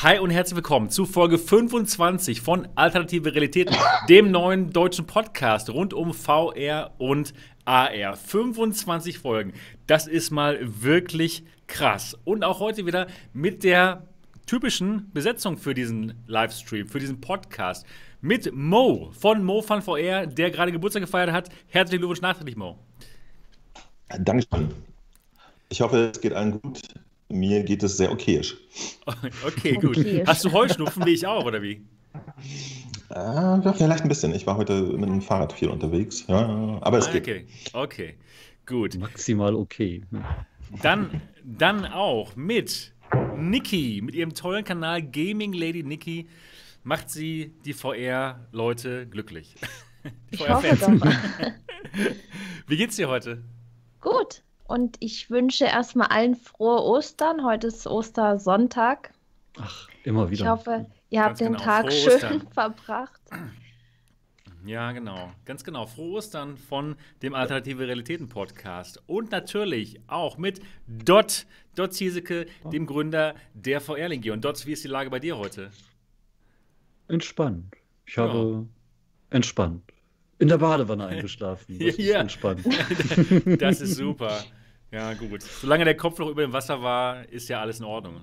Hi und herzlich willkommen zu Folge 25 von Alternative Realitäten, dem neuen deutschen Podcast rund um VR und AR. 25 Folgen. Das ist mal wirklich krass. Und auch heute wieder mit der typischen Besetzung für diesen Livestream, für diesen Podcast. Mit Mo von Mo Fun VR, der gerade Geburtstag gefeiert hat. Herzlichen Glückwunsch nachträglich, Mo. Dankeschön. Ich hoffe, es geht allen gut. Mir geht es sehr okayisch. Okay, gut. Okayisch. Hast du Heuschnupfen wie ich auch, oder wie? Äh, ja, vielleicht ein bisschen. Ich war heute mit dem Fahrrad viel unterwegs. Ja, aber es ah, geht. Okay, okay, gut. Maximal okay. Dann, dann auch mit Niki, mit ihrem tollen Kanal Gaming Lady Niki, macht sie die VR-Leute glücklich. Ich hoffe doch. Wie geht's dir heute? Gut. Und ich wünsche erstmal allen frohe Ostern. Heute ist Ostersonntag. Ach, immer wieder. Ich hoffe, ihr habt den genau. Tag frohe schön Ostern. verbracht. Ja, genau. Ganz genau. Frohe Ostern von dem Alternative Realitäten Podcast. Und natürlich auch mit Dot, Dot Ziesecke, dem Gründer der VR-Legion. Dot, wie ist die Lage bei dir heute? Entspannt. Ich habe ja. entspannt. In der Badewanne eingeschlafen. Das ja. ist entspannt. das ist super. Ja, gut. Solange der Kopf noch über dem Wasser war, ist ja alles in Ordnung.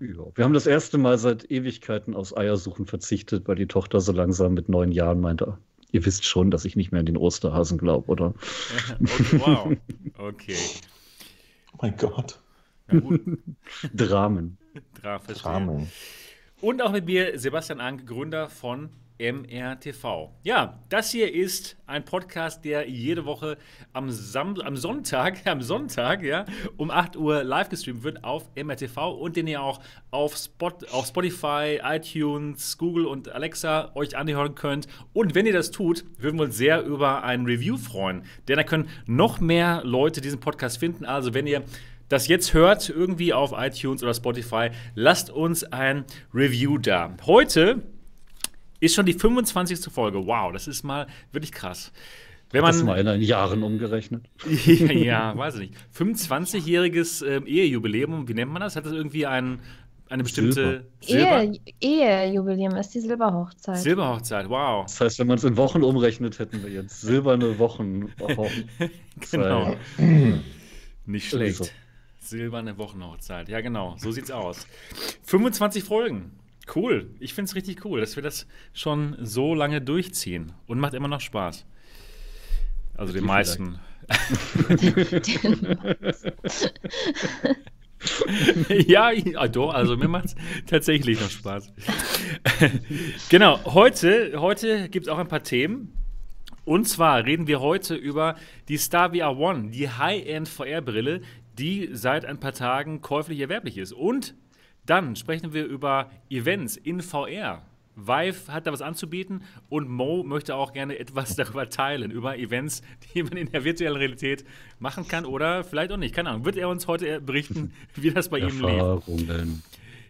Ja, wir haben das erste Mal seit Ewigkeiten aus Eiersuchen verzichtet, weil die Tochter so langsam mit neun Jahren meinte, ihr wisst schon, dass ich nicht mehr an den Osterhasen glaube, oder? okay, wow. Okay. Oh mein Gott. Ja, Dramen. Dra Dramen. Und auch mit mir Sebastian Ank, Gründer von MRTV. Ja, das hier ist ein Podcast, der jede Woche am, Sam am Sonntag, am Sonntag, ja, um 8 Uhr live gestreamt wird auf MRTV und den ihr auch auf, Spot, auf Spotify, iTunes, Google und Alexa euch anhören könnt. Und wenn ihr das tut, würden wir uns sehr über ein Review freuen, denn da können noch mehr Leute diesen Podcast finden. Also wenn ihr das jetzt hört, irgendwie auf iTunes oder Spotify, lasst uns ein Review da. Heute ist schon die 25. Folge. Wow, das ist mal wirklich krass. Wenn man, das mal in Jahren umgerechnet. ja, ja, weiß ich nicht. 25-jähriges äh, Ehejubiläum, wie nennt man das? Hat das irgendwie ein, eine bestimmte Silber? Ehe, Ehejubiläum ist die Silberhochzeit. Silberhochzeit, wow. Das heißt, wenn man es in Wochen umrechnet, hätten wir jetzt silberne Wochen. genau. Nicht schlecht. Silberne Wochenhochzeit. Ja, genau. So sieht's aus. 25 Folgen. Cool. Ich finde es richtig cool, dass wir das schon so lange durchziehen. Und macht immer noch Spaß. Also den meisten. ja, ja, doch, also mir macht es tatsächlich noch Spaß. genau, heute, heute gibt es auch ein paar Themen. Und zwar reden wir heute über die Star VR One, die High-End VR-Brille, die seit ein paar Tagen käuflich erwerblich ist. Und dann sprechen wir über Events in VR. Vive hat da was anzubieten und Mo möchte auch gerne etwas darüber teilen, über Events, die man in der virtuellen Realität machen kann oder vielleicht auch nicht. Keine Ahnung. Wird er uns heute berichten, wie das bei ihm lief?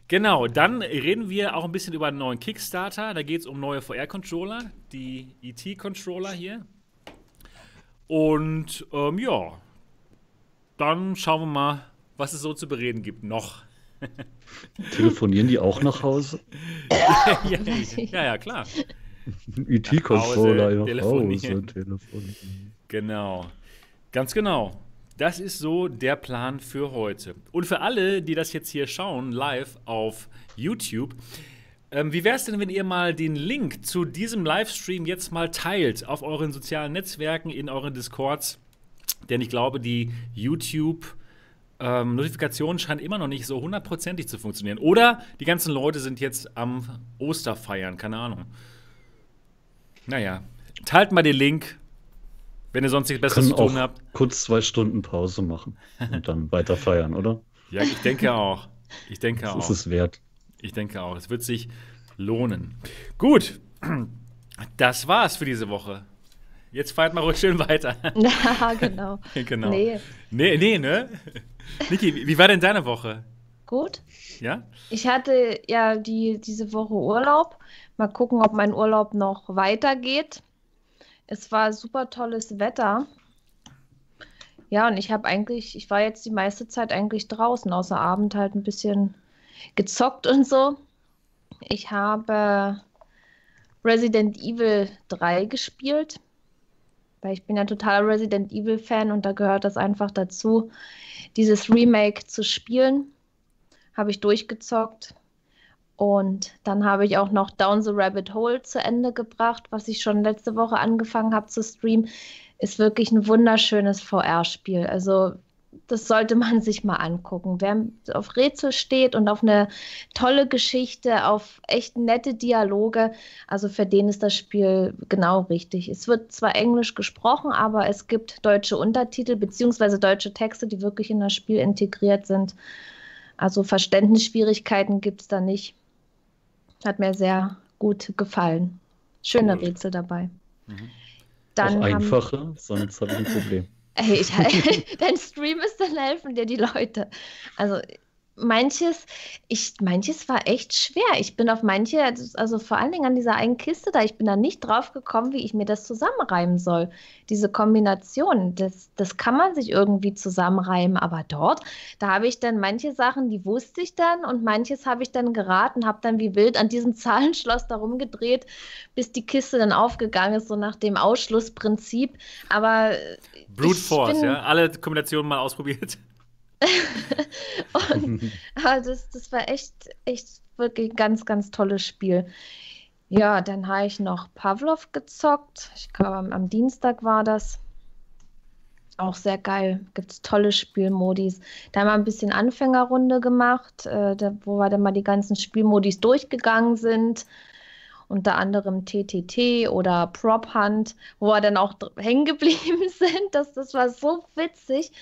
Genau, dann reden wir auch ein bisschen über einen neuen Kickstarter. Da geht es um neue VR-Controller, die ET-Controller hier. Und ähm, ja, dann schauen wir mal, was es so zu bereden gibt noch. Telefonieren die auch nach Hause? ja, ja, ja, klar. IT-Controller nach Hause telefonieren. Genau. Ganz genau. Das ist so der Plan für heute. Und für alle, die das jetzt hier schauen, live auf YouTube, ähm, wie wäre es denn, wenn ihr mal den Link zu diesem Livestream jetzt mal teilt auf euren sozialen Netzwerken, in euren Discords? Denn ich glaube, die YouTube- ähm, Notifikation scheint immer noch nicht so hundertprozentig zu funktionieren. Oder die ganzen Leute sind jetzt am Osterfeiern, keine Ahnung. Naja, teilt mal den Link, wenn ihr sonst nichts Besseres zu tun habt. Kurz zwei Stunden Pause machen und dann weiter feiern, oder? Ja, ich denke auch. Ich denke das auch. Das ist es wert. Ich denke auch. Es wird sich lohnen. Gut, das war's für diese Woche. Jetzt feiert mal ruhig schön weiter. Ja, genau. genau. Nee. Nee, nee, ne? Niki, wie war denn deine Woche? Gut. Ja? Ich hatte ja die, diese Woche Urlaub. Mal gucken, ob mein Urlaub noch weitergeht. Es war super tolles Wetter. Ja, und ich habe eigentlich, ich war jetzt die meiste Zeit eigentlich draußen, außer Abend halt ein bisschen gezockt und so. Ich habe Resident Evil 3 gespielt, weil ich bin ja totaler Resident Evil Fan und da gehört das einfach dazu, dieses Remake zu spielen. Habe ich durchgezockt. Und dann habe ich auch noch Down the Rabbit Hole zu Ende gebracht, was ich schon letzte Woche angefangen habe zu streamen. Ist wirklich ein wunderschönes VR-Spiel. Also das sollte man sich mal angucken. Wer auf Rätsel steht und auf eine tolle Geschichte, auf echt nette Dialoge, also für den ist das Spiel genau richtig. Es wird zwar Englisch gesprochen, aber es gibt deutsche Untertitel bzw. deutsche Texte, die wirklich in das Spiel integriert sind. Also Verständnisschwierigkeiten gibt es da nicht. Hat mir sehr gut gefallen. Schöne cool. Rätsel dabei. Mhm. Dann Auch einfache, sonst habe ich ein Problem. Ey, ich, dein Stream ist, dann helfen dir die Leute. Also manches, ich, manches war echt schwer. Ich bin auf manche, also vor allen Dingen an dieser einen Kiste da, ich bin da nicht drauf gekommen, wie ich mir das zusammenreimen soll. Diese Kombination, das, das kann man sich irgendwie zusammenreimen, aber dort, da habe ich dann manche Sachen, die wusste ich dann und manches habe ich dann geraten, habe dann wie wild an diesem Zahlenschloss da rumgedreht, bis die Kiste dann aufgegangen ist, so nach dem Ausschlussprinzip. Aber Brute Force, bin, ja? Alle Kombinationen mal ausprobiert. und, also das, das war echt, echt wirklich ein ganz, ganz tolles Spiel. Ja, dann habe ich noch Pavlov gezockt. Ich glaube, am, Dienstag war das. Auch sehr geil. Gibt es tolle Spielmodis. Da haben wir ein bisschen Anfängerrunde gemacht, äh, da, wo wir dann mal die ganzen Spielmodis durchgegangen sind unter anderem TTT oder Prop Hunt, wo wir dann auch hängen geblieben sind. Das, das war so witzig.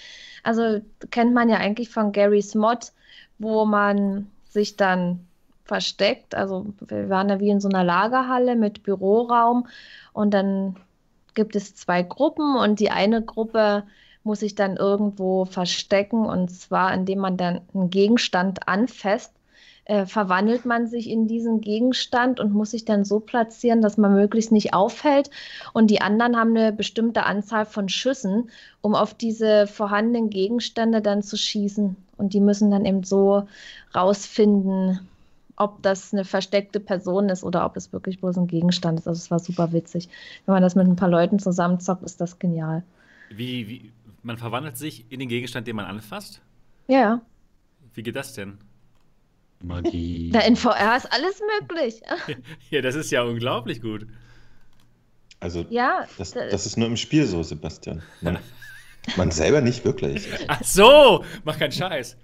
Also kennt man ja eigentlich von Gary's Mod, wo man sich dann versteckt. Also wir waren ja wie in so einer Lagerhalle mit Büroraum und dann gibt es zwei Gruppen und die eine Gruppe muss sich dann irgendwo verstecken und zwar indem man dann einen Gegenstand anfasst äh, verwandelt man sich in diesen Gegenstand und muss sich dann so platzieren, dass man möglichst nicht auffällt. Und die anderen haben eine bestimmte Anzahl von Schüssen, um auf diese vorhandenen Gegenstände dann zu schießen. Und die müssen dann eben so rausfinden, ob das eine versteckte Person ist oder ob es wirklich bloß ein Gegenstand ist. Also es war super witzig. Wenn man das mit ein paar Leuten zusammenzockt, ist das genial. Wie, wie man verwandelt sich in den Gegenstand, den man anfasst? Ja. Wie geht das denn? Magie. Da in VR ist alles möglich. ja, das ist ja unglaublich gut. Also, ja, das, das ist nur im Spiel so, Sebastian. Man, man selber nicht wirklich. Ach so, mach keinen Scheiß.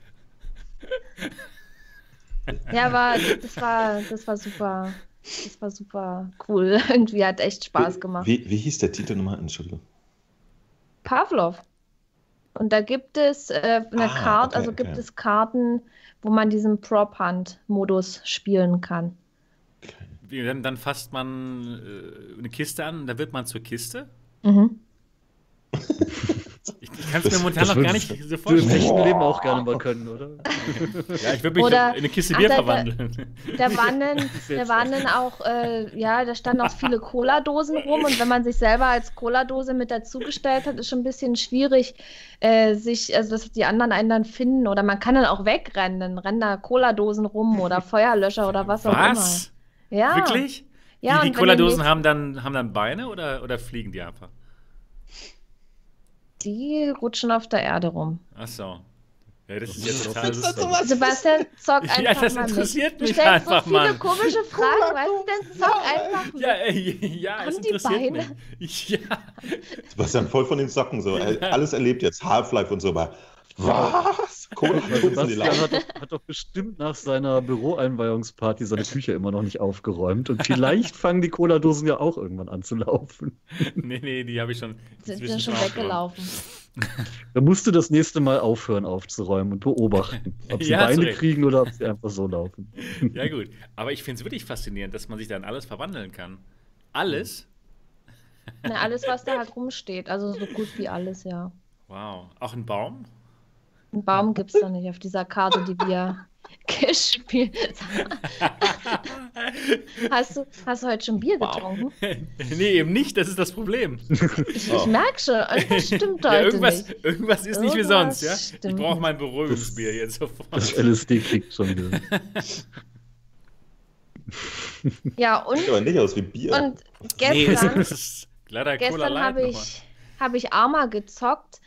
Ja, aber das war, das war super. Das war super cool. Irgendwie hat echt Spaß gemacht. Wie, wie hieß der Titel nochmal? Entschuldigung. Pavlov. Und da gibt es äh, eine ah, Karte, okay, also gibt okay. es Karten, wo man diesen Prop-Hunt-Modus spielen kann. Dann, dann fasst man äh, eine Kiste an dann wird man zur Kiste? Mhm. Ich, ich kann es mir momentan noch gar nicht so vorstellen. Du im echten Leben auch gerne mal können, oder? ja, ich würde mich oder, in eine Kiste Bier ach, verwandeln. Da, da, waren dann, da waren dann auch, äh, ja, da standen auch viele Cola-Dosen rum und wenn man sich selber als Cola-Dose mit dazugestellt hat, ist schon ein bisschen schwierig, äh, sich, also dass die anderen einen dann finden oder man kann dann auch wegrennen, dann rennen da Cola-Dosen rum oder Feuerlöscher oder was, was? auch immer. Was? Ja. Wirklich? Ja, die, die Cola-Dosen haben dann, haben dann Beine oder, oder fliegen die einfach? Die rutschen auf der Erde rum. Ach so. Ja, das ist jetzt total Sebastian, zock einfach Ja, das interessiert mich einfach mal. Du stellst so viele komische Fragen, weißt du, denn zock einfach mit. Ja, äh, ja, Haben es interessiert mich. Ja. Sebastian, voll von den Socken so. Alles erlebt jetzt, Half-Life und so, aber was? Sebastian hat, hat doch bestimmt nach seiner Büroeinweihungsparty seine Küche immer noch nicht aufgeräumt. Und vielleicht fangen die Cola-Dosen ja auch irgendwann an zu laufen. Nee, nee, die habe ich schon. Sind wir schon weggelaufen. Da musst du das nächste Mal aufhören aufzuräumen und beobachten, ob sie ja, Beine kriegen oder ob sie einfach so laufen. Ja, gut. Aber ich finde es wirklich faszinierend, dass man sich dann alles verwandeln kann. Alles? Na, alles, was da halt rumsteht. Also so gut wie alles, ja. Wow. Auch ein Baum? Einen Baum gibt es da nicht auf dieser Karte, die wir gespielt haben. hast, du, hast du heute schon Bier getrunken? nee, eben nicht, das ist das Problem. Ich, ich merke schon, irgendwas stimmt heute irgendwas, nicht. Irgendwas ist nicht wie sonst, ja? Ich brauche mein Beruhigungsbier jetzt sofort. Das LSD kickt schon wieder. Ja, und. Sieht aber nicht aus wie Bier. Und gestern, nee, gestern habe ich, hab ich Arma gezockt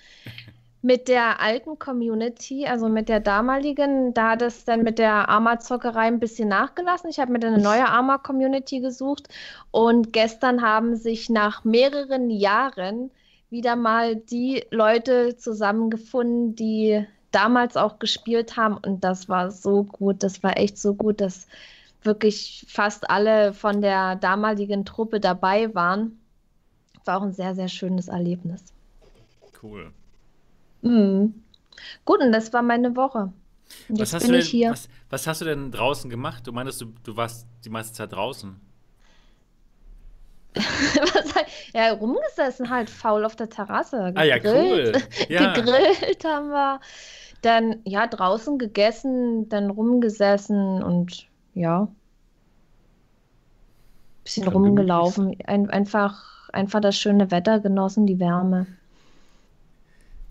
mit der alten Community, also mit der damaligen, da hat es dann mit der Arma-Zockerei ein bisschen nachgelassen. Ich habe mir dann eine neue Arma-Community gesucht und gestern haben sich nach mehreren Jahren wieder mal die Leute zusammengefunden, die damals auch gespielt haben und das war so gut, das war echt so gut, dass wirklich fast alle von der damaligen Truppe dabei waren. War auch ein sehr, sehr schönes Erlebnis. Cool. Mhm. Gut, und das war meine Woche. Und was jetzt bin ich denn, hier. Was, was, hast du denn draußen gemacht? Du meintest, du, du warst die meiste Zeit draußen. ja, rumgesessen halt, faul auf der Terrasse. Gegrillt. Ah ja, cool. Ja. Gegrillt haben wir. Dann, ja, draußen gegessen, dann rumgesessen und ja. Bisschen rumgelaufen. Ein, einfach, einfach das schöne Wetter genossen, die Wärme.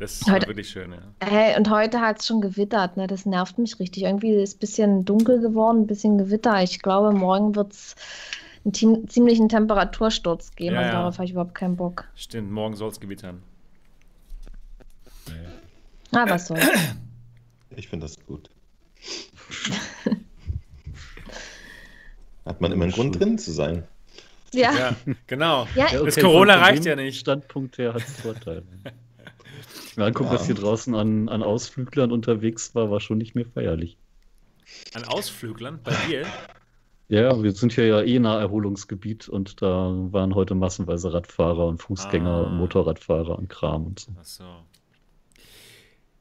Das war wirklich schön, ja. Hey, und heute hat es schon gewittert, ne? Das nervt mich richtig. Irgendwie ist es ein bisschen dunkel geworden, ein bisschen Gewitter. Ich glaube, morgen wird es einen ziemlichen Temperatursturz geben ja, und darauf habe ich überhaupt keinen Bock. Stimmt, morgen soll es gewittern. Ah, was soll's. Ich finde das gut. Hat man immer einen Grund drin zu sein. Ja. ja genau. Ja. Das okay, Corona reicht ja nicht. Standpunkt her hat es Vorteile. mir angucken, ja. was hier draußen an, an Ausflüglern unterwegs war, war schon nicht mehr feierlich. An Ausflüglern? Bei dir? Ja, wir sind hier ja eh nah Erholungsgebiet und da waren heute massenweise Radfahrer und Fußgänger ah. und Motorradfahrer und Kram und so. Ach so.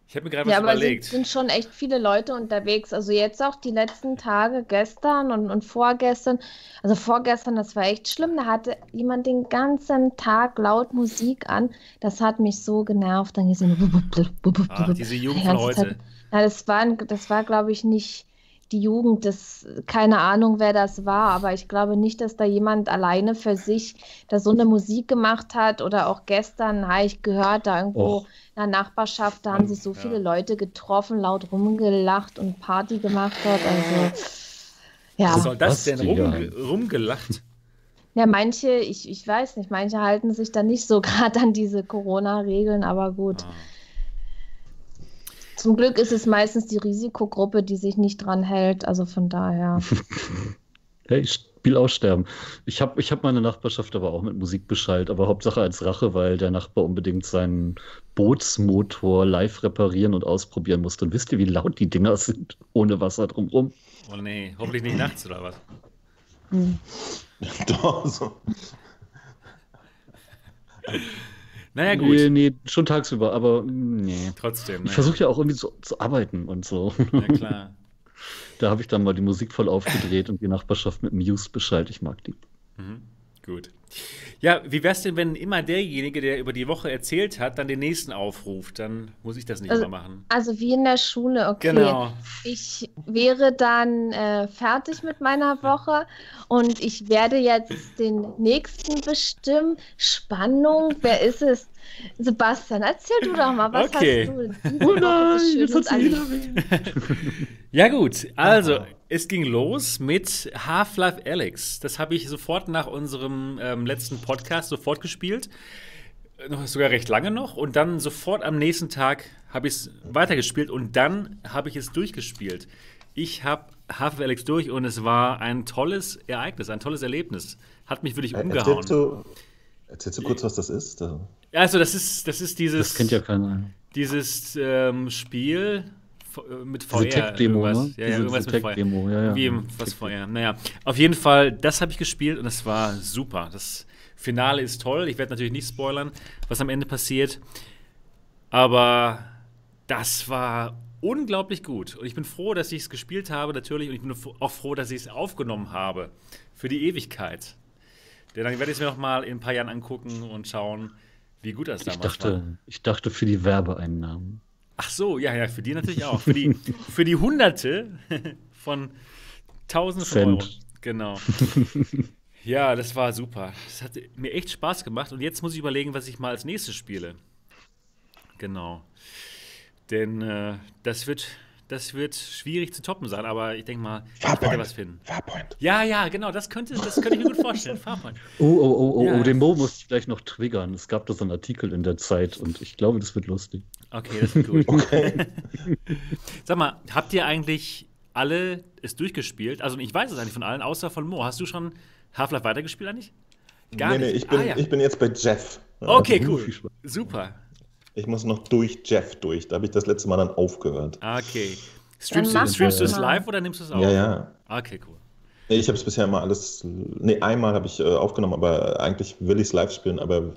Ich habe mir gerade was ja, überlegt. Ja, aber es sind schon echt viele Leute unterwegs. Also jetzt auch die letzten Tage, gestern und, und vorgestern. Also vorgestern, das war echt schlimm. Da hatte jemand den ganzen Tag laut Musik an. Das hat mich so genervt. Dann hier so Ach, diese Jugend von heute. Ja, das war, das war glaube ich, nicht die Jugend, das, keine Ahnung, wer das war, aber ich glaube nicht, dass da jemand alleine für sich da so eine Musik gemacht hat oder auch gestern habe ich gehört, da irgendwo Och. in der Nachbarschaft, da haben sich so viele Leute getroffen, laut rumgelacht und Party gemacht hat, also ja. Was soll das denn rum, rumgelacht? Ja, manche, ich, ich weiß nicht, manche halten sich da nicht so gerade an diese Corona-Regeln, aber gut. Ah. Zum Glück ist es meistens die Risikogruppe, die sich nicht dran hält. Also von daher. hey, Spiel aussterben. Ich habe ich hab meine Nachbarschaft aber auch mit Musik beschallt, aber Hauptsache als Rache, weil der Nachbar unbedingt seinen Bootsmotor live reparieren und ausprobieren musste. Und wisst ihr, wie laut die Dinger sind, ohne Wasser drumherum? Oh nee, hoffentlich nicht nachts oder was? Hm. Doch, so. Naja, gut. Nee, nee, schon tagsüber, aber mm, nee. Trotzdem. Ich versuche ja auch irgendwie zu, zu arbeiten und so. Ja, klar. da habe ich dann mal die Musik voll aufgedreht und die Nachbarschaft mit Muse Bescheid. Ich mag die. Mhm. Gut. Ja, wie wär's denn, wenn immer derjenige, der über die Woche erzählt hat, dann den nächsten aufruft? Dann muss ich das nicht also, immer machen. Also wie in der Schule, okay. Genau. Ich wäre dann äh, fertig mit meiner Woche und ich werde jetzt den nächsten bestimmen. Spannung, wer ist es? Sebastian, erzähl du doch mal, was okay. hast du? Oh nein, jetzt hat's wieder Ja gut, also es ging los mit Half-Life Alex. Das habe ich sofort nach unserem ähm, letzten Podcast sofort gespielt. Noch, sogar recht lange noch. Und dann sofort am nächsten Tag habe ich es weitergespielt und dann habe ich es durchgespielt. Ich habe Half-Life Alex durch und es war ein tolles Ereignis, ein tolles Erlebnis. Hat mich wirklich umgehauen. Erzählst du, erzählst du kurz, was das ist? Also das ist, das ist dieses. Das kennt ja keiner. Dieses ähm, Spiel äh, mit VR. Diese Tech-Demo, ne? Ja, ja, irgendwas mit VR. Ja, ja. Wie was VR. Naja, auf jeden Fall, das habe ich gespielt und es war super. Das Finale ist toll. Ich werde natürlich nicht spoilern, was am Ende passiert. Aber das war unglaublich gut. Und ich bin froh, dass ich es gespielt habe, natürlich. Und ich bin auch froh, dass ich es aufgenommen habe. Für die Ewigkeit. Denn dann werde ich es mir noch mal in ein paar Jahren angucken und schauen, wie gut das damals ich dachte, war. Ich dachte für die Werbeeinnahmen. Ach so, ja, ja, für die natürlich auch. Für die, für die Hunderte von Tausenden von Euro. Genau. Ja, das war super. Das hat mir echt Spaß gemacht. Und jetzt muss ich überlegen, was ich mal als nächstes spiele. Genau. Denn äh, das wird das wird schwierig zu toppen sein, aber ich denke mal, Farpoint. ich werde was finden. Farpoint. Ja, ja, genau, das könnte, das könnte ich mir gut vorstellen. Farpoint. Oh, oh, oh, oh, Ja. oh, den Mo muss ich gleich noch triggern. Es gab da so einen Artikel in der Zeit und ich glaube, das wird lustig. Okay, das ist gut. Okay. Sag mal, habt ihr eigentlich alle es durchgespielt? Also ich weiß es eigentlich von allen, außer von Mo. Hast du schon Half-Life weitergespielt eigentlich? nee, nee, ich bin, ah, ja. ich bin jetzt bei Jeff. Okay, Also, cool. Super. Ich muss noch durch Jeff durch. Da habe ich das letzte Mal dann aufgehört. Okay. Streamst, Dann du, streamst du es live oder nimmst du es auf? Ja, ja. Okay, cool. Ich habe es bisher immer alles. Nee, einmal habe ich äh, aufgenommen, aber eigentlich will ich es live spielen, aber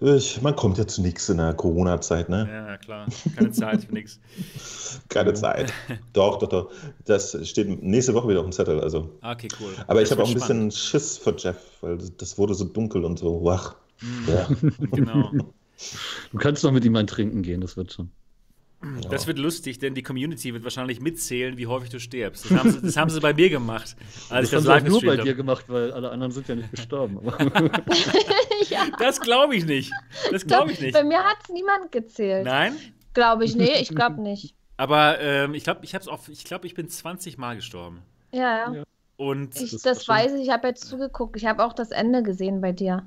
ich, man kommt ja zu nichts in der Corona-Zeit, ne? Ja, klar. Keine Zeit für nichts. Keine Zeit. Doch, doch, doch. Das steht nächste Woche wieder auf dem Zettel. Also. Okay, cool. Aber Das ich habe auch ein spannend. bisschen Schiss vor Jeff, weil das wurde so dunkel und so wach. Ja. Genau. Du kannst noch mit ihm ein Trinken gehen, das wird schon. Das wird lustig, denn die Community wird wahrscheinlich mitzählen, wie häufig du stirbst. Das haben sie, das haben sie bei mir gemacht, als Das ich das haben sie nur bei dir gemacht, weil alle anderen sind ja nicht gestorben. Ja, Das glaube ich nicht. Das glaube ich nicht. bei mir hat es niemand gezählt. Nein? Glaube ich, nee, ich glaube nicht. Aber ähm, ich glaube, ich hab's auch, ich glaube, ich bin 20 Mal gestorben. Ja, ja. Ja. Und Ich, Das das weiß ich, ich habe jetzt zugeguckt. Ich habe auch das Ende gesehen bei dir.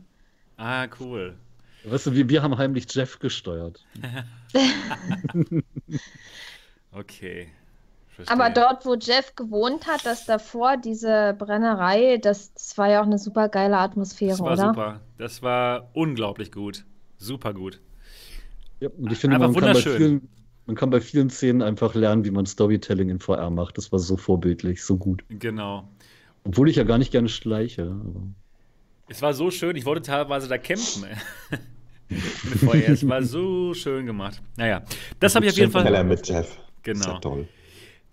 ah, cool. Weißt du, wir, wir haben heimlich Jeff gesteuert. Okay. Verstehe. Aber dort, wo Jeff gewohnt hat, das davor, diese Brennerei, das, das war ja auch eine super geile Atmosphäre, das war oder? super. Das war unglaublich gut. Super gut. Ja, und ich finde, man kann, vielen, man kann bei vielen Szenen einfach lernen, wie man Storytelling in VR macht. Das war so vorbildlich, so gut. Genau. Obwohl ich ja gar nicht gerne schleiche. Aber Es war so schön, ich wollte teilweise da campen. Es war so schön gemacht. Naja, das habe ich auf jeden Fall. Keller mit Jeff. Genau. Ist ja toll.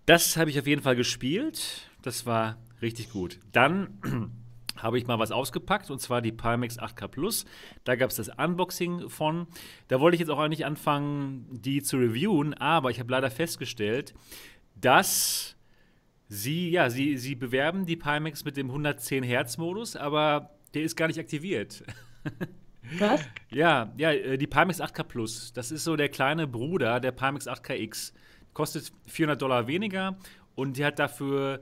Das habe ich auf jeden Fall gespielt. Das war richtig gut. Dann habe ich mal was ausgepackt und zwar die Pimax 8K Plus. Da gab es das Unboxing von. Da wollte ich jetzt auch eigentlich anfangen, die zu reviewen, aber ich habe leider festgestellt, dass sie, ja, sie, sie bewerben die Pimax mit dem 110 Hertz Modus, aber der ist gar nicht aktiviert. Was? Ja, ja, äh, die Pimax 8K Plus. Das ist so der kleine Bruder der Pimax 8KX. Kostet 400 Dollar weniger und die hat dafür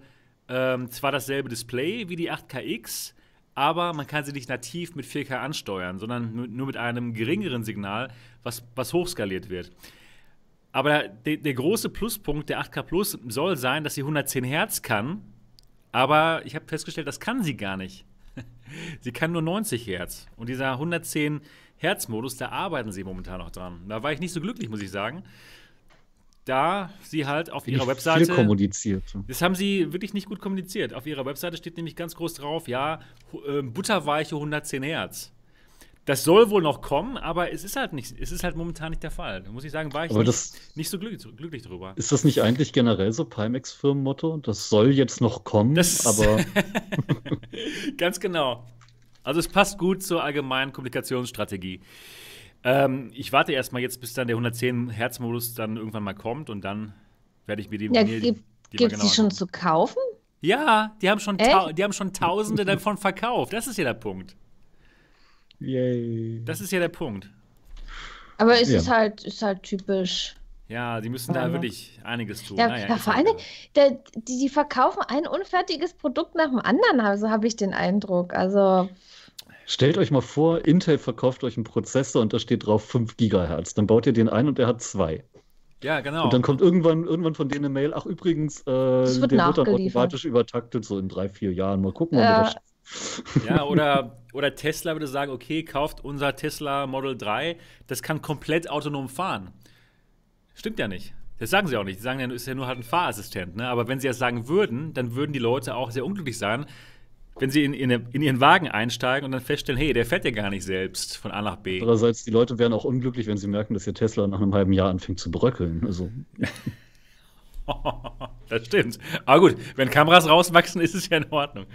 ähm, zwar dasselbe Display wie die 8KX, aber man kann sie nicht nativ mit 4K ansteuern, sondern nur, nur mit einem geringeren Signal, was, was hochskaliert wird. Aber der, der große Pluspunkt der 8K Plus soll sein, dass sie 110 Hertz kann, aber ich habe festgestellt, das kann sie gar nicht. Sie kann nur 90 Hertz. Und dieser 110 Hertz-Modus, da arbeiten sie momentan noch dran. Da war ich nicht so glücklich, muss ich sagen. Da sie halt auf ihrer Viel Webseite. kommuniziert. Das haben sie wirklich nicht gut kommuniziert. Auf ihrer Webseite steht nämlich ganz groß drauf, ja, äh, butterweiche 110 Hertz. Das soll wohl noch kommen, aber es ist halt nicht, es ist halt momentan nicht der Fall. Da muss ich sagen, war ich Aber nicht, das- nicht so glücklich, glücklich drüber. Ist das nicht eigentlich generell so Pimax-Firmenmotto? Das soll jetzt noch kommen, Das- aber Ganz genau. Also es passt gut zur allgemeinen Kommunikationsstrategie. Ähm, ich warte erstmal jetzt, bis dann der 110 Hertz-Modus dann irgendwann mal kommt und dann werde ich mir die, Ja, mir gibt die die genauer schon zu kaufen? Ja, die haben schon, die haben schon Tausende davon verkauft. Das ist ja der Punkt. Yay. Das ist ja der Punkt. Aber es Ja. ist halt, ist halt typisch. Ja, die müssen da Ja, ne? wirklich einiges tun. Ja, Naja, ja ist vor. Dingen, der, die, die verkaufen ein unfertiges Produkt nach dem anderen, also habe ich den Eindruck. Also, Stellt euch mal vor, Intel verkauft euch einen Prozessor und da steht drauf 5 Gigahertz. Dann baut ihr den ein und der hat 2. Ja, genau. Und dann kommt irgendwann, irgendwann von denen eine Mail, ach übrigens, äh, wird der wird dann automatisch übertaktet, so in drei, vier Jahren. Mal gucken, ob wir Ja. das Ja, oder, oder Tesla würde sagen, okay, kauft unser Tesla Model 3, das kann komplett autonom fahren. Stimmt ja nicht. Das sagen sie auch nicht. Sie sagen ja, ist ja nur halt ein Fahrassistent. Ne? Aber wenn sie das sagen würden, dann würden die Leute auch sehr unglücklich sein, wenn sie in, in, in ihren Wagen einsteigen und dann feststellen, hey, der fährt ja gar nicht selbst von A nach B. Andererseits, die Leute wären auch unglücklich, wenn sie merken, dass ihr Tesla nach einem halben Jahr anfängt zu bröckeln. Also, das stimmt. Aber gut, wenn Kameras rauswachsen, ist es ja in Ordnung.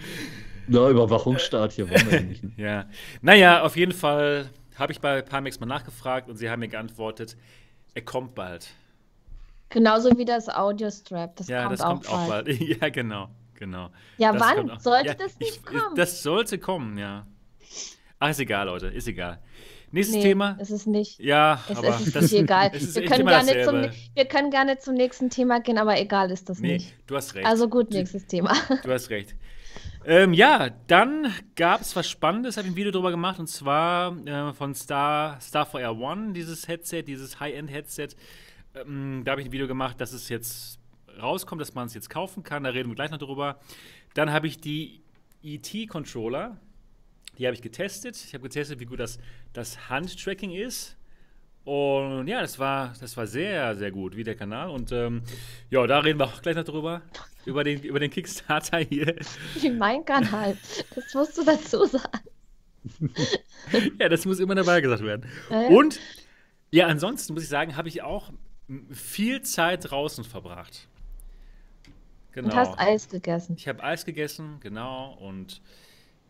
Na, Überwachungsstaat hier wollen wir ja nicht. Ja. Naja, auf jeden Fall habe ich bei Pimax mal nachgefragt und sie haben mir geantwortet, er kommt bald. genauso wie das Audio-Strap. Das Ja, kommt, das kommt auch auch bald. bald. Ja, genau, genau. Ja, Das wann? auch- Sollte Ja, das nicht ich, kommen? Das sollte kommen, ja. Ach, ist egal, Leute, ist egal. Nächstes Nee, Thema. ist es nicht. Ja, Es, aber es ist das, nicht egal. es ist Wir können, gerne zum, wir können gerne zum nächsten Thema gehen, aber egal ist das Nee, nicht. du hast recht. Also gut, nächstes Thema. Du hast recht. Ähm, ja, dann gab es was Spannendes, habe ich ein Video drüber gemacht, und zwar äh, von Star, Starfire One, dieses Headset, dieses High-End-Headset. Ähm, da habe ich ein Video gemacht, dass es jetzt rauskommt, dass man es jetzt kaufen kann. Da reden wir gleich noch drüber. Dann habe ich die ET-Controller, die habe ich getestet. Ich habe getestet, wie gut das, das Handtracking ist. Und ja, das war, das war sehr, sehr gut, wie der Kanal. Und ähm, ja, da reden wir auch gleich noch drüber. Über den, über den Kickstarter hier. Wie mein Kanal. Das musst du dazu sagen. Ja, das muss immer dabei gesagt werden. Ja, ja. Und ja, ansonsten muss ich sagen, habe ich auch viel Zeit draußen verbracht. Genau. Und hast Eis gegessen. Ich habe Eis gegessen, genau. Und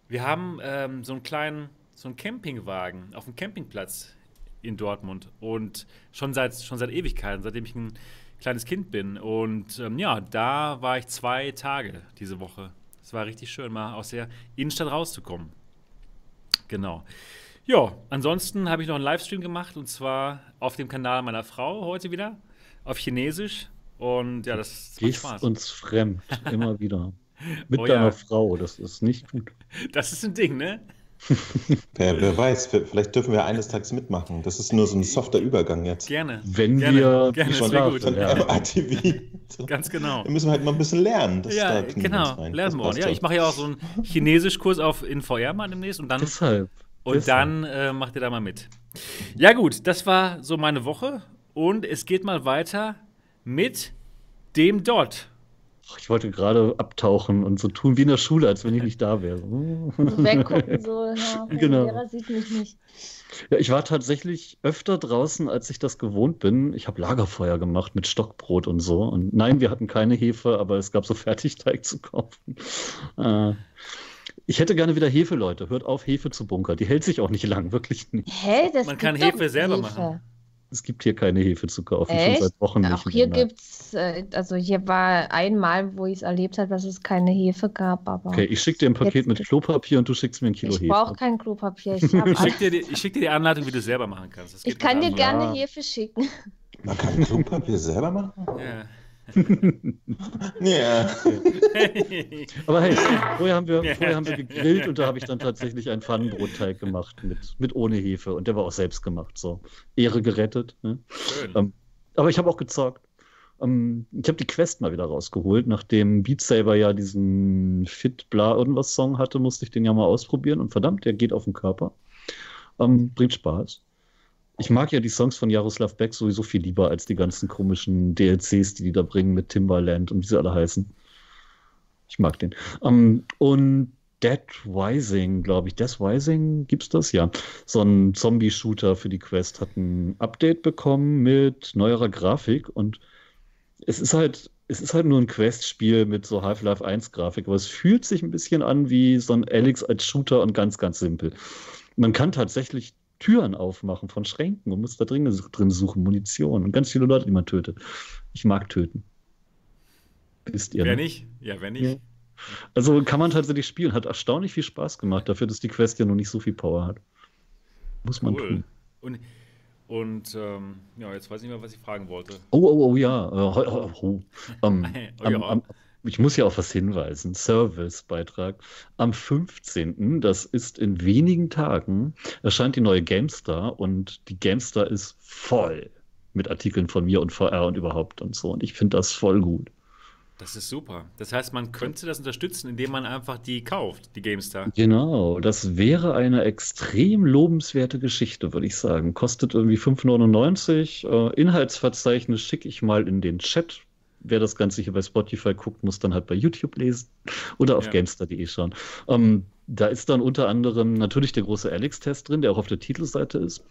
wir haben ähm, so einen kleinen, so einen Campingwagen auf dem Campingplatz in Dortmund. Und schon seit, schon seit Ewigkeiten, seitdem ich ein kleines Kind bin. Und ähm, ja, da war ich zwei Tage diese Woche. Es war richtig schön, mal aus der Innenstadt rauszukommen. Genau. Ja, ansonsten habe ich noch einen Livestream gemacht und zwar auf dem Kanal meiner Frau heute wieder auf Chinesisch. Und ja, das macht Spaß. uns fremd, immer wieder. Mit Oh deiner ja. Frau, das ist nicht gut. Das ist ein Ding, ne? Wer, wer weiß, vielleicht dürfen wir eines Tages mitmachen. Das ist nur so ein softer Übergang jetzt. Gerne. Wenn Gerne, wir gerne, schon da gut. Von Ja. MATV. Ganz genau. Da müssen wir halt mal ein bisschen lernen. Das, Ja, wir genau. Lernen wir. Ja, ich mache ja auch so einen Chinesischkurs auf in VR mal demnächst und dann, Deshalb. und deshalb. dann äh, macht ihr da mal mit. Ja, gut, das war so meine Woche und es geht mal weiter mit dem Dot. Ich wollte gerade abtauchen und so tun wie in der Schule, als wenn ich nicht da wäre. So weggucken, so, ja, der Genau. Lehrer sieht mich nicht. Ja, ich war tatsächlich öfter draußen, als ich das gewohnt bin. Ich habe Lagerfeuer gemacht mit Stockbrot und so. Und nein, wir hatten keine Hefe, aber es gab so Fertigteig zu kaufen. Äh, ich hätte gerne wieder Hefe, Leute. Hört auf, Hefe zu bunkern. Die hält sich auch nicht lang, wirklich nicht. Hä? Das Man kann Hefe selber Hefe. machen. Es gibt hier keine Hefe zu kaufen, Echt? schon seit Wochen nicht. Auch hier mehr. gibt's, äh, also hier war einmal, wo ich es erlebt habe, dass es keine Hefe gab, aber Okay, ich schicke dir ein Paket mit Klopapier und du schickst mir ein Kilo ich Hefe. brauche kein Klopapier. Ich, Ich schicke dir, die- ich schick dir die Anleitung, wie du es selber machen kannst. Das ich kann dir gerne Ja. Hefe schicken. Man kann Klopapier selber machen? Ja. Ja. Aber hey, vorher haben wir, vorher haben wir gegrillt und da habe ich dann tatsächlich einen Pfannenbrotteig gemacht mit, mit ohne Hefe und der war auch selbst gemacht. So Ehre gerettet. Ne? Schön. Ähm, aber ich habe auch gezockt. Ähm, ich habe die Quest mal wieder rausgeholt, nachdem Beat Saber ja diesen Fit bla irgendwas Song hatte, musste ich den ja mal ausprobieren und verdammt, der geht auf den Körper. Ähm, bringt Spaß. Ich mag ja die Songs von Jaroslav Beck sowieso viel lieber als die ganzen komischen DLCs, die die da bringen mit Timbaland und wie sie alle heißen. Ich mag den. Ähm, und Dead Rising, glaube ich. Dead Rising, gibt's das? Ja. So ein Zombie-Shooter für die Quest hat ein Update bekommen mit neuerer Grafik und es ist halt, es ist halt nur ein Quest-Spiel mit so Half-Life 1-Grafik, aber es fühlt sich ein bisschen an wie so ein Alex als Shooter und ganz, ganz simpel. Man kann tatsächlich Türen aufmachen von Schränken und muss da drin, drin suchen, Munition und ganz viele Leute, die man tötet. Ich mag töten. Wisst ihr, Wer ne? nicht? Ja, wer nicht? Ja. Also kann man tatsächlich spielen. Hat erstaunlich viel Spaß gemacht, dafür, dass die Quest ja noch nicht so viel Power hat. Muss man Cool. tun. Und, und ähm, ja, jetzt weiß ich nicht mehr, was ich fragen wollte. Oh, oh, oh, ja. Oh, oh, oh. Ähm, Oh, am, ja. am, ich muss ja auf was hinweisen. Servicebeitrag. Am 15., das ist in wenigen Tagen, erscheint die neue GameStar und die GameStar ist voll mit Artikeln von mir und VR und überhaupt und so. Und ich finde das voll gut. Das ist super. Das heißt, man könnte das unterstützen, indem man einfach die kauft, die GameStar. Genau, das wäre eine extrem lobenswerte Geschichte, würde ich sagen. Kostet irgendwie 5,99. Äh, Inhaltsverzeichnis schicke ich mal in den Chat. Wer das Ganze hier bei Spotify guckt, muss dann halt bei YouTube lesen oder auf Ja. GameStar.de schauen. Ähm, da ist dann unter anderem natürlich der große Alex-Test drin, der auch auf der Titelseite ist.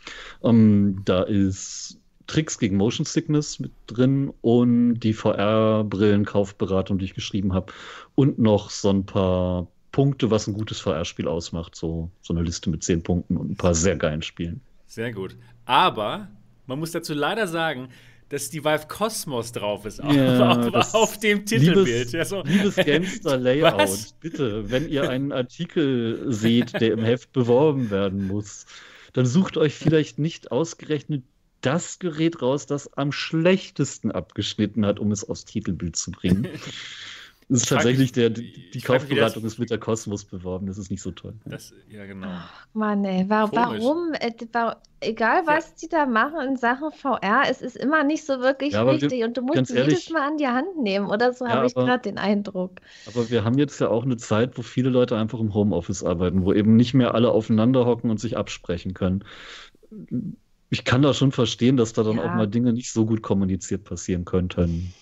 Ähm, da ist Tricks gegen Motion Sickness mit drin und die VR-Brillen-Kaufberatung, die ich geschrieben habe. Und noch so ein paar Punkte, was ein gutes VR-Spiel ausmacht. So, so eine Liste mit zehn Punkten und ein paar sehr geilen Spielen. Sehr gut. Aber man muss dazu leider sagen, dass die Vive Cosmos drauf ist auf, Ja, auf, auf dem Titelbild. Liebes, Ja, so. liebes Gamestar Layout, Was? bitte, wenn ihr einen Artikel seht, der im Heft beworben werden muss, dann sucht euch vielleicht nicht ausgerechnet das Gerät raus, das am schlechtesten abgeschnitten hat, um es aufs Titelbild zu bringen. Das ist tatsächlich der, die, die Kaufberatung ist mit der Kosmos beworben, das ist nicht so toll. Das, ja, genau. Ach, Mann, ey, war, warum, äh, war, egal was die da machen in Sachen VR, es ist immer nicht so wirklich Ja, aber wichtig wir- und du musst ihn jedes ehrlich- Mal an die Hand nehmen, oder so Ja, habe ich gerade den Eindruck. Aber wir haben jetzt ja auch eine Zeit, wo viele Leute einfach im Homeoffice arbeiten, wo eben nicht mehr alle aufeinander hocken und sich absprechen können. Ich kann da schon verstehen, dass da dann Ja. auch mal Dinge nicht so gut kommuniziert passieren könnten.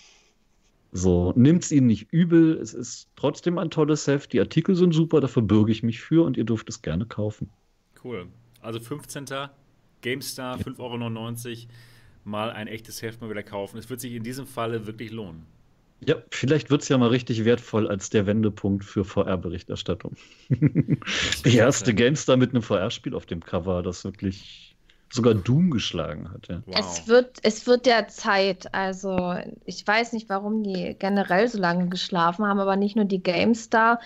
So, nimmt's ihnen nicht übel. Es ist trotzdem ein tolles Heft. Die Artikel sind super, dafür bürge ich mich für und ihr dürft es gerne kaufen. Cool. Also 15. GameStar, 5,99 Euro. Mal ein echtes Heft mal wieder kaufen. Es wird sich in diesem Falle wirklich lohnen. Ja, vielleicht wird's ja mal richtig wertvoll als der Wendepunkt für VR-Berichterstattung. Die erste GameStar mit einem VR-Spiel auf dem Cover, das wirklich sogar Doom geschlagen hat. Ja. Wow. Es wird, es wird der Zeit. Also, ich weiß nicht, warum die generell so lange geschlafen haben, aber nicht nur die GameStar,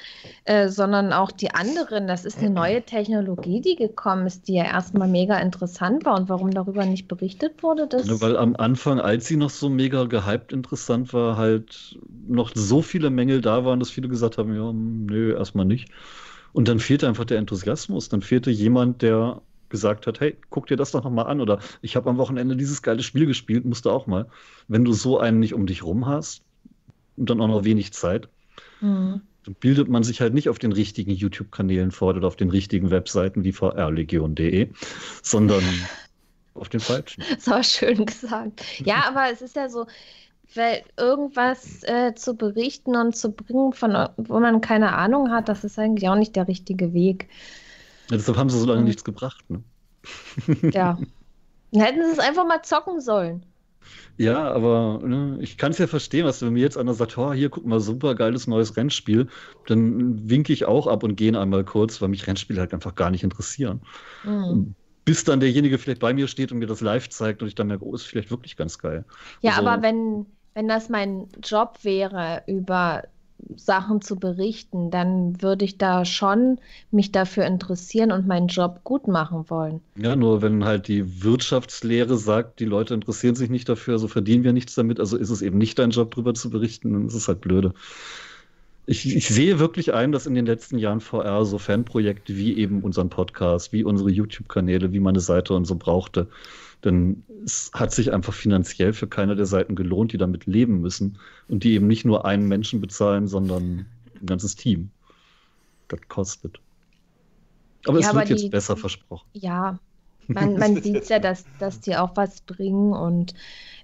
äh, sondern auch die anderen. Das ist eine neue Technologie, die gekommen ist, die ja erstmal mega interessant war. Und warum darüber nicht berichtet wurde, das. Ne, weil am Anfang, als sie noch so mega gehypt interessant war, halt noch so viele Mängel da waren, dass viele gesagt haben, ja, nö, erstmal nicht. Und dann fehlte einfach der Enthusiasmus. Dann fehlte jemand, der gesagt hat, hey, guck dir das doch noch mal an. Oder ich habe am Wochenende dieses geile Spiel gespielt, musst du auch mal. Wenn du so einen nicht um dich rum hast und dann auch noch wenig Zeit, Hm. dann bildet man sich halt nicht auf den richtigen YouTube-Kanälen fort oder auf den richtigen Webseiten wie vrlegion.de, sondern auf den falschen. Das war schön gesagt. Ja, aber es ist ja so, weil irgendwas äh, zu berichten und zu bringen, von wo man keine Ahnung hat, das ist eigentlich auch nicht der richtige Weg. Ja, deshalb haben sie so lange Mhm. nichts gebracht. Ne? Ja. Dann hätten sie es einfach mal zocken sollen. Ja, aber ne, ich kann es ja verstehen, was wenn mir jetzt einer sagt, oh, hier, guck mal, super geiles neues Rennspiel, dann winke ich auch ab und gehe einmal kurz, weil mich Rennspiele halt einfach gar nicht interessieren. Hm. Bis dann derjenige vielleicht bei mir steht und mir das live zeigt und ich dann merke, oh, ist vielleicht wirklich ganz geil. Ja, Also- aber wenn, wenn das mein Job wäre, über Sachen zu berichten, dann würde ich da schon mich dafür interessieren und meinen Job gut machen wollen. Ja, nur wenn halt die Wirtschaftslehre sagt, die Leute interessieren sich nicht dafür, also verdienen wir nichts damit, also ist es eben nicht dein Job, drüber zu berichten, dann ist es halt blöde. Ich, ich sehe wirklich ein, dass in den letzten Jahren VR so Fanprojekte wie eben unseren Podcast, wie unsere YouTube-Kanäle, wie meine Seite und so brauchte. Denn es hat sich einfach finanziell für keine der Seiten gelohnt, die damit leben müssen und die eben nicht nur einen Menschen bezahlen, sondern ein ganzes Team. Das kostet. Aber Ja, es aber wird jetzt die- besser versprochen. Ja, man, man sieht ja, dass, dass die auch was bringen und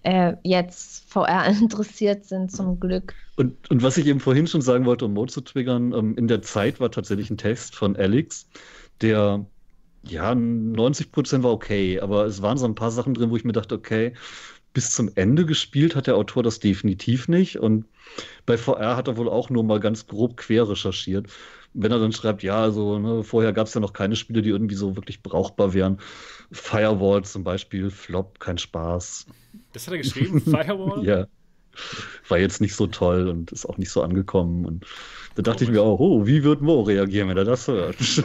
äh, jetzt VR interessiert sind zum Glück. Und, und was ich eben vorhin schon sagen wollte, um Mo zu triggern, ähm, in der Zeit war tatsächlich ein Text von Alex, der, ja, 90 Prozent war okay, aber es waren so ein paar Sachen drin, wo ich mir dachte, okay, bis zum Ende gespielt hat der Autor das definitiv nicht und bei VR hat er wohl auch nur mal ganz grob quer recherchiert. Wenn er dann schreibt, ja, also ne, vorher gab es ja noch keine Spiele, die irgendwie so wirklich brauchbar wären. Firewall zum Beispiel, Flop, kein Spaß. Das hat er geschrieben, Firewall? Ja. War jetzt nicht so toll und ist auch nicht so angekommen. Und da dachte ich mir auch, oh, wie wird Mo reagieren, wenn er das hört?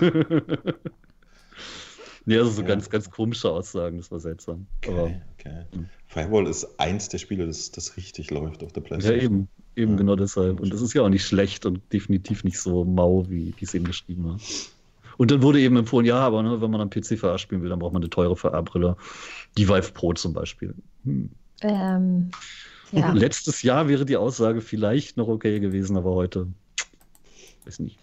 nee, also so Ja. ganz, ganz komische Aussagen, das war seltsam. Aber Okay, okay. Hm. Firewall ist eins der Spiele, das, das richtig läuft auf der ja, PlayStation. eben, eben Ja. genau deshalb. Und das ist ja auch nicht schlecht und definitiv nicht so mau, wie wie es eben geschrieben war. Und dann wurde eben empfohlen, ja, aber ne, wenn man am PC VR spielen will, dann braucht man eine teure VR-Brille. Die Vive Pro zum Beispiel. Hm. Ähm, ja. Letztes Jahr wäre die Aussage vielleicht noch okay gewesen, aber heute, weiß nicht.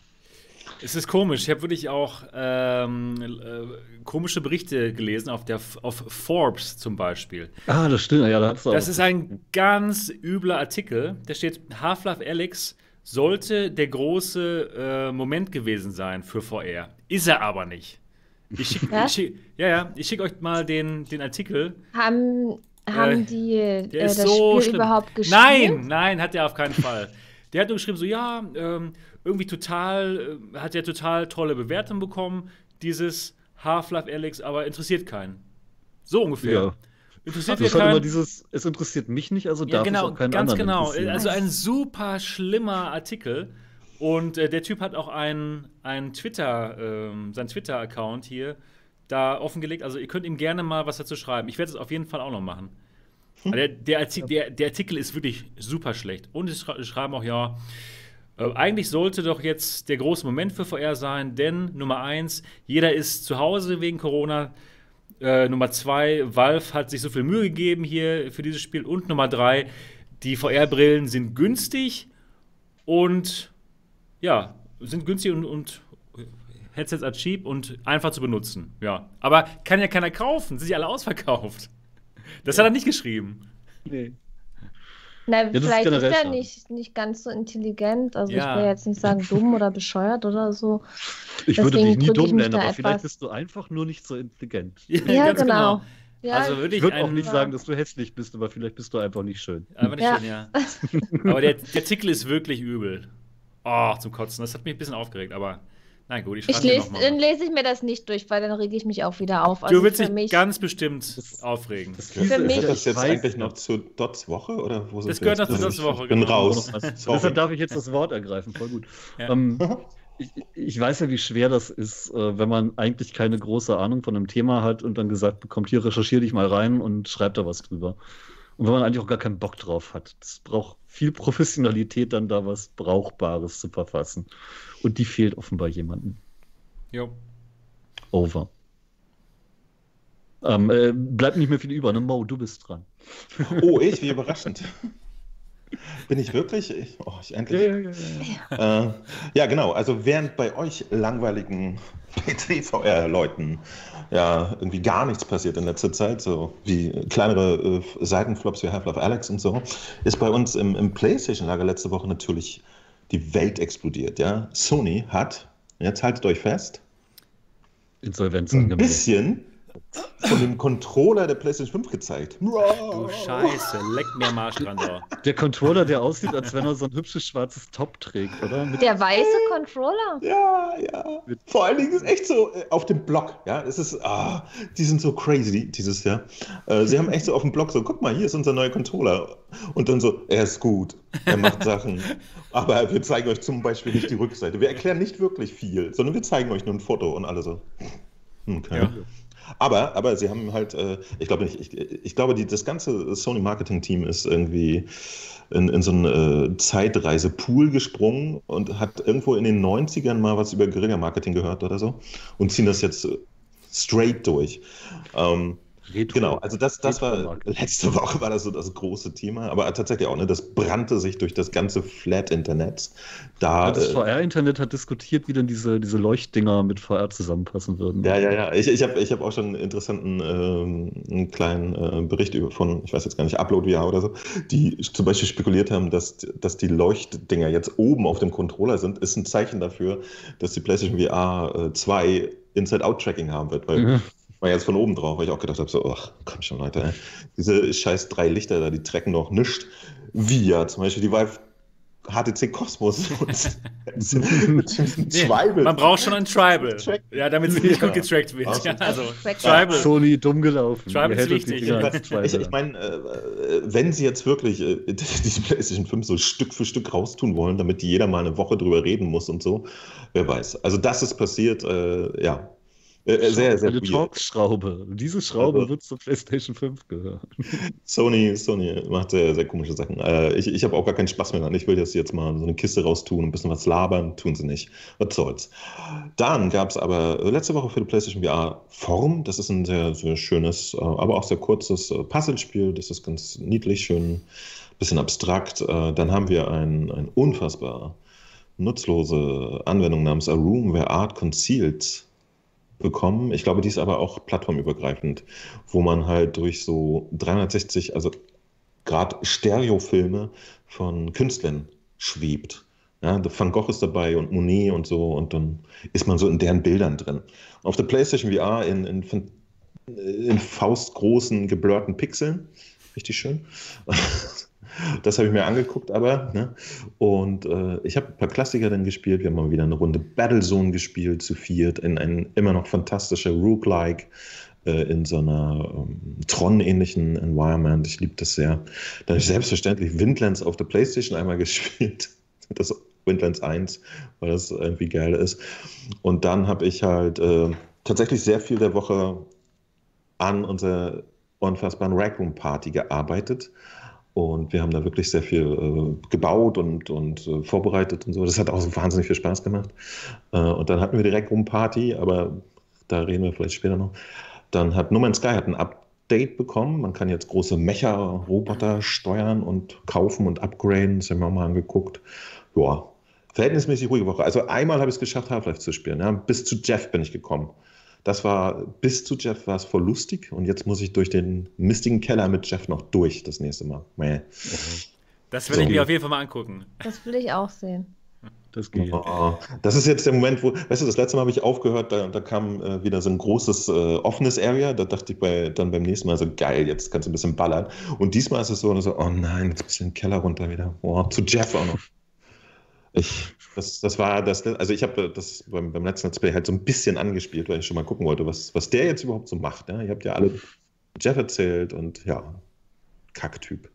Es ist komisch. Ich habe wirklich auch ähm, äh, komische Berichte gelesen auf, der, auf Forbes zum Beispiel. Ah, das stimmt. Ja, da hat's auch. Das ist ein ganz übler Artikel. Da steht, Half-Life Alyx sollte der große äh, Moment gewesen sein für VR. Ist er aber nicht. Ich schick, ich schick, ja, ja, ich schicke euch mal den, den Artikel. Haben, haben Äh, die äh, das so Spiel schlimm. überhaupt gespielt? Nein, nein, hat er auf keinen Fall. Der hat nur geschrieben, so ja, ähm, irgendwie total, äh, hat er total tolle Bewertungen bekommen, dieses Half-Life Alyx, aber interessiert keinen. So ungefähr. Ja. Interessiert ja ist halt immer keinen. dieses, es interessiert mich nicht, also Ja, darf genau, es auch keinen ganz anderen genau. interessieren. Also ein super schlimmer Artikel. Und äh, der Typ hat auch einen, einen Twitter, ähm, sein Twitter-Account hier, da offengelegt. Also ihr könnt ihm gerne mal was dazu schreiben. Ich werde es auf jeden Fall auch noch machen. Der, der, Artikel, der, der, Artikel ist wirklich super schlecht. Und sie schreiben auch, ja, äh, eigentlich sollte doch jetzt der große Moment für VR sein, denn Nummer eins, jeder ist zu Hause wegen Corona. Äh, Nummer zwei, Valve hat sich so viel Mühe gegeben hier für dieses Spiel. Und Nummer drei, die VR-Brillen sind günstig und ja, sind günstig und, und Headsets are cheap und einfach zu benutzen. Ja. Aber kann ja keiner kaufen, sind sie alle ausverkauft. Das hat er nicht geschrieben. Nee. Na, ja, vielleicht ist, ist er nicht, nicht ganz so intelligent. Also ja. ich will jetzt nicht sagen dumm oder bescheuert oder so. Ich Deswegen würde dich nie dumm nennen, aber vielleicht bist du einfach nur nicht so intelligent. Ja, ja genau. genau. Ja, also würde ich, ich würde auch nicht sagen, dass du hässlich bist, aber vielleicht bist du einfach nicht schön. Aber nicht ja. schön, ja. aber der, der Artikel ist wirklich übel. Oh, zum Kotzen. Das hat mich ein bisschen aufgeregt, aber Nein, gut, ich, ich lese, Dann lese ich mir das nicht durch, weil dann rege ich mich auch wieder auf. Also du willst dich ganz bestimmt das, aufregen. Das für mich, ist das jetzt eigentlich noch zu Dots Woche? Oder wo das gehört noch zu Dots Woche. Ich bin genau. raus. Deshalb darf ich jetzt das Wort ergreifen. Voll gut. Ja. Ähm, ich, ich, weiß ja, wie schwer das ist, äh, wenn man eigentlich keine große Ahnung von einem Thema hat und dann gesagt bekommt, hier recherchiere dich mal rein und schreib da was drüber. Und wenn man eigentlich auch gar keinen Bock drauf hat. Es braucht viel Professionalität, dann da was Brauchbares zu verfassen. Und die fehlt offenbar jemandem. Jo. Over. Ähm, äh, bleibt nicht mehr viel über, ne? Mo, du bist dran. Oh, ich, wie überraschend. Bin ich wirklich? Ich, oh, ich endlich. Ja, ja, ja. Äh, ja, genau. Also während bei euch langweiligen PC-VR-Leuten ja irgendwie gar nichts passiert in letzter Zeit, so wie kleinere äh, Seitenflops wie Half-Life Alex und so, ist bei uns im, im PlayStation-Lager letzte Woche natürlich die Welt explodiert. Ja? Sony hat, jetzt haltet euch fest, Insolvenz ein bisschen von dem Controller der PlayStation 5 gezeigt. Du Scheiße, leck mir Marsch dran da. Der Controller, der aussieht, als wenn er so ein hübsches schwarzes Top trägt, oder? Mit der weiße Controller? Ja, ja. Vor allen Dingen ist echt so äh, auf dem Block, ja. Es ist, ah, die sind so crazy dieses Jahr. Äh, sie haben echt so auf dem Block so, guck mal, hier ist unser neuer Controller. Und dann so, er ist gut, er macht Sachen. Aber wir zeigen euch zum Beispiel nicht die Rückseite. Wir erklären nicht wirklich viel, sondern wir zeigen euch nur ein Foto und alle so. Okay. Ja. Aber, aber sie haben halt, äh, ich glaube nicht, ich, ich glaube, die, das ganze Sony-Marketing-Team ist irgendwie in, in so einen äh, Zeitreise-Pool gesprungen und hat irgendwo in den 90ern mal was über Guerilla-Marketing gehört oder so und ziehen das jetzt straight durch. Ähm, Retro. Genau, also das, das war letzte Woche war das so das große Thema, aber tatsächlich auch, ne, das brannte sich durch das ganze Flat-Internet. Da, ja, das äh, VR-Internet hat diskutiert, wie denn diese, diese Leuchtdinger mit VR zusammenpassen würden. Ja, ja, ja. Ich, ich habe ich hab auch schon einen interessanten ähm, einen kleinen äh, Bericht über von, ich weiß jetzt gar nicht, Upload VR oder so, die zum Beispiel spekuliert haben, dass, dass die Leuchtdinger jetzt oben auf dem Controller sind, ist ein Zeichen dafür, dass die PlayStation VR 2 äh, Inside-Out-Tracking haben wird, weil mhm mal jetzt von oben drauf, weil ich auch gedacht habe, so, ach, komm schon, Leute, ey. diese scheiß drei Lichter da, die trecken doch nichts. Wie ja, zum Beispiel die Vive HTC Cosmos nee, Man braucht schon ein Tribal. Ja, damit es nicht gut getrackt wird. Ja, also, Tribal. Sony dumm gelaufen. Tribal ist wichtig. Ich, ich meine, äh, wenn sie jetzt wirklich äh, die PlayStation 5 so Stück für Stück raustun wollen, damit jeder mal eine Woche drüber reden muss und so, wer weiß. Also, das ist passiert, äh, ja, äh, äh, sehr, sehr Eine Torx-Schraube. Diese Schraube also, wird zur PlayStation 5 gehören. Sony, Sony macht sehr, sehr komische Sachen. Äh, ich ich habe auch gar keinen Spaß mehr dran. Ich will jetzt, jetzt mal so eine Kiste raustun, ein bisschen was labern. Tun sie nicht. Was soll's. Dann gab es aber letzte Woche für die PlayStation VR Form. Das ist ein sehr, sehr schönes, aber auch sehr kurzes Puzzlespiel. Das ist ganz niedlich, schön, bisschen abstrakt. Dann haben wir ein, ein unfassbar nutzlose Anwendung namens A Room Where Art Concealed bekommen. Ich glaube, die ist aber auch plattformübergreifend, wo man halt durch so 360, also gerade Stereofilme von Künstlern schwebt. Ja, Van Gogh ist dabei und Monet und so und dann ist man so in deren Bildern drin. Auf der PlayStation VR in, in, in faustgroßen, geblurrten Pixeln. Richtig schön. Das habe ich mir angeguckt, aber. Ne? Und äh, ich habe ein paar Klassiker dann gespielt. Wir haben mal wieder eine Runde Battlezone gespielt, zu viert, in ein immer noch fantastischer Rook-like, äh, in so einer ähm, Tron-ähnlichen Environment. Ich liebe das sehr. Dann habe ich selbstverständlich Windlands auf der Playstation einmal gespielt. Das Windlands 1, weil das irgendwie geil ist. Und dann habe ich halt. Äh, tatsächlich sehr viel der Woche an unserer unfassbaren Rackroom Party gearbeitet. Und wir haben da wirklich sehr viel äh, gebaut und, und äh, vorbereitet und so. Das hat auch so wahnsinnig viel Spaß gemacht. Äh, und dann hatten wir die Rackroom Party, aber da reden wir vielleicht später noch. Dann hat No Man's Sky hat ein Update bekommen. Man kann jetzt große Mecha-Roboter steuern und kaufen und upgraden. Das haben wir auch mal angeguckt. Ja, verhältnismäßig ruhige Woche. Also einmal habe ich es geschafft, Half-Life zu spielen. Ja. Bis zu Jeff bin ich gekommen. Das war, bis zu Jeff war es voll lustig und jetzt muss ich durch den mistigen Keller mit Jeff noch durch das nächste Mal. Mäh. Das werde ich mir auf jeden Fall mal angucken. Das will ich auch sehen. Das geht. Oh, das ist jetzt der Moment, wo, weißt du, das letzte Mal habe ich aufgehört, da, da kam äh, wieder so ein großes äh, offenes Area. Da dachte ich bei, dann beim nächsten Mal so, geil, jetzt kannst du ein bisschen ballern. Und diesmal ist es so, so oh nein, jetzt bist du in den Keller runter wieder. Oh, zu Jeff auch noch. Ich, das, das war das, also ich habe das beim, beim letzten Let's Play halt so ein bisschen angespielt, weil ich schon mal gucken wollte, was, was der jetzt überhaupt so macht. Ja? Ihr habt ja alle Jeff erzählt und ja, Kacktyp.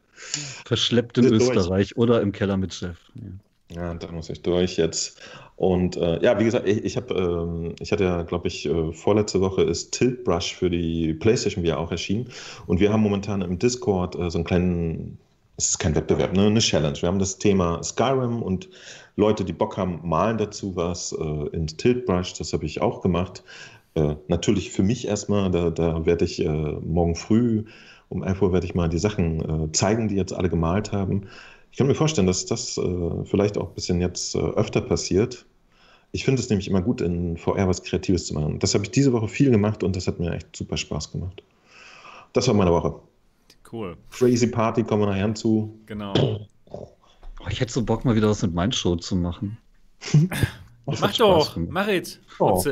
Verschleppt in Sind durch. Österreich oder im Keller mit Chef. Ja. Ja, da muss ich durch jetzt. Und äh, ja, wie gesagt, ich, ich habe, ähm, ich hatte ja, glaube ich, äh, vorletzte Woche ist Tilt Brush für die PlayStation VR auch erschienen. Und wir haben momentan im Discord äh, so einen kleinen, es ist kein Wettbewerb, ne, eine Challenge. Wir haben das Thema Skyrim und Leute, die Bock haben, malen dazu was äh, in Tilt Brush. Das habe ich auch gemacht. Äh, natürlich für mich erstmal, da, da werde ich äh, morgen früh um 11 Uhr werde ich mal die Sachen äh, zeigen, die jetzt alle gemalt haben. Ich kann mir vorstellen, dass das äh, vielleicht auch ein bisschen jetzt äh, öfter passiert. Ich finde es nämlich immer gut, in VR was Kreatives zu machen. Das habe ich diese Woche viel gemacht und das hat mir echt super Spaß gemacht. Das war meine Woche. Cool. Crazy Party kommen wir nachher zu. Genau. Oh, ich hätte so Bock, mal wieder was mit meinem Show zu machen. Das Mach doch, mach it. Oh.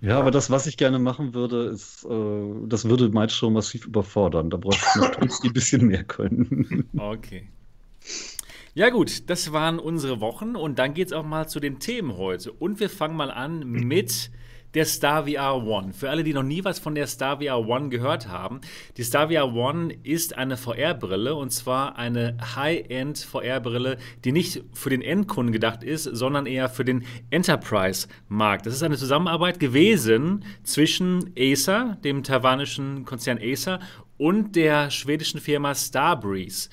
Ja, aber das, was ich gerne machen würde, ist, äh, das würde mein Show massiv überfordern. Da bräuchte ich noch Tools, die ein bisschen mehr können. Okay. Ja gut, das waren unsere Wochen und dann geht es auch mal zu den Themen heute. Und wir fangen mal an mit der Star VR One. Für alle, die noch nie was von der Star VR One gehört haben, die Star VR One ist eine VR-Brille und zwar eine High-End VR-Brille, die nicht für den Endkunden gedacht ist, sondern eher für den Enterprise-Markt. Das ist eine Zusammenarbeit gewesen zwischen Acer, dem taiwanischen Konzern Acer, und der schwedischen Firma Starbreeze.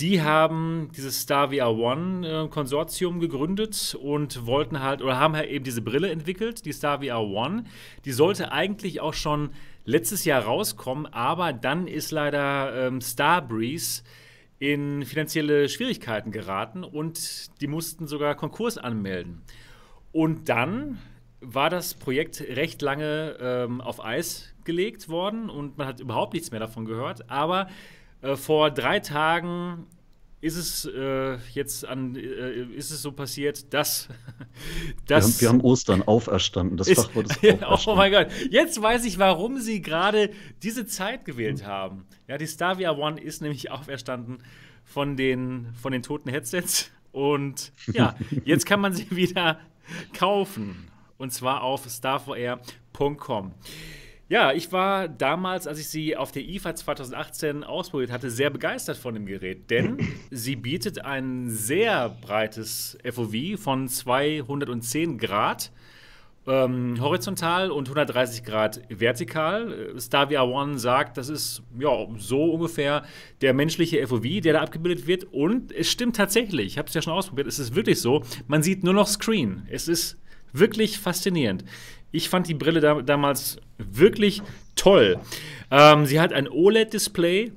Die haben dieses Star VR One äh, Konsortium gegründet und wollten halt oder haben halt eben diese Brille entwickelt, die Star VR One. Die sollte eigentlich auch schon letztes Jahr rauskommen, aber dann ist leider ähm, Starbreeze in finanzielle Schwierigkeiten geraten und die mussten sogar Konkurs anmelden. Und dann war das Projekt recht lange ähm, auf Eis gelegt worden und man hat überhaupt nichts mehr davon gehört. Aber äh, vor drei Tagen ist es äh, jetzt an, äh, ist es so passiert, dass, Wir dass haben, wir haben Ostern auferstanden. Das ist, Fachwort ist oh auferstanden. mein Gott, jetzt weiß ich, warum sie gerade diese Zeit gewählt haben. Ja, die Star VR One ist nämlich auferstanden von den, von den toten Headsets und ja, jetzt kann man sie wieder kaufen und zwar auf starvr.com. Ja, ich war damals, als ich sie auf der IFA 2018 ausprobiert hatte, sehr begeistert von dem Gerät, denn sie bietet ein sehr breites FOV von 210 Grad ähm, horizontal und 130 Grad vertikal. Äh, Star VR One sagt, das ist ja so ungefähr der menschliche FOV, der da abgebildet wird. Und es stimmt tatsächlich. Ich habe es ja schon ausprobiert. Es ist wirklich so. Man sieht nur noch Screen. Es ist wirklich faszinierend. Ich fand die Brille da, damals wirklich toll. Ähm, sie hat ein OLED-Display.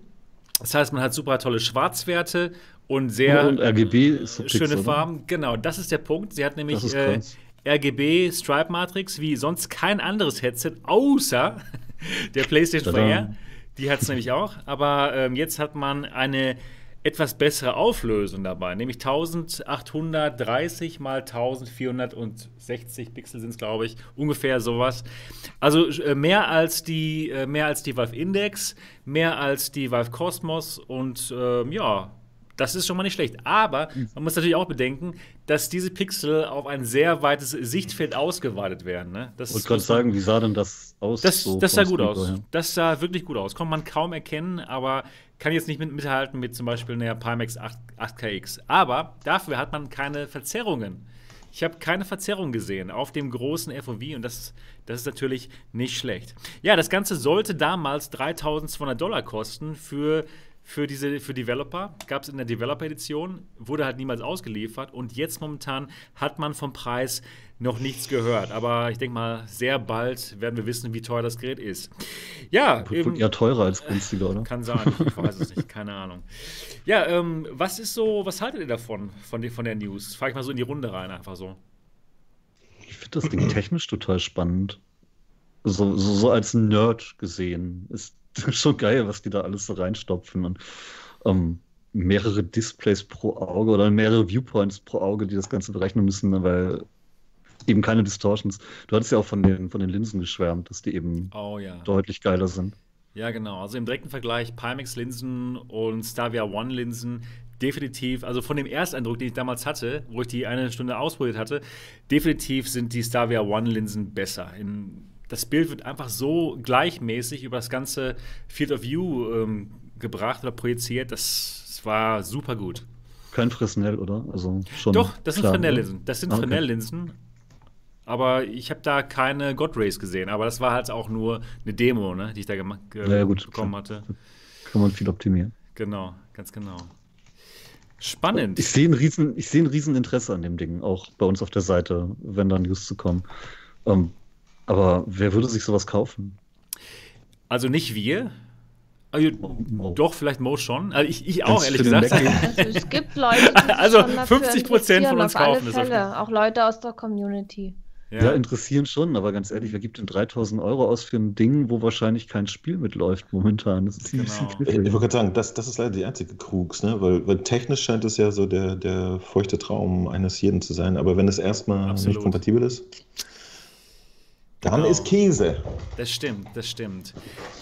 Das heißt, man hat super tolle Schwarzwerte und sehr Und RGB fix, schöne oder? Farben. Genau, das ist der Punkt. Sie hat nämlich äh. RGB Stripe Matrix wie sonst kein anderes Headset außer der PlayStation Tada. VR. Die hat es nämlich auch. Aber ähm, jetzt hat man eine etwas bessere Auflösung dabei, nämlich 1830 mal 1460 Pixel sind es, glaube ich, ungefähr sowas. Also äh, mehr als die äh, mehr als die Valve Index, mehr als die Valve Cosmos und ähm, ja, das ist schon mal nicht schlecht. Aber man muss natürlich auch bedenken, dass diese Pixel auf ein sehr weites Sichtfeld ausgeweitet werden. Ne? Das Ich wollte gerade sagen, wie sah denn das aus? das, so das sah gut aus. her? Das sah wirklich gut aus. Kann man kaum erkennen, aber kann jetzt nicht mit, mithalten mit zum Beispiel einer Pimax 8, 8KX. Aber dafür hat man keine Verzerrungen. Ich habe keine Verzerrung gesehen auf dem großen FOV und das, das ist natürlich nicht schlecht. Ja, das Ganze sollte damals 3200 Dollar kosten für für diese für Developer. Gab es in der Developer-Edition, wurde halt niemals ausgeliefert und jetzt momentan hat man vom Preis noch nichts gehört. Aber ich denke mal, sehr bald werden wir wissen, wie teuer das Gerät ist. Ja. Wird eher teurer als günstiger, oder? Kann sein, ich weiß es nicht, keine Ahnung. Ja, ähm, was ist so, was haltet ihr davon, von, von der News? Frage ich mal so in die Runde rein, einfach so. Ich finde das Ding technisch total spannend. So, so, so als Nerd gesehen ist schon geil, was die da alles so reinstopfen. Und ähm, mehrere Displays pro Auge oder mehrere Viewpoints pro Auge, die das Ganze berechnen müssen, weil eben keine Distortions. Du hattest ja auch von den, von den Linsen geschwärmt, dass die eben oh, ja. deutlich geiler sind. Ja, genau. Also im direkten Vergleich Pimax-Linsen und Stavia One-Linsen definitiv, also von dem Ersteindruck, den ich damals hatte, wo ich die eine Stunde ausprobiert hatte, definitiv sind die Stavia One-Linsen besser. In das Bild wird einfach so gleichmäßig über das ganze Field of View ähm, gebracht oder projiziert. Das, das, war super gut. Kein Fresnel, oder? Also schon Doch, das klar, sind Fresnel-Linsen. Das sind okay. Fresnel-Linsen. Aber ich habe da keine God Rays gesehen. Aber das war halt auch nur eine Demo, ne, die ich da äh, ja, gut, bekommen klar. hatte. Kann man viel optimieren. Genau, ganz genau. Spannend. Ich sehe ein, riesen, seh ein Rieseninteresse an dem Ding, auch bei uns auf der Seite, wenn da News zu kommen. Ähm, aber wer würde sich sowas kaufen? Also nicht wir. Also, oh. Doch, vielleicht Mo schon. Also ich, ich auch, ehrlich gesagt. Also es gibt Leute, die Also 50 Prozent von uns kaufen das. Fälle. Auch Leute aus der Community. Ja. ja. interessieren schon, aber ganz ehrlich, wer gibt denn 3000 Euro aus für ein Ding, wo wahrscheinlich kein Spiel mitläuft momentan? Das ist ziemlich genau. Ich, ich wollte gerade sagen, das, das ist leider die einzige Krux, ne? weil, weil technisch scheint es ja so der, der feuchte Traum eines jeden zu sein, aber wenn es erstmal nicht kompatibel ist. Dann genau. ist Käse. Das stimmt, das stimmt.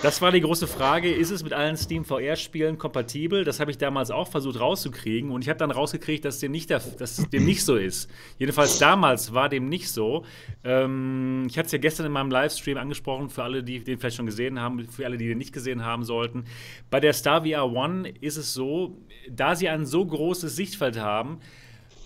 Das war die große Frage, ist es mit allen Steam VR-Spielen kompatibel? Das habe ich damals auch versucht rauszukriegen und ich habe dann rausgekriegt, dass dem nicht, dass dem nicht so ist. Jedenfalls damals war dem nicht so. Ähm, ich hatte es ja gestern in meinem Livestream angesprochen, für alle, die den vielleicht schon gesehen haben, für alle, die den nicht gesehen haben sollten. Bei der Star VR One ist es so, da sie ein so großes Sichtfeld haben,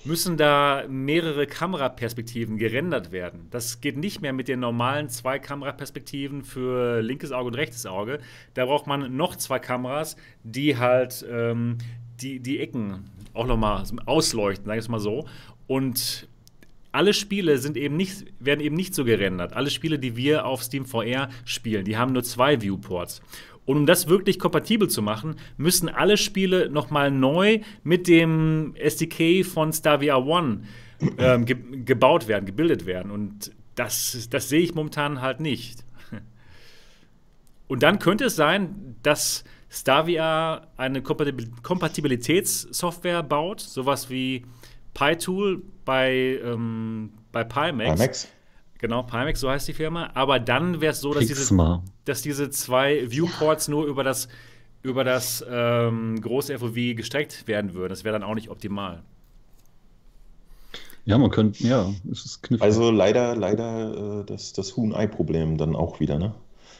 müssen da mehrere Kameraperspektiven gerendert werden. Das geht nicht mehr mit den normalen zwei Kameraperspektiven für linkes Auge und rechtes Auge. Da braucht man noch zwei Kameras, die halt ähm, die, die Ecken auch nochmal ausleuchten, sage ich es mal so. Und alle Spiele sind eben nicht, werden eben nicht so gerendert. Alle Spiele, die wir auf Steam VR spielen, die haben nur zwei Viewports. Und um das wirklich kompatibel zu machen, müssen alle Spiele nochmal neu mit dem SDK von Stavia One ähm, ge gebaut werden, gebildet werden. Und das, das sehe ich momentan halt nicht. Und dann könnte es sein, dass Stavia eine Kompatibilitätssoftware baut, sowas wie PyTool bei, ähm, bei Pimax. Pimax. Genau, Pimax, so heißt die Firma. Aber dann wäre es so, dass diese, dass diese zwei Viewports ja. nur über das, über das ähm, große FOV gestreckt werden würden. Das wäre dann auch nicht optimal. Ja, man könnte, ja, es ist knifflig. Also leider, leider äh, das, das Huhn-Ei-Problem dann auch wieder, ne?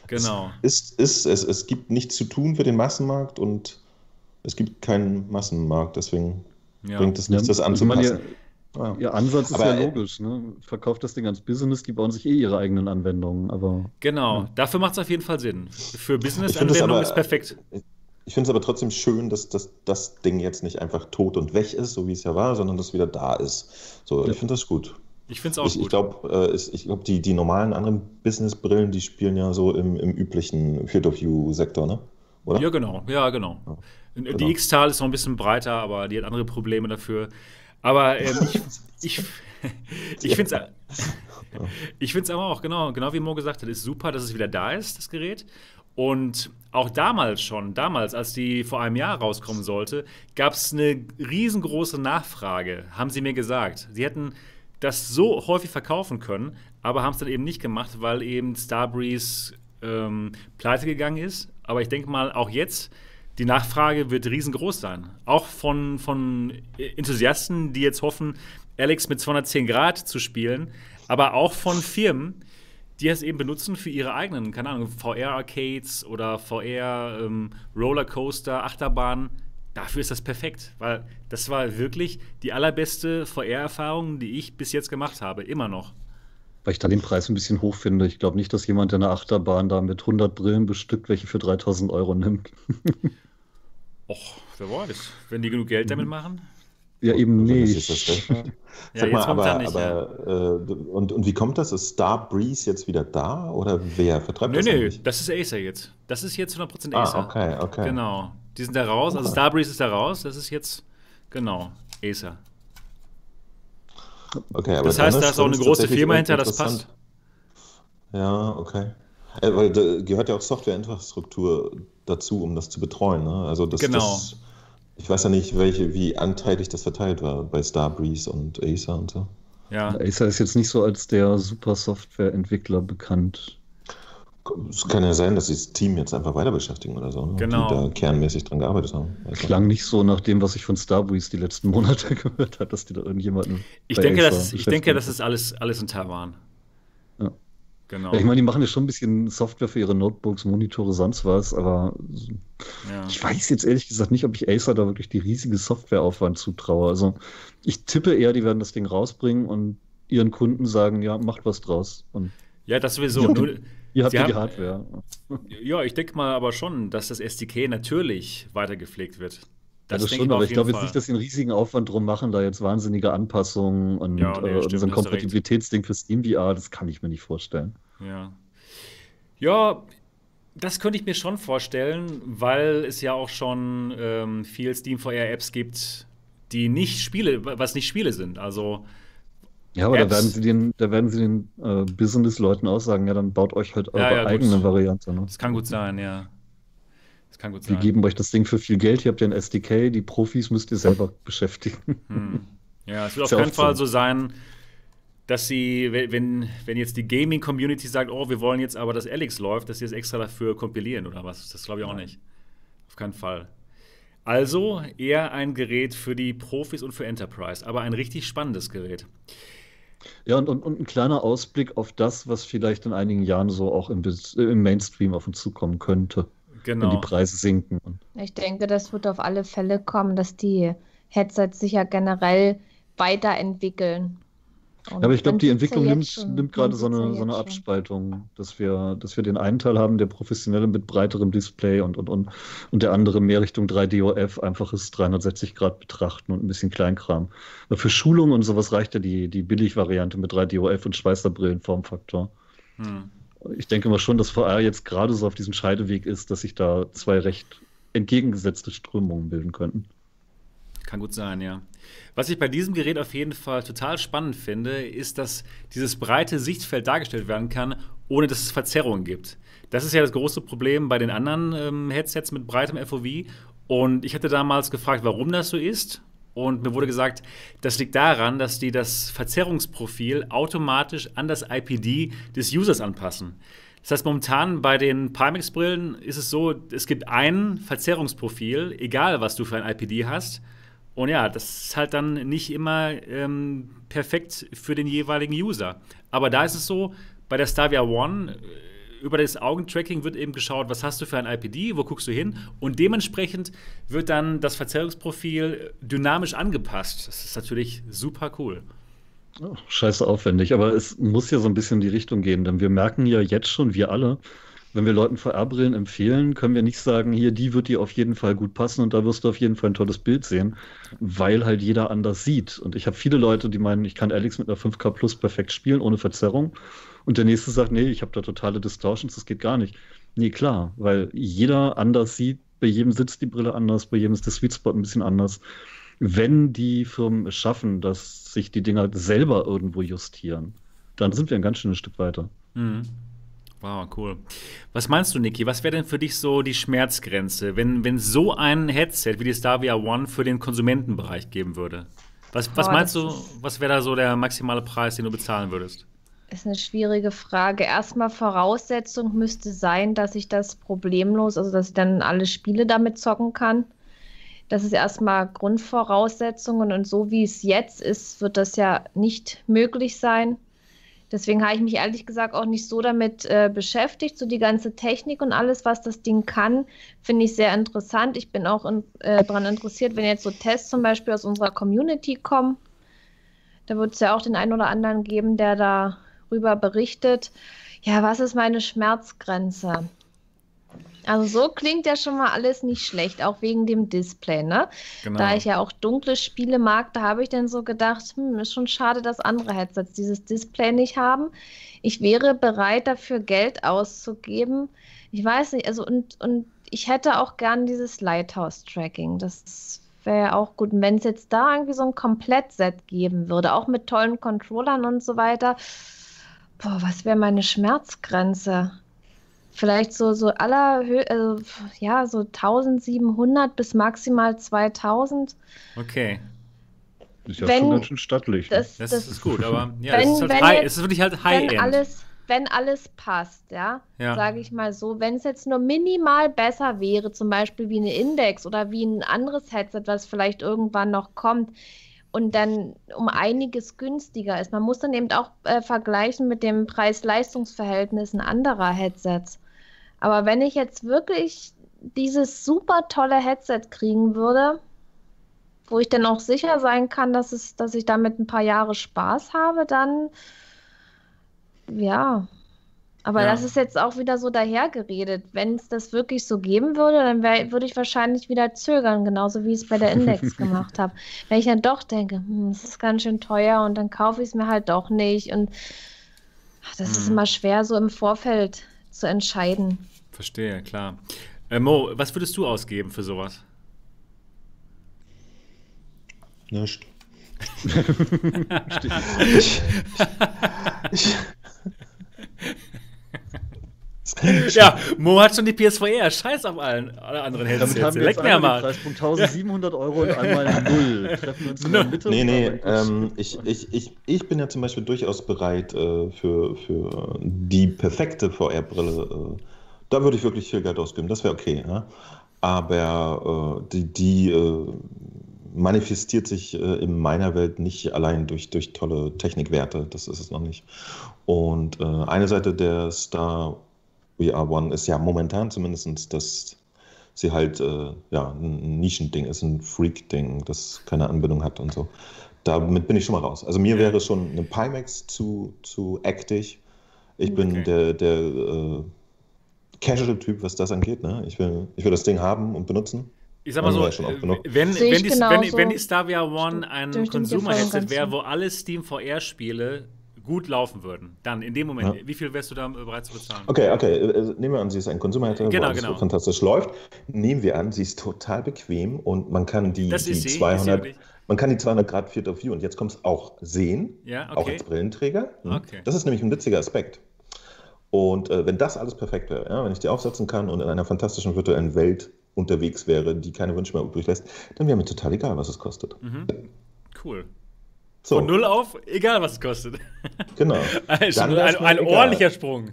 Genau. Es, ist, es, es gibt nichts zu tun für den Massenmarkt und es gibt keinen Massenmarkt, deswegen ja. bringt es nichts, ja, das anzupassen. Ja. Ihr Ansatz aber, ist ja äh, logisch, ne? Verkauft das Ding als Business, die bauen sich eh ihre eigenen Anwendungen, aber. Genau, ja. dafür macht es auf jeden Fall Sinn. Für Business-Anwendungen ist perfekt. Ich finde es aber trotzdem schön, dass, dass, das Ding jetzt nicht einfach tot und weg ist, so wie es ja war, sondern dass es wieder da ist. So, ja. ich finde das gut. Ich finde es auch ich, gut. Ich glaube, äh, ich glaub, die, die normalen anderen Business-Brillen, die spielen ja so im, im üblichen Field-of-View-Sektor, ne? Oder? Ja, genau. Ja, genau. Ja, genau. Die X-Tal ist noch ein bisschen breiter, aber die hat andere Probleme dafür. Aber ähm, ich, ich, ich finde es ich find's aber auch, genau, genau wie Mo gesagt hat, ist super, dass es wieder da ist, das Gerät. Und auch damals schon, damals, als die vor einem Jahr rauskommen sollte, gab es eine riesengroße Nachfrage, haben sie mir gesagt. Sie hätten das so häufig verkaufen können, aber haben es dann eben nicht gemacht, weil eben Starbreeze ähm, pleite gegangen ist. Aber ich denke mal, auch jetzt die Nachfrage wird riesengroß sein. Auch von, von Enthusiasten, die jetzt hoffen, Alex mit 210 Grad zu spielen, aber auch von Firmen, die es eben benutzen für ihre eigenen, keine Ahnung, VR-Arcades oder VR-Rollercoaster, ähm, Achterbahnen. dafür ist das perfekt, weil das war wirklich die allerbeste VR-Erfahrung, die ich bis jetzt gemacht habe, immer noch. Weil ich da den Preis ein bisschen hoch finde. Ich glaube nicht, dass jemand in der Achterbahn da mit 100 Brillen bestückt, welche für 3000 Euro nimmt. Och, wer weiß, wenn die genug Geld damit machen. Ja, eben nicht. Ja, Sag mal, jetzt aber, nicht, aber äh, und, und wie kommt das? Ist Star Breeze jetzt wieder da oder wer vertreibt Nö, das nö, eigentlich? das ist Acer jetzt. Das ist jetzt 100% Acer. Ah, okay, okay. Genau. Die sind da raus, also Okay. Starbreeze ist da raus, das ist jetzt, genau, Acer. Okay, aber Das heißt, da ist auch eine große Firma hinter, das interessant. Ja, okay. Äh, weil da gehört ja auch Softwareinfrastruktur dazu, um das zu betreuen. Ne? Also das, Genau. das, ich weiß ja nicht, welche, wie anteilig das verteilt war bei Starbreeze und Acer und so. Ja, Acer ist jetzt nicht so als der super Softwareentwickler bekannt. Es kann ja sein, dass sie das Team jetzt einfach weiter beschäftigen oder so, ne? Genau. die da kernmäßig dran gearbeitet haben. Weiß nicht. Klang nicht so nach dem, was ich von Starbreeze die letzten Monate gehört habe, dass die da irgendjemanden. ich denke, das, ich denke, das ist alles, alles in Taiwan. Ja. Genau. Ja, ich meine, die machen ja schon ein bisschen Software für ihre Notebooks, Monitore, sonst was, aber ja. ich weiß jetzt ehrlich gesagt nicht, ob ich Acer da wirklich die riesige Softwareaufwand zutraue. Also ich tippe eher, die werden das Ding rausbringen und ihren Kunden sagen, ja, macht was draus. Und ja, das sowieso. Ja, ihr habt Sie ja die Hardware. ja, ich denke mal aber schon, dass das SDK natürlich weitergepflegt wird. Das, denke schon, aber ich glaube jetzt nicht, dass sie einen riesigen Aufwand drum machen, da jetzt wahnsinnige Anpassungen und Ja, nee, äh, stimmt, so ein. Kompatibilitätsding für Steam VR, das kann ich mir nicht vorstellen. Ja. Ja, das könnte ich mir schon vorstellen, weil es ja auch schon ähm, viel Steam VR Apps gibt, die nicht Spiele, was nicht Spiele sind. Also Ja, aber da Apps. werden sie den, da werden sie den äh, Business-Leuten auch sagen, ja, dann baut euch halt eure Ja, ja, gut. eigene Variante. Ne? das kann gut sein, ja. Das kann gut Wir sein. geben euch das Ding für viel Geld, ihr habt ja ein SDK, die Profis müsst ihr selber beschäftigen. Hm. Ja, es wird auf keinen Fall so. sein, dass sie, wenn- wenn, jetzt die Gaming-Community sagt, oh, wir wollen jetzt aber, dass Alex läuft, dass sie es extra dafür kompilieren oder was. Das glaube ich auch nicht. Auf keinen Fall. Also eher ein Gerät für die Profis und für Enterprise, aber ein richtig spannendes Gerät. Ja, und, und, und ein kleiner Ausblick auf das, was vielleicht in einigen Jahren so auch im, Bis- im Mainstream auf uns zukommen könnte, wenn die Genau. Preise sinken. Ich denke, das wird auf alle Fälle kommen, dass die Headsets sich ja generell weiterentwickeln. Und Ja, aber ich glaube, die Entwicklung nimmt, nimmt gerade so eine, so eine schon. Abspaltung, dass wir, dass wir den einen Teil haben, der professionelle mit breiterem Display und, und, und, und der andere mehr Richtung 3DOF, einfaches 360 Grad betrachten und ein bisschen Kleinkram. Aber für Schulungen und sowas reicht ja die, die Billigvariante mit 3DOF und Schweißerbrillenformfaktor. Hm. Ich denke mal schon, dass VR jetzt gerade so auf diesem Scheideweg ist, dass sich da zwei recht entgegengesetzte Strömungen bilden könnten. Kann gut sein, ja. Was ich bei diesem Gerät auf jeden Fall total spannend finde, ist, dass dieses breite Sichtfeld dargestellt werden kann, ohne dass es Verzerrungen gibt. Das ist ja das große Problem bei den anderen ähm, Headsets mit breitem FOV. Und ich hatte damals gefragt, warum das so ist. Und mir wurde gesagt, das liegt daran, dass die das Verzerrungsprofil automatisch an das IPD des Users anpassen. Das heißt, momentan bei den Pimax-Brillen ist es so, es gibt ein Verzerrungsprofil, egal was du für ein IPD hast. Und ja, das ist halt dann nicht immer ähm, perfekt für den jeweiligen User. Aber da ist es so, bei der Stavia One, äh, über das Augentracking wird eben geschaut, was hast du für ein IPD, wo guckst du hin und dementsprechend wird dann das Verzerrungsprofil dynamisch angepasst. Das ist natürlich super cool. Oh, scheiße aufwendig, aber es muss ja so ein bisschen in die Richtung gehen, denn wir merken ja jetzt schon, wir alle, wenn wir Leuten VR-Brillen empfehlen, können wir nicht sagen, hier, die wird dir auf jeden Fall gut passen und da wirst du auf jeden Fall ein tolles Bild sehen, weil halt jeder anders sieht. Und ich habe viele Leute, die meinen, ich kann Alex mit einer 5K Plus perfekt spielen, ohne Verzerrung. Und der nächste sagt, nee, ich habe da totale Distortions, das geht gar nicht. Nee, klar, weil jeder anders sieht, bei jedem sitzt die Brille anders, bei jedem ist der Sweet Spot ein bisschen anders. Wenn die Firmen es schaffen, dass sich die Dinger selber irgendwo justieren, dann sind wir ein ganz schönes Stück weiter. Mhm. Wow, cool. Was meinst du, Niki? Was wäre denn für dich so die Schmerzgrenze, wenn, wenn so ein Headset wie die Stavia One für den Konsumentenbereich geben würde? Was, was Boah, meinst du, was wäre da so der maximale Preis, den du bezahlen würdest? Ist eine schwierige Frage. Erstmal Voraussetzung müsste sein, dass ich das problemlos, also dass ich dann alle Spiele damit zocken kann. Das ist erstmal Grundvoraussetzung und so wie es jetzt ist, wird das ja nicht möglich sein. Deswegen habe ich mich ehrlich gesagt auch nicht so damit äh, beschäftigt. So die ganze Technik und alles, was das Ding kann, finde ich sehr interessant. Ich bin auch in, äh, daran interessiert, wenn jetzt so Tests zum Beispiel aus unserer Community kommen. Da wird es ja auch den einen oder anderen geben, der darüber berichtet. Ja, was ist meine Schmerzgrenze? Also so klingt ja schon mal alles nicht schlecht, auch wegen dem Display, ne? Genau. Da ich ja auch dunkle Spiele mag, da habe ich dann so gedacht, hm, ist schon schade, dass andere Headsets dieses Display nicht haben. Ich wäre bereit, dafür Geld auszugeben. Ich weiß nicht, also und, und ich hätte auch gern dieses Lighthouse-Tracking. Das wäre ja auch gut. Und wenn es jetzt da irgendwie so ein Komplettset geben würde, auch mit tollen Controllern und so weiter, boah, was wäre meine Schmerzgrenze? Vielleicht so, so aller, also, ja, so 1700 bis maximal 2000. Okay. Ist ja Wenn schon ganz schön stattlich. ne? Das, Das, das, ist gut, aber ja, Wenn- es ist halt wenn high, jetzt- es ist wirklich halt wenn High-End. alles, wenn alles passt, ja, Ja. sage ich mal so, wenn es jetzt nur minimal besser wäre, zum Beispiel wie eine Index oder wie ein anderes Headset, was vielleicht irgendwann noch kommt und dann um einiges günstiger ist. Man muss dann eben auch äh, vergleichen mit dem Preis-Leistungs-Verhältnissen anderer Headsets. Aber wenn ich jetzt wirklich dieses super tolle Headset kriegen würde, wo ich dann auch sicher sein kann, dass es, dass ich damit ein paar Jahre Spaß habe, dann ja. Aber Ja. das ist jetzt auch wieder so dahergeredet. Wenn es das wirklich so geben würde, dann wär, würde ich wahrscheinlich wieder zögern, genauso wie ich es bei der Index gemacht habe. Wenn ich dann doch denke, hm, das ist ganz schön teuer und dann kaufe ich es mir halt doch nicht. Und ach, das ist Mhm. immer schwer, so im Vorfeld zu entscheiden. Verstehe, klar. Äh, Mo, was würdest du ausgeben für sowas? Nicht. ich, ich, Ja, Mo hat schon die PS4R. Scheiß auf allen alle anderen Headsets. Damit haben wir jetzt Leck mir mal. Preispunkt 1700 Euro und einmal Null. Treffen wir uns in der Mitte. Nee, nee, ähm, ich, ich, ich, ich bin ja zum Beispiel durchaus bereit äh, für, für die perfekte VR-Brille. Äh, da würde ich wirklich viel Geld ausgeben, das wäre okay. Ja? Aber äh, die, die äh, manifestiert sich äh, in meiner Welt nicht allein durch, durch tolle Technikwerte, das ist es noch nicht. Und äh, eine Seite der Star VR One ist ja momentan zumindest, dass sie halt äh, ja, ein Nischending ist, ein Freak-Ding, das keine Anbindung hat und so. Damit bin ich schon mal raus. Also mir Ja. wäre schon eine Pimax zu, zu actig. Ich bin Okay. der, der äh, Casual-Typ, was das angeht. Ne? Ich, will, ich will das Ding haben und benutzen. Ich sag mal Haben so, äh, wenn, wenn, die, genauso. wenn, wenn die Star VR One ein Consumer-Headset wäre, wo alle Steam VR-Spiele gut laufen würden, dann in dem Moment, Ja. wie viel wärst du da bereit zu bezahlen? Okay, okay. äh, Nehmen wir an, sie ist ein Consumer-Headset, Genau, genau. so fantastisch läuft. Nehmen wir an, sie ist total bequem und man kann die, Das die ist sie, ist sie 200, wirklich? man kann die 200 Grad Field of View und jetzt kommt es auch sehen. Ja, auch okay. als Brillenträger. Hm. Okay. Das ist nämlich ein witziger Aspekt. Und äh, wenn das alles perfekt wäre, ja, wenn ich die aufsetzen kann und in einer fantastischen virtuellen Welt unterwegs wäre, die keine Wünsche mehr übrig lässt, dann wäre mir total egal, was es kostet. Mhm. Cool. So, Von null auf, egal was es kostet. genau. ein, wär's ein, ein egal. ordentlicher Sprung.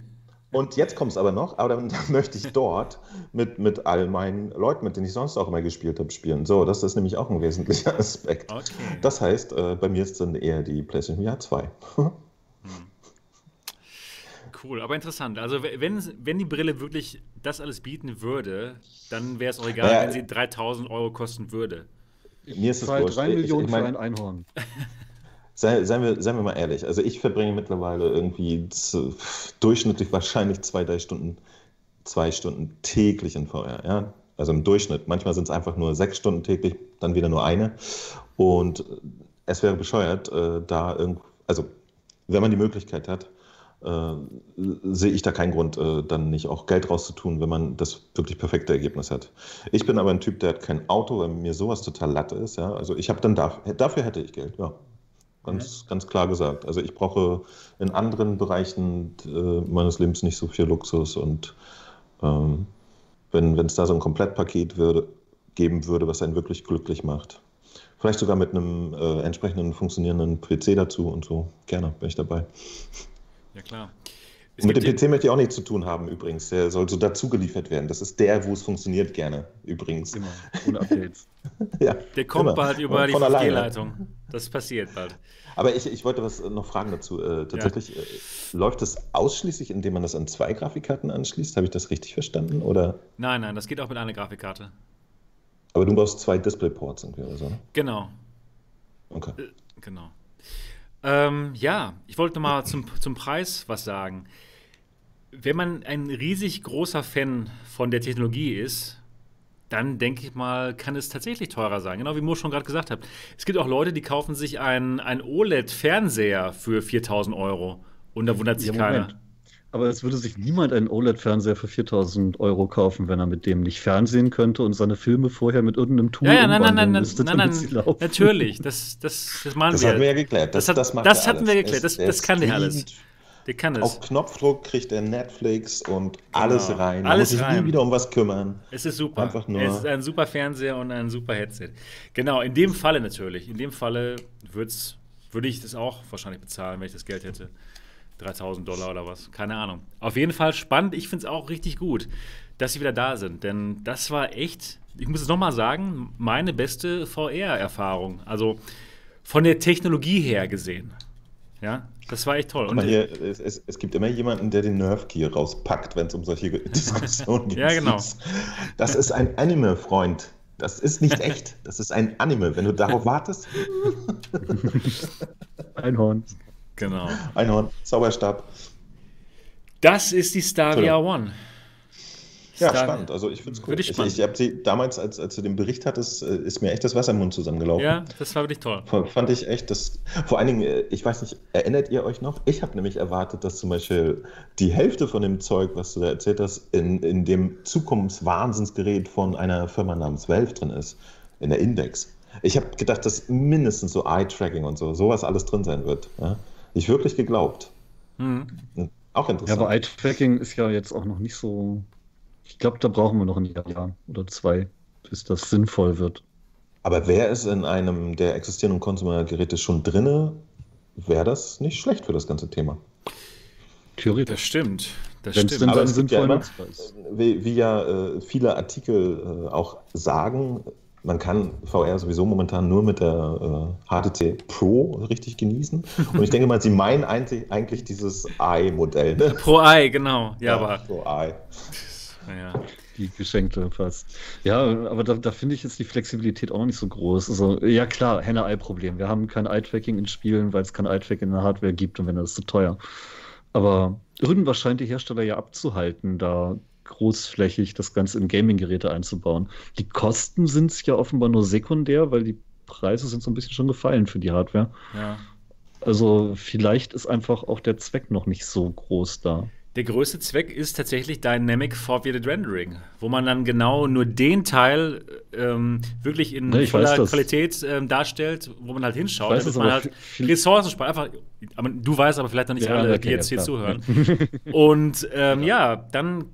Und jetzt kommt es aber noch, aber dann, dann möchte ich dort mit, mit all meinen Leuten, mit denen ich sonst auch immer gespielt habe, spielen. So, das ist nämlich auch ein wesentlicher Aspekt. Okay. Das heißt, äh, bei mir ist dann eher die PlayStation VR 2. Cool, aber interessant. Also wenn, wenn die Brille wirklich das alles bieten würde, dann wäre es auch egal, Ja. wenn sie 3000 Euro kosten würde. Mir ist es wurscht. drei Ich- ich Millionen mein- für ein Einhorn. Sei, seien, wir, seien wir mal ehrlich, also ich verbringe mittlerweile irgendwie zu, durchschnittlich wahrscheinlich zwei, drei Stunden, zwei Stunden täglich in VR, ja. Also im Durchschnitt. Manchmal sind es einfach nur sechs Stunden täglich, dann wieder nur eine. Und es wäre bescheuert, äh, da irgend, also wenn man die Möglichkeit hat, äh, sehe ich da keinen Grund, äh, dann nicht auch Geld rauszutun, wenn man das wirklich perfekte Ergebnis hat. Ich bin aber ein Typ, der hat kein Auto, weil mir sowas total latte ist. Ja? Also ich habe dann dafür, dafür hätte ich Geld, ja. Ganz, ganz klar gesagt. Also ich brauche in anderen Bereichen äh, meines Lebens nicht so viel Luxus und ähm, wenn es da so ein Komplettpaket würde, geben würde, was einen wirklich glücklich macht. Vielleicht sogar mit einem äh, entsprechenden funktionierenden PC dazu und so. Gerne, bin ich dabei. Ja, klar. Es Mit dem PC möchte ich auch nichts zu tun haben, übrigens. Der soll so dazu geliefert werden. Das ist der, wo es funktioniert gerne, übrigens. Immer. Ohne Updates. Ja, Der kommt immer. bald über die Von alleine. 5G-Leitung. Das passiert bald. Aber ich, ich wollte was noch fragen dazu. Äh, tatsächlich, äh, läuft das ausschließlich, indem man das an zwei Grafikkarten anschließt? Habe ich das richtig verstanden? Oder? Nein, nein, das geht auch mit einer Grafikkarte. Aber du brauchst zwei Displayports irgendwie oder so, ne? Genau, Okay. genau. Ähm, ja, ich wollte noch mal zum, zum Preis was sagen. Wenn man ein riesig großer Fan von der Technologie ist, dann denke ich mal, kann es tatsächlich teurer sein. Genau wie Mo schon gerade gesagt hat. Es gibt auch Leute, die kaufen sich einen, einen OLED-Fernseher für 4000 Euro. Und da wundert sich Ja, keiner. Moment. Aber es würde sich niemand einen OLED-Fernseher für 4000 Euro kaufen, wenn er mit dem nicht fernsehen könnte und seine Filme vorher mit irgendeinem Tool Ja, ja, nein, nein, nein, nein, müsste, nein, nein, laufen. natürlich. Das, das, das machen Das wir. hatten wir ja geklärt. Das, hat, das, macht er hatten wir geklärt. Das, Er- das kann der alles. Der kann es. Auf Knopfdruck kriegt er Netflix und alles rein. Alles muss sich nie wieder um was kümmern. Es ist super. Einfach nur- Es ist ein super Fernseher und ein super Headset. Genau, in dem Falle natürlich. In dem Falle würde ich das auch wahrscheinlich bezahlen, wenn ich das Geld hätte. 3000 Dollar oder was. Keine Ahnung. Auf jeden Fall spannend. Ich finde es auch richtig gut, dass sie wieder da sind. Denn das war echt, ich muss es nochmal sagen, meine beste VR-Erfahrung. Also von der Technologie her gesehen. Ja, das war echt toll. Mal hier, es, es, es gibt immer jemanden, der den Nerf Gear rauspackt, wenn es um solche Diskussionen geht. Ja, genau. Das ist ein Anime-Freund. Das ist nicht echt. Das ist ein Anime. Wenn du darauf wartest, Einhorn. genau. Einhorn, Zauberstab. Das ist die Stavia Entschuldigung. One. Ja, Star- spannend. Also ich finde es cool. Ich, spannend. ich habe sie damals, als, als du den Bericht hattest, äh, ist mir echt das Wasser im Mund zusammengelaufen. Ja, das war wirklich toll. Fand ich echt, das. Vor allen Dingen, äh, ich weiß nicht, erinnert ihr euch noch? Ich habe nämlich erwartet, dass zum Beispiel die Hälfte von dem Zeug, was du da erzählt hast, in, in dem Zukunftswahnsinnsgerät von einer Firma namens Valve drin ist, in der Index. Ich habe gedacht, dass mindestens so Eye-Tracking und so, sowas alles drin sein wird. Ja? Ich wirklich geglaubt. Mhm. Auch Ja, interessant. aber Eye-Tracking ist ja jetzt auch noch nicht so. Ich glaube, da brauchen wir noch ein Jahr oder zwei, bis das sinnvoll wird. Aber wäre es in einem der existierenden Consumer-Geräte schon drinne, wäre das nicht schlecht für das ganze Thema. Theoretisch. Das stimmt. Das Wenn es stimmt. denn Aber es gibt ja sinnvoll immer- nutzbar ist. Wie, wie ja äh, viele Artikel äh, auch sagen, man kann VR sowieso momentan nur mit der äh, HTC Pro richtig genießen. Und ich denke mal, sie meinen eigentlich, eigentlich dieses i-Modell. Ne? Pro Eye, genau. Ja, aber. Pro i. Ja. Die geschenkte fast. Ja, aber da, da finde ich jetzt die Flexibilität auch noch nicht so groß. Also, ja klar, Henne-Ei-Problem. Wir haben kein Eye-Tracking in Spielen, weil es kein Eye-Tracking in der Hardware gibt und wenn das ist zu teuer. Aber irgendwas scheint die Hersteller ja abzuhalten, da großflächig das Ganze in Gaming-Geräte einzubauen. Die Kosten sind es ja offenbar nur sekundär, weil die Preise sind so ein bisschen schon gefallen für die Hardware. ja. Also vielleicht ist einfach auch der Zweck noch nicht so groß da. Der größte Zweck ist tatsächlich Dynamic Forwarded Rendering, wo man dann genau nur den Teil ähm, wirklich in Ne, ich voller weiß. Qualität ähm, darstellt, wo man halt hinschaut, Ich weiß damit man halt Ressourcen spart. Einfach, aber du weißt aber vielleicht noch nicht Ja, alle, okay, die jetzt hier klar. zuhören. Und ähm, ja, dann,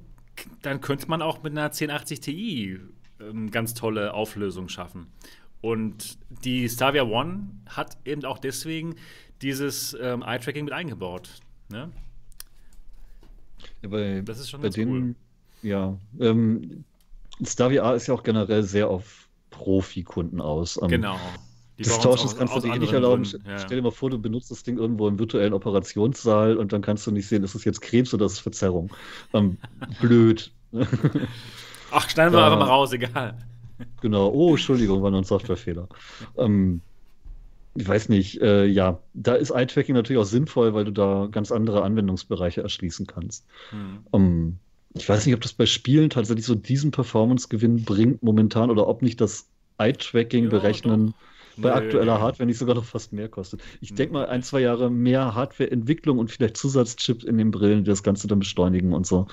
dann könnte man auch mit einer 1080 Ti ähm, ganz tolle Auflösung schaffen. Und die Stavia One hat eben auch deswegen dieses ähm, Eye-Tracking mit eingebaut. Ne? Ja, bei, Das ist schon bei denen, ja. Ähm, Stavia ist ja auch generell sehr auf Profikunden aus. Ähm, Genau. Die Das Tauschen aus- kannst du dir eh nicht erlauben. Ja. Stell dir mal vor, du benutzt das Ding irgendwo im virtuellen Operationssaal und dann kannst du nicht sehen, ist es jetzt Krebs oder ist es Verzerrung. Ähm, blöd. Ach, schneiden wir einfach mal raus, egal. Genau, oh, Entschuldigung, war nur ein Softwarefehler. Ähm, ich weiß nicht, äh, ja, da ist Eye-Tracking natürlich auch sinnvoll, weil du da ganz andere Anwendungsbereiche erschließen kannst. Hm. Ähm, ich weiß nicht, ob das bei Spielen tatsächlich so diesen Performance-Gewinn bringt momentan oder ob nicht das Eye-Tracking Ja, berechnen bei Nö, aktueller. Hardware nicht sogar noch fast mehr kostet. Ich Hm. denke mal, ein, zwei Jahre mehr Hardware-Entwicklung und vielleicht Zusatzchips in den Brillen, die das Ganze dann beschleunigen und so.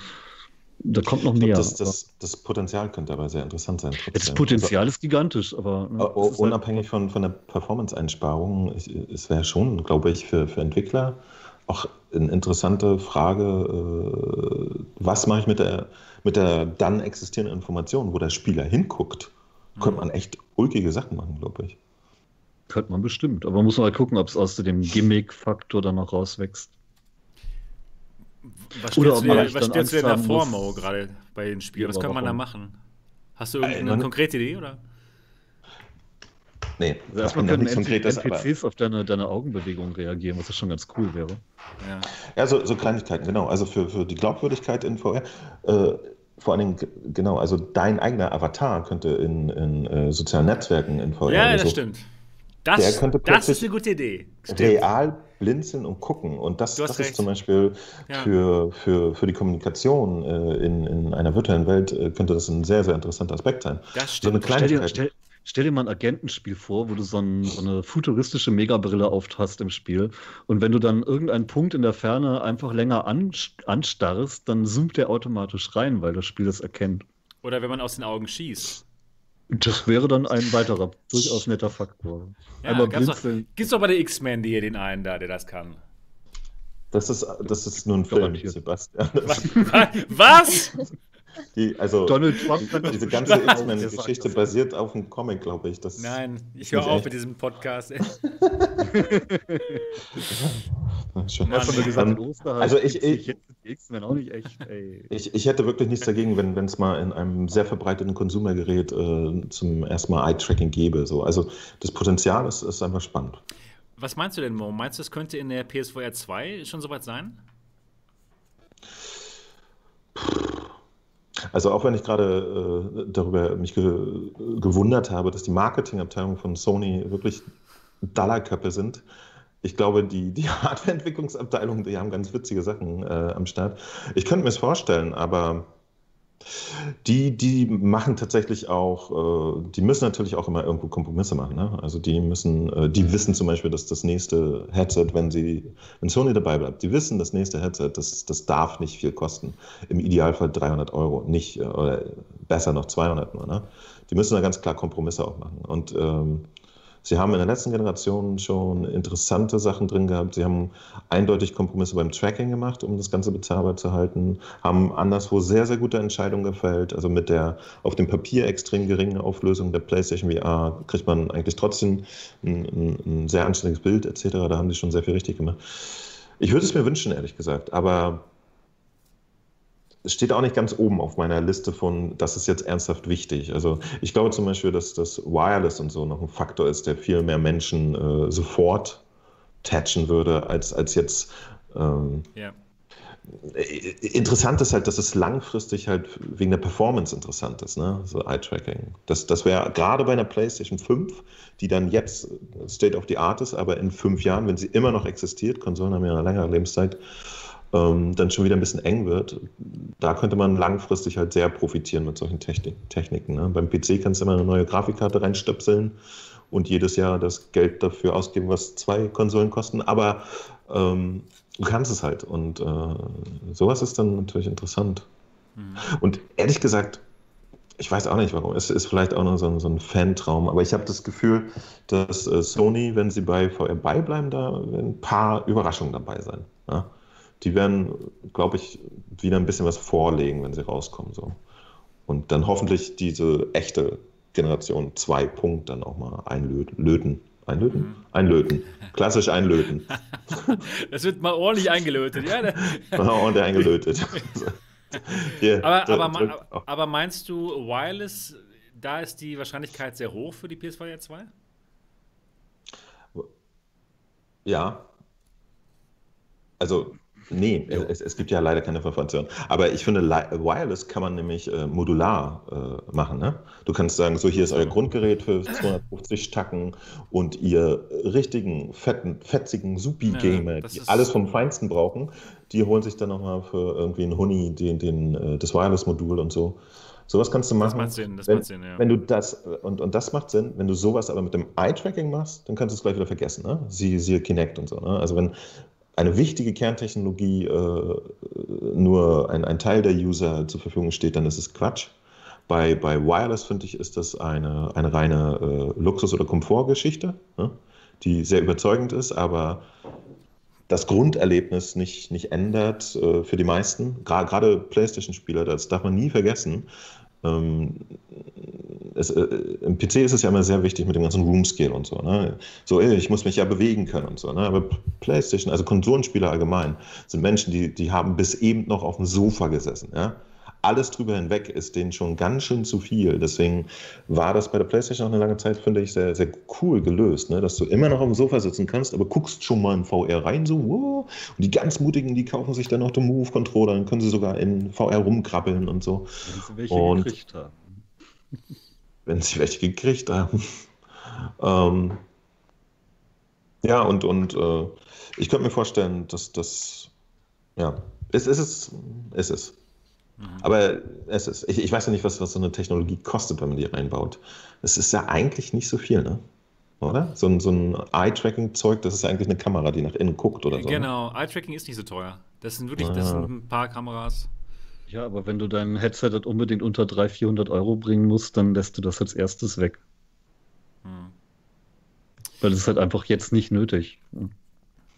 Da kommt noch mehr. glaub, das, das, das Potenzial könnte aber sehr interessant sein. das trotzdem. Potenzial ist gigantisch, aber ne, Also, ist halt- unabhängig von, von der Performance-Einsparung, es wäre schon, glaube ich, für, für Entwickler auch eine interessante Frage, äh, was mache ich mit der, mit der dann existierenden Information, wo der Spieler hinguckt. Könnte man echt ulkige Sachen machen, glaube ich. Könnte man bestimmt. Aber man muss mal gucken, ob es aus dem Gimmick-Faktor dann noch rauswächst. Was Oder stellst ob du man dir, was dann stellst du Angst da vor. Mo, gerade bei den Spielen? Was kann man da machen? Hast du irgendeine man- konkrete Idee, oder? Nee, Also erstmal können nichts Konkretes, aber- NPCs auf deine, deine Augenbewegung reagieren, was ja schon ganz cool wäre. Ja. Ja, so, so Kleinigkeiten, genau. Also für, für die Glaubwürdigkeit in VR. Äh, vor allen Dingen, genau, also dein eigener Avatar könnte in, in äh, sozialen Netzwerken in VR Ja, oder das so stimmt. Der Das, könnte das ist eine gute Idee. Stimmt. real blinzeln und gucken. Und das, das ist zum Beispiel Ja. für, für, für die Kommunikation äh, in, in einer virtuellen Welt äh, könnte das ein sehr, sehr interessanter Aspekt sein. Das So eine stimmt. Stell dir, stell, stell dir mal ein Agentenspiel vor, wo du so, ein, so eine futuristische Megabrille auf hast im Spiel. Und wenn du dann irgendeinen Punkt in der Ferne einfach länger an, anstarrst, dann zoomt der automatisch rein, weil das Spiel das erkennt. Oder wenn man aus den Augen schießt. Das wäre dann ein weiterer, durchaus netter Faktor. Ja, Einmal doch, blinzeln. gibt's doch bei der X-Men hier den einen da, der das kann. Das ist, das ist nur ein Film. Sebastian. Was? Die, also, Donald Trump kann diese das ganze. X-Men-Geschichte Der basiert auf einem Comic, glaube ich. Das, Nein, ich höre auf mit diesem Podcast. Schon. das. Hast du mir gesagt, Ähm, in Osterhals also ich- ich- die X-Men auch nicht echt, ey. Ich, ich hätte wirklich nichts dagegen, wenn es mal in einem sehr verbreiteten Konsumergerät äh, zum ersten Mal Eye-Tracking gäbe. So. Also das Potenzial ist, ist einfach spannend. Was meinst du denn, Mo? Meinst du, es könnte in der PSVR 2 schon soweit sein? Also auch wenn ich gerade äh, darüber mich ge gewundert habe, dass die Marketingabteilung von Sony wirklich Dollarköpfe sind. Ich glaube, die, die Hardware-Entwicklungsabteilung, die haben ganz witzige Sachen äh, am Start. Ich könnte mir es vorstellen, aber die, die machen tatsächlich auch, äh, die müssen natürlich auch immer irgendwo Kompromisse machen. Ne? Also die müssen, äh, die wissen zum Beispiel, dass das nächste Headset, wenn sie, wenn Sony dabei bleibt, die wissen, das nächste Headset, das, das darf nicht viel kosten. Im Idealfall 300 Euro, nicht, äh, oder besser noch 200 nur. Ne? Die müssen da ganz klar Kompromisse auch machen. Und ähm, Sie haben in der letzten Generation schon interessante Sachen drin gehabt. Sie haben eindeutig Kompromisse beim Tracking gemacht, um das Ganze bezahlbar zu halten, haben anderswo sehr, sehr gute Entscheidungen gefällt. Also mit der auf dem Papier extrem geringen Auflösung der PlayStation VR kriegt man eigentlich trotzdem ein, ein, ein sehr anständiges Bild etc. Da haben sie schon sehr viel richtig gemacht. Ich würde es mir wünschen, ehrlich gesagt, aber es steht auch nicht ganz oben auf meiner Liste von, das ist jetzt ernsthaft wichtig. Also ich glaube zum Beispiel, dass das Wireless und so noch ein Faktor ist, der viel mehr Menschen äh, sofort tatchen würde, als, als jetzt. Ähm, Ja. äh, Interessant ist halt, dass es langfristig halt wegen der Performance interessant ist, ne? So Eye-Tracking. Das, das wäre gerade bei einer PlayStation 5, die dann jetzt State of the Art ist, aber in fünf Jahren, wenn sie immer noch existiert, Konsolen haben ja eine längere Lebenszeit, ähm, dann schon wieder ein bisschen eng wird. Da könnte man langfristig halt sehr profitieren mit solchen Technik Techniken. Ne? Beim PC kannst du immer eine neue Grafikkarte reinstöpseln und jedes Jahr das Geld dafür ausgeben, was zwei Konsolen kosten. Aber ähm, du kannst es halt. Und äh, sowas ist dann natürlich interessant. Mhm. Und ehrlich gesagt, ich weiß auch nicht warum. Es ist vielleicht auch nur so ein, so ein Fantraum, aber ich habe das Gefühl, dass äh, Sony, wenn sie bei VR beibleiben, da werden ein paar Überraschungen dabei sein. Ja? Die werden, glaube ich, wieder ein bisschen was vorlegen, wenn sie rauskommen. So. Und dann hoffentlich diese echte Generation 2 Punkt dann auch mal einlöten. Einlöten? Mhm. Einlöten. Klassisch einlöten. Das wird mal ordentlich eingelötet. Ja, der eingelötet. Hier, aber, drück- aber, auf. aber meinst du, Wireless, da ist die Wahrscheinlichkeit sehr hoch für die PSVR 2? Ja. Also, nee, es, es gibt ja leider keine Information. Aber ich finde, Wireless kann man nämlich äh, modular äh, machen. Ne? Du kannst sagen, so hier ist euer Grundgerät für 250 Tacken und ihr richtigen, fetten, fetzigen Supi-Gamer, Ja, die alles vom Feinsten brauchen, die holen sich dann nochmal für irgendwie einen Huni den, den, äh, das Wireless-Modul und so. Sowas kannst du machen. Das macht Sinn, das wenn, macht Sinn, ja. Wenn du das, und, und das macht Sinn, wenn du sowas aber mit dem Eye-Tracking machst, dann kannst du es gleich wieder vergessen. Ne? Sie, siehe Kinect und so. Ne? Also wenn eine wichtige Kerntechnologie äh, nur ein, ein Teil der User zur Verfügung steht, dann ist es Quatsch. Bei, bei Wireless, finde ich, ist das eine, eine reine äh, Luxus- oder Komfortgeschichte, ne? die sehr überzeugend ist, aber das Grunderlebnis nicht, nicht ändert äh, für die meisten. Gerade PlayStation-Spieler, das darf man nie vergessen. Ähm, es, äh, im PC ist es ja immer sehr wichtig mit dem ganzen Room Scale und so. Ne? So, ey, ich muss mich ja bewegen können und so. Ne? Aber PlayStation, also Konsolenspieler allgemein, sind Menschen, die, die haben bis eben noch auf dem Sofa gesessen. Ja? Alles drüber hinweg ist denen schon ganz schön zu viel. Deswegen war das bei der PlayStation auch eine lange Zeit, finde ich, sehr, sehr cool gelöst, ne? dass du immer noch auf dem Sofa sitzen kannst, aber guckst schon mal in VR rein, so, wow. Und die ganz Mutigen, die kaufen sich dann noch den Move-Controller, dann können sie sogar in VR rumkrabbeln und so. Wenn sie welche Und- gekriegt haben. Wenn sie welche gekriegt haben. ähm, ja, und, und äh, ich könnte mir vorstellen, dass das, ja, es ist es, es ist. Aber es ist, ich, ich weiß ja nicht, was, was so eine Technologie kostet, wenn man die reinbaut. Es ist ja eigentlich nicht so viel, ne? Oder? So ein, so ein Eye-Tracking-Zeug, das ist ja eigentlich eine Kamera, die nach innen guckt oder so. Ne? Genau, Eye-Tracking ist nicht so teuer. Das sind wirklich, das Ah. sind ein paar Kameras. Ja, aber wenn du dein Headset halt unbedingt unter 300, 400 Euro bringen musst, dann lässt du das als erstes weg. Hm. Weil es ist halt einfach jetzt nicht nötig.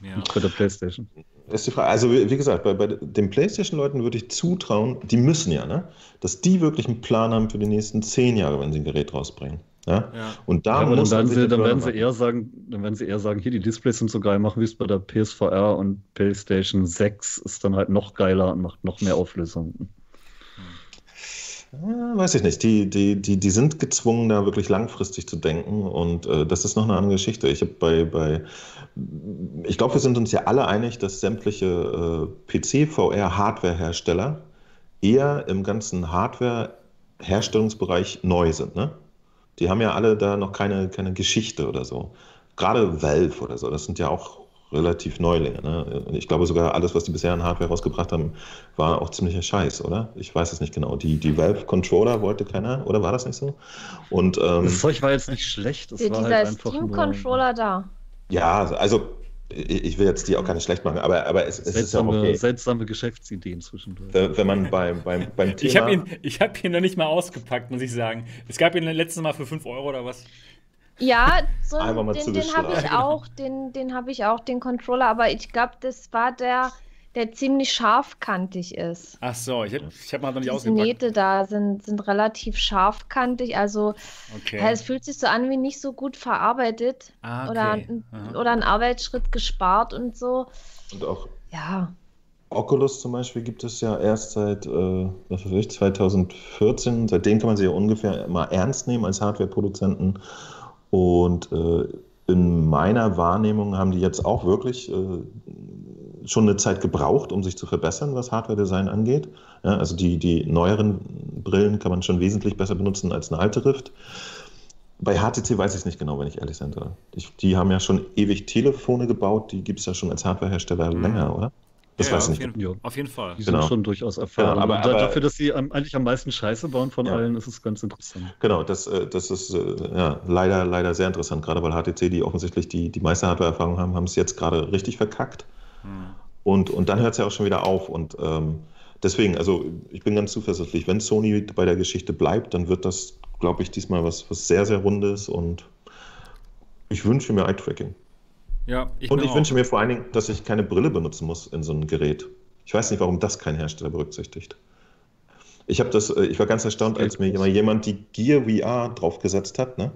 Ja. Nicht bei der Playstation. Ist die Frage. Also, wie wie gesagt, bei, bei den PlayStation-Leuten würde ich zutrauen, die müssen ja, ne? Dass die wirklich einen Plan haben für die nächsten zehn Jahre, wenn sie ein Gerät rausbringen. Ja? Ja. Und da Ja, dann muss werden, sie, der dann, werden Burner sie eher sagen, dann werden sie eher sagen, hier, die Displays sind so geil, machen wir es bei der PSVR und PlayStation 6 ist dann halt noch geiler und macht noch mehr Auflösung. Ja, weiß ich nicht. Die, die, die, die sind gezwungen, da wirklich langfristig zu denken. Und äh, das ist noch eine andere Geschichte. Ich habe bei, bei ich glaube, wir sind uns ja alle einig, dass sämtliche äh, PC-VR-Hardware-Hersteller eher im ganzen Hardware-Herstellungsbereich neu sind. Ne? Die haben ja alle da noch keine, keine Geschichte oder so. Gerade Valve oder so, das sind ja auch relativ Neulinge. Ne? Ich glaube sogar, alles, was die bisher an Hardware rausgebracht haben, war auch ziemlicher Scheiß, oder? Ich weiß es nicht genau. Die, die Valve-Controller wollte keiner, oder war das nicht so? Und ähm, Das Zeug war jetzt nicht schlecht, es war Dieser halt einfach nur Steam-Controller da. ja, also ich ich will jetzt die auch gar nicht schlecht machen, aber, aber es, es ist ja seltsame, okay. seltsame Geschäftsideen zwischendurch. Wenn man beim, beim, beim Thema. Ich habe ihn, ich hab ihn noch nicht mal ausgepackt, muss ich sagen. Es gab ihn letztes Mal für 5 Euro oder was. Ja, so Einmal mal den, den habe ich auch, den, den habe ich auch, den Controller, aber ich glaube, das war der, der ziemlich scharfkantig ist. Ach so, ich habe ich hab mal noch nicht ausgepackt. Nähte da sind, sind relativ scharfkantig, also Okay. ja, es fühlt sich so an wie nicht so gut verarbeitet Ah, oder, okay. ein, Aha. oder ein Arbeitsschritt gespart und so. Und auch Ja, Oculus zum Beispiel gibt es ja erst seit, äh, was weiß ich, 2014. Seitdem kann man sie ja ungefähr mal ernst nehmen als Hardware-Produzenten. Und äh, in meiner Wahrnehmung haben die jetzt auch wirklich äh, schon eine Zeit gebraucht, um sich zu verbessern, was Hardware-Design angeht. Ja, also die, die neueren Brillen kann man schon wesentlich besser benutzen als eine alte Rift. Bei HTC weiß ich es nicht genau, wenn ich ehrlich sein soll. Ich, die haben ja schon ewig Telefone gebaut, die gibt es ja schon als Hardwarehersteller Mhm. länger, oder? Das ja, weiß ich auf nicht. jeden, Ja. auf jeden Fall. Die Genau. sind schon durchaus erfahren. Genau, aber- Und da- aber- dafür, dass sie am, eigentlich am meisten Scheiße bauen von Ja. allen, ist es ganz interessant. Genau, das, äh, das ist äh, ja, leider, leider sehr interessant, gerade weil HTC, die offensichtlich die, die meiste Hardware-Erfahrung haben, haben es jetzt gerade richtig verkackt. Hm. Und, und dann hört es ja auch schon wieder auf. Und ähm, deswegen, also ich bin ganz zuversichtlich, wenn Sony bei der Geschichte bleibt, dann wird das, glaube ich, diesmal was, was sehr, sehr Rundes und ich wünsche mir Eye-Tracking. Ja, ich Und ich auch. wünsche mir vor allen Dingen, dass ich keine Brille benutzen muss in so einem Gerät. Ich weiß nicht, warum das kein Hersteller berücksichtigt. Ich habe das, äh, ich war ganz erstaunt, als mir mal jemand die Gear VR draufgesetzt hat, ne?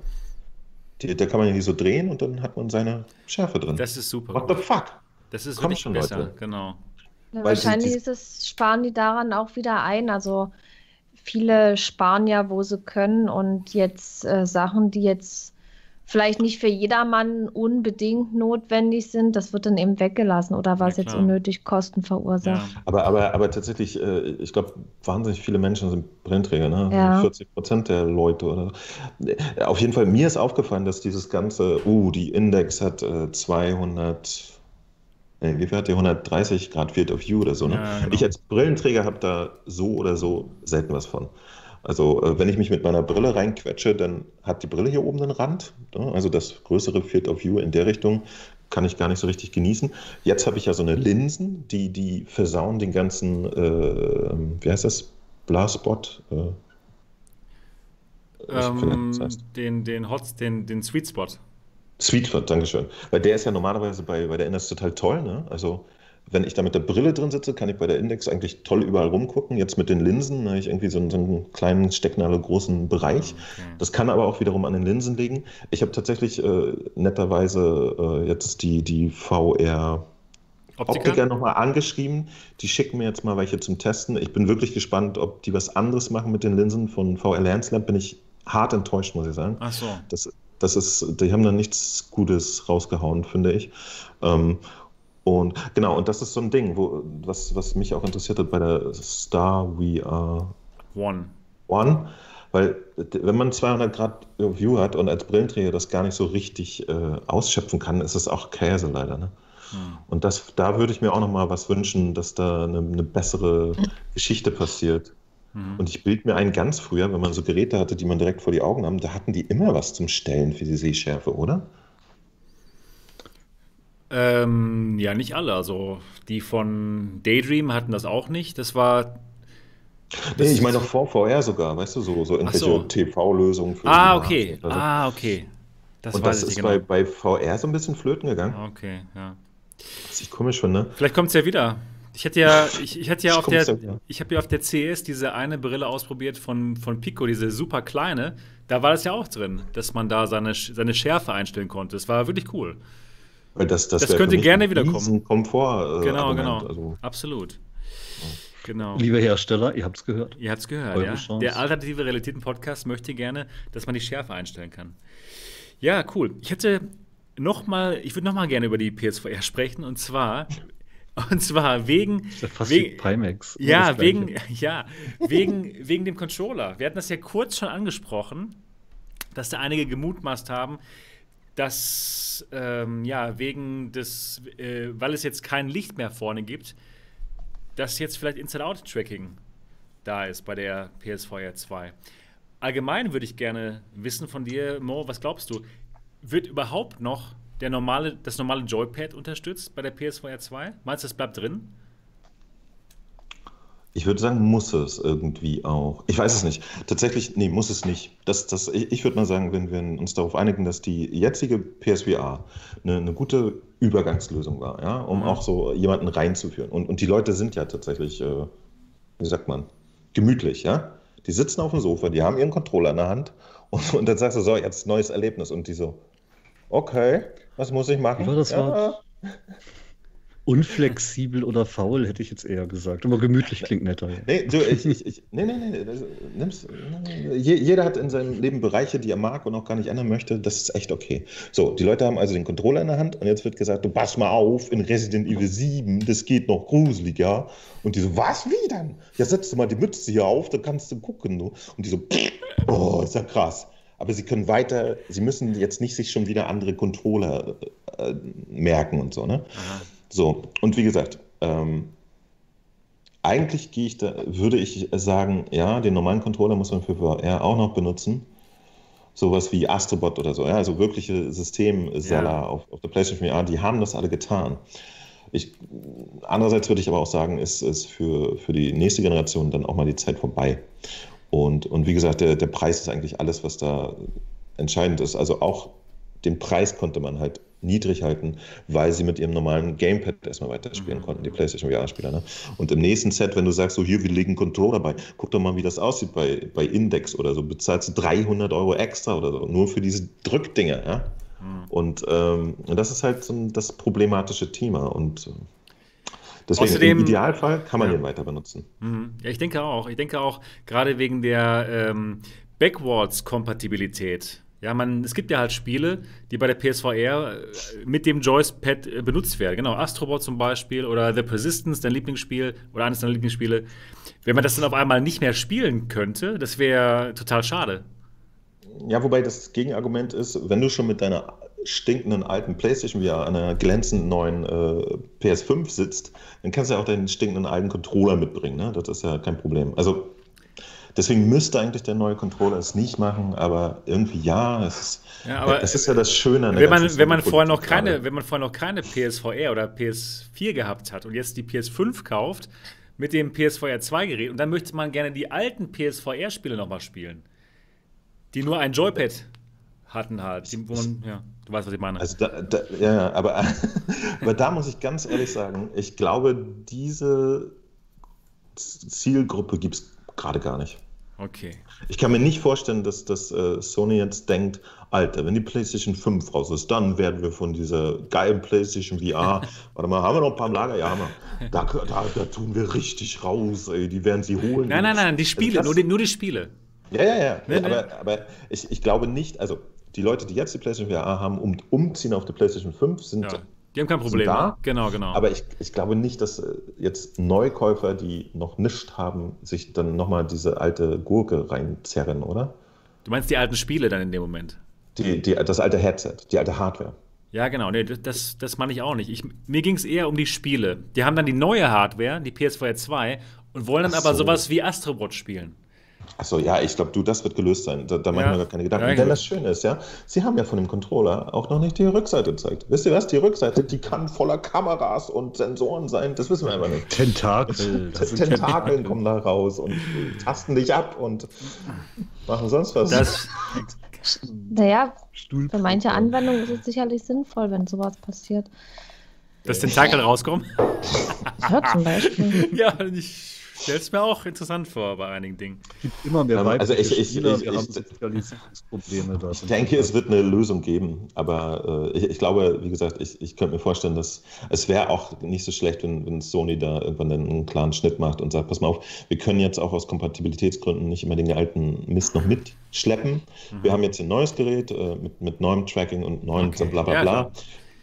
Die, da kann man ja hier so drehen und dann hat man seine Schärfe drin. Das ist super. What the fuck? Das ist Kommt wirklich schon, besser, Leute. genau. Ja, wahrscheinlich die- ist es, sparen die daran auch wieder ein. Also viele sparen ja, wo sie können und jetzt äh, Sachen, die jetzt vielleicht nicht für jedermann unbedingt notwendig sind, das wird dann eben weggelassen oder was Ja, jetzt unnötig Kosten verursacht. Ja. Aber, aber, aber tatsächlich, äh, ich glaube, wahnsinnig viele Menschen sind Brillenträger, ne? Ja. 40 Prozent der Leute oder Äh, Auf jeden Fall, mir ist aufgefallen, dass dieses ganze, uh, die Index hat äh, 200, nee, wie viel hat die? 130 Grad Field of View oder so, ne? Ja, genau. Ich als Brillenträger habe da so oder so selten was von. Also, äh, wenn ich mich mit meiner Brille reinquetsche, dann hat die Brille hier oben einen Rand. Ne? Also, das größere Field of View in der Richtung kann ich gar nicht so richtig genießen. Jetzt habe ich ja so eine Linsen, die, die versauen den ganzen, äh, wie heißt das? Blarspot? Äh, Ähm, das heißt. den, den Hot, den, den Sweet Spot. Sweet Spot, Dankeschön. Weil der ist ja normalerweise bei, bei der NS total toll, ne? Also, wenn ich da mit der Brille drin sitze, kann ich bei der Index eigentlich toll überall rumgucken. Jetzt mit den Linsen habe ich irgendwie so einen, so einen kleinen Stecknadel großen Bereich. Okay. Das kann aber auch wiederum an den Linsen liegen. Ich habe tatsächlich äh, netterweise äh, jetzt die, die VR Optiker, Optiker nochmal angeschrieben. Die schicken mir jetzt mal welche zum Testen. Ich bin wirklich gespannt, ob die was anderes machen mit den Linsen. Von VR Lens Lab bin ich hart enttäuscht, muss ich sagen. Ach so. Das, das ist, die haben da nichts Gutes rausgehauen, finde ich. Ähm, und genau, und das ist so ein Ding, wo, was, was mich auch interessiert hat bei der Star VR One. One. Weil wenn man 200 Grad View hat und als Brillenträger das gar nicht so richtig äh, ausschöpfen kann, ist es auch Käse leider. Ne? Hm. Und das, da würde ich mir auch noch mal was wünschen, dass da eine, eine bessere Geschichte passiert. Hm. Und ich bilde mir ein ganz früher, wenn man so Geräte hatte, die man direkt vor die Augen haben, da hatten die immer was zum Stellen für die Sehschärfe, oder? Ähm, ja, nicht alle. Also die von Daydream hatten das auch nicht. Das war. Das nee, ich meine doch vor VR sogar, weißt du, so, so irgendwelche so. TV-Lösungen für. Ah, okay. So. Ah, okay. Das Und das ist genau. bei, bei VR so ein bisschen flöten gegangen. Okay, ja. Was ich komisch finde. Vielleicht kommt es ja wieder. Ich hatte ja, ich, ich hatte ja auf der, ja. ich habe ja auf der CS diese eine Brille ausprobiert von, von Pico, diese super kleine. Da war das ja auch drin, dass man da seine, seine Schärfe einstellen konnte. Das war wirklich cool. Weil das, das, das könnte gerne wieder kommen. Komfort. Äh, genau, genau. Also. Absolut. Genau. Liebe Hersteller, ihr habt es gehört. Ihr habt es gehört, Eure ja. Chance. Der Alternative Realitäten-Podcast möchte gerne, dass man die Schärfe einstellen kann. Ja, cool. Ich hätte noch mal, ich würde noch mal gerne über die PSVR sprechen und zwar und zwar wegen. Das ist ja fast wegen, wie Pimax. Ja, wegen, ja wegen, wegen dem Controller. Wir hatten das ja kurz schon angesprochen, dass da einige gemutmaßt haben, dass ähm, ja wegen des, äh, weil es jetzt kein Licht mehr vorne gibt, dass jetzt vielleicht Inside-Out-Tracking da ist bei der PSVR 2. Allgemein würde ich gerne wissen von dir, Mo, was glaubst du? Wird überhaupt noch der normale, das normale Joypad unterstützt bei der PSVR 2? Meinst du, das bleibt drin? Ich würde sagen, muss es irgendwie auch. Ich weiß es nicht. Tatsächlich, nee, muss es nicht. Das, das, ich würde mal sagen, wenn wir uns darauf einigen, dass die jetzige PSVR eine, eine gute Übergangslösung war, ja, um mhm. auch so jemanden reinzuführen. Und, und die Leute sind ja tatsächlich, äh, wie sagt man, gemütlich, ja. Die sitzen auf dem Sofa, die haben ihren Controller in der Hand und, und dann sagst du so, jetzt neues Erlebnis. Und die so, okay, was muss ich machen? War das ja. Unflexibel oder faul, hätte ich jetzt eher gesagt. Aber gemütlich klingt netter. Nee, du, ich, ich, ich, nee, nee, nee, nimm's, nee, Jeder hat in seinem Leben Bereiche, die er mag und auch gar nicht ändern möchte. Das ist echt okay. So, die Leute haben also den Controller in der Hand und jetzt wird gesagt, du pass mal auf, in Resident Evil 7, das geht noch gruselig, ja? Und die so, was, wie denn? Ja, setz du mal die Mütze hier auf, dann kannst du gucken. Du. Und die so, oh, ist ja krass aber sie können weiter, sie müssen jetzt nicht sich schon wieder andere Controller äh, merken und so, ne? Aha. So, und wie gesagt, ähm, eigentlich gehe ich da, würde ich sagen, ja, den normalen Controller muss man für VR auch noch benutzen. Sowas wie Astrobot oder so, ja, also wirkliche Systemseller ja. auf, auf der PlayStation VR, die haben das alle getan. Ich, andererseits würde ich aber auch sagen, ist es für, für die nächste Generation dann auch mal die Zeit vorbei. Und, und wie gesagt, der, der Preis ist eigentlich alles, was da entscheidend ist. Also auch den Preis konnte man halt niedrig halten, weil sie mit ihrem normalen Gamepad erstmal weiterspielen mhm. konnten, die PlayStation VR-Spieler. Ne? Und im nächsten Set, wenn du sagst, so hier, wir legen Controller bei, guck doch mal, wie das aussieht bei, bei Index oder so, bezahlst du 300 Euro extra oder so, nur für diese Drückdinger. Ja? Mhm. Und ähm, das ist halt so das problematische Thema. Und äh, deswegen Außerdem, im Idealfall kann man ja. den weiter benutzen. Mhm. Ja, ich denke auch. Ich denke auch, gerade wegen der ähm, Backwards-Kompatibilität ja, man, es gibt ja halt Spiele, die bei der PSVR äh, mit dem Joypad äh, benutzt werden. Genau, Astrobot zum Beispiel oder The Persistence, dein Lieblingsspiel oder eines deiner Lieblingsspiele. Wenn man das dann auf einmal nicht mehr spielen könnte, das wäre total schade. Ja, wobei das Gegenargument ist, wenn du schon mit deiner stinkenden alten PlayStation VR an einer glänzenden neuen äh, PS5 sitzt, dann kannst du ja auch deinen stinkenden alten Controller mitbringen. Ne? Das ist ja kein Problem. Also Deswegen müsste eigentlich der neue Controller es nicht machen, aber irgendwie ja, es ist ja, aber es ist ja das Schöne an der wenn man, wenn man vorher noch keine, Wenn man vorher noch keine PSVR oder PS4 gehabt hat und jetzt die PS5 kauft mit dem PSVR 2 Gerät und dann möchte man gerne die alten PSVR Spiele nochmal spielen, die nur ein Joypad hatten halt. Die, man, ja, du weißt, was ich meine. Also da, da, ja, aber, aber da muss ich ganz ehrlich sagen, ich glaube, diese Zielgruppe gibt es gerade gar nicht. Okay. Ich kann mir nicht vorstellen, dass, dass uh, Sony jetzt denkt, Alter, wenn die PlayStation 5 raus ist, dann werden wir von dieser geilen PlayStation VR, warte mal, haben wir noch ein paar im Lager? Ja, haben wir. Da, da, da tun wir richtig raus, ey, die werden sie holen. Nein, nein, nein, die Spiele, also nur, die, nur die Spiele. Ja, ja, ja. Nee, aber, nee. aber ich, ich glaube nicht, also die Leute, die jetzt die PlayStation VR haben, um, umziehen auf die PlayStation 5, sind. Ja. Die haben kein Problem. Da, genau, genau. Aber ich, ich glaube nicht, dass äh, jetzt Neukäufer, die noch nichts haben, sich dann nochmal diese alte Gurke reinzerren, oder? Du meinst die alten Spiele dann in dem Moment? Die, die, das alte Headset, die alte Hardware. Ja, genau. Nee, das, das meine ich auch nicht. Ich, mir ging es eher um die Spiele. Die haben dann die neue Hardware, die PS4 2, und wollen dann so. aber sowas wie Astrobot spielen. Achso, ja, ich glaube, du, das wird gelöst sein. Da, da ja. machen wir gar keine Gedanken. Ja, Denn das Schöne ist, ja, sie haben ja von dem Controller auch noch nicht die Rückseite gezeigt. Wisst ihr was? Die Rückseite, die kann voller Kameras und Sensoren sein. Das wissen wir einfach nicht. Tentakel. Tentakeln kommen da raus und tasten dich ab und machen sonst was. Das, naja, für manche Anwendungen ist es sicherlich sinnvoll, wenn sowas passiert. Dass Tentakel rauskommen? Ja, zum Beispiel. ja, ich stelle es mir auch interessant vor bei einigen Dingen. Es gibt immer mehr ähm, also ich, ich, Spieler, ich, ich, Sozialisierungsprobleme Ich denke, es wird eine Lösung geben, aber äh, ich, ich, glaube, wie gesagt, ich, ich könnte mir vorstellen, dass es wäre auch nicht so schlecht, wenn, wenn Sony da irgendwann einen klaren Schnitt macht und sagt, pass mal auf, wir können jetzt auch aus Kompatibilitätsgründen nicht immer den alten Mist noch mitschleppen. Mhm. Wir haben jetzt ein neues Gerät äh, mit, mit neuem Tracking und neuen okay. bla bla bla. Ja,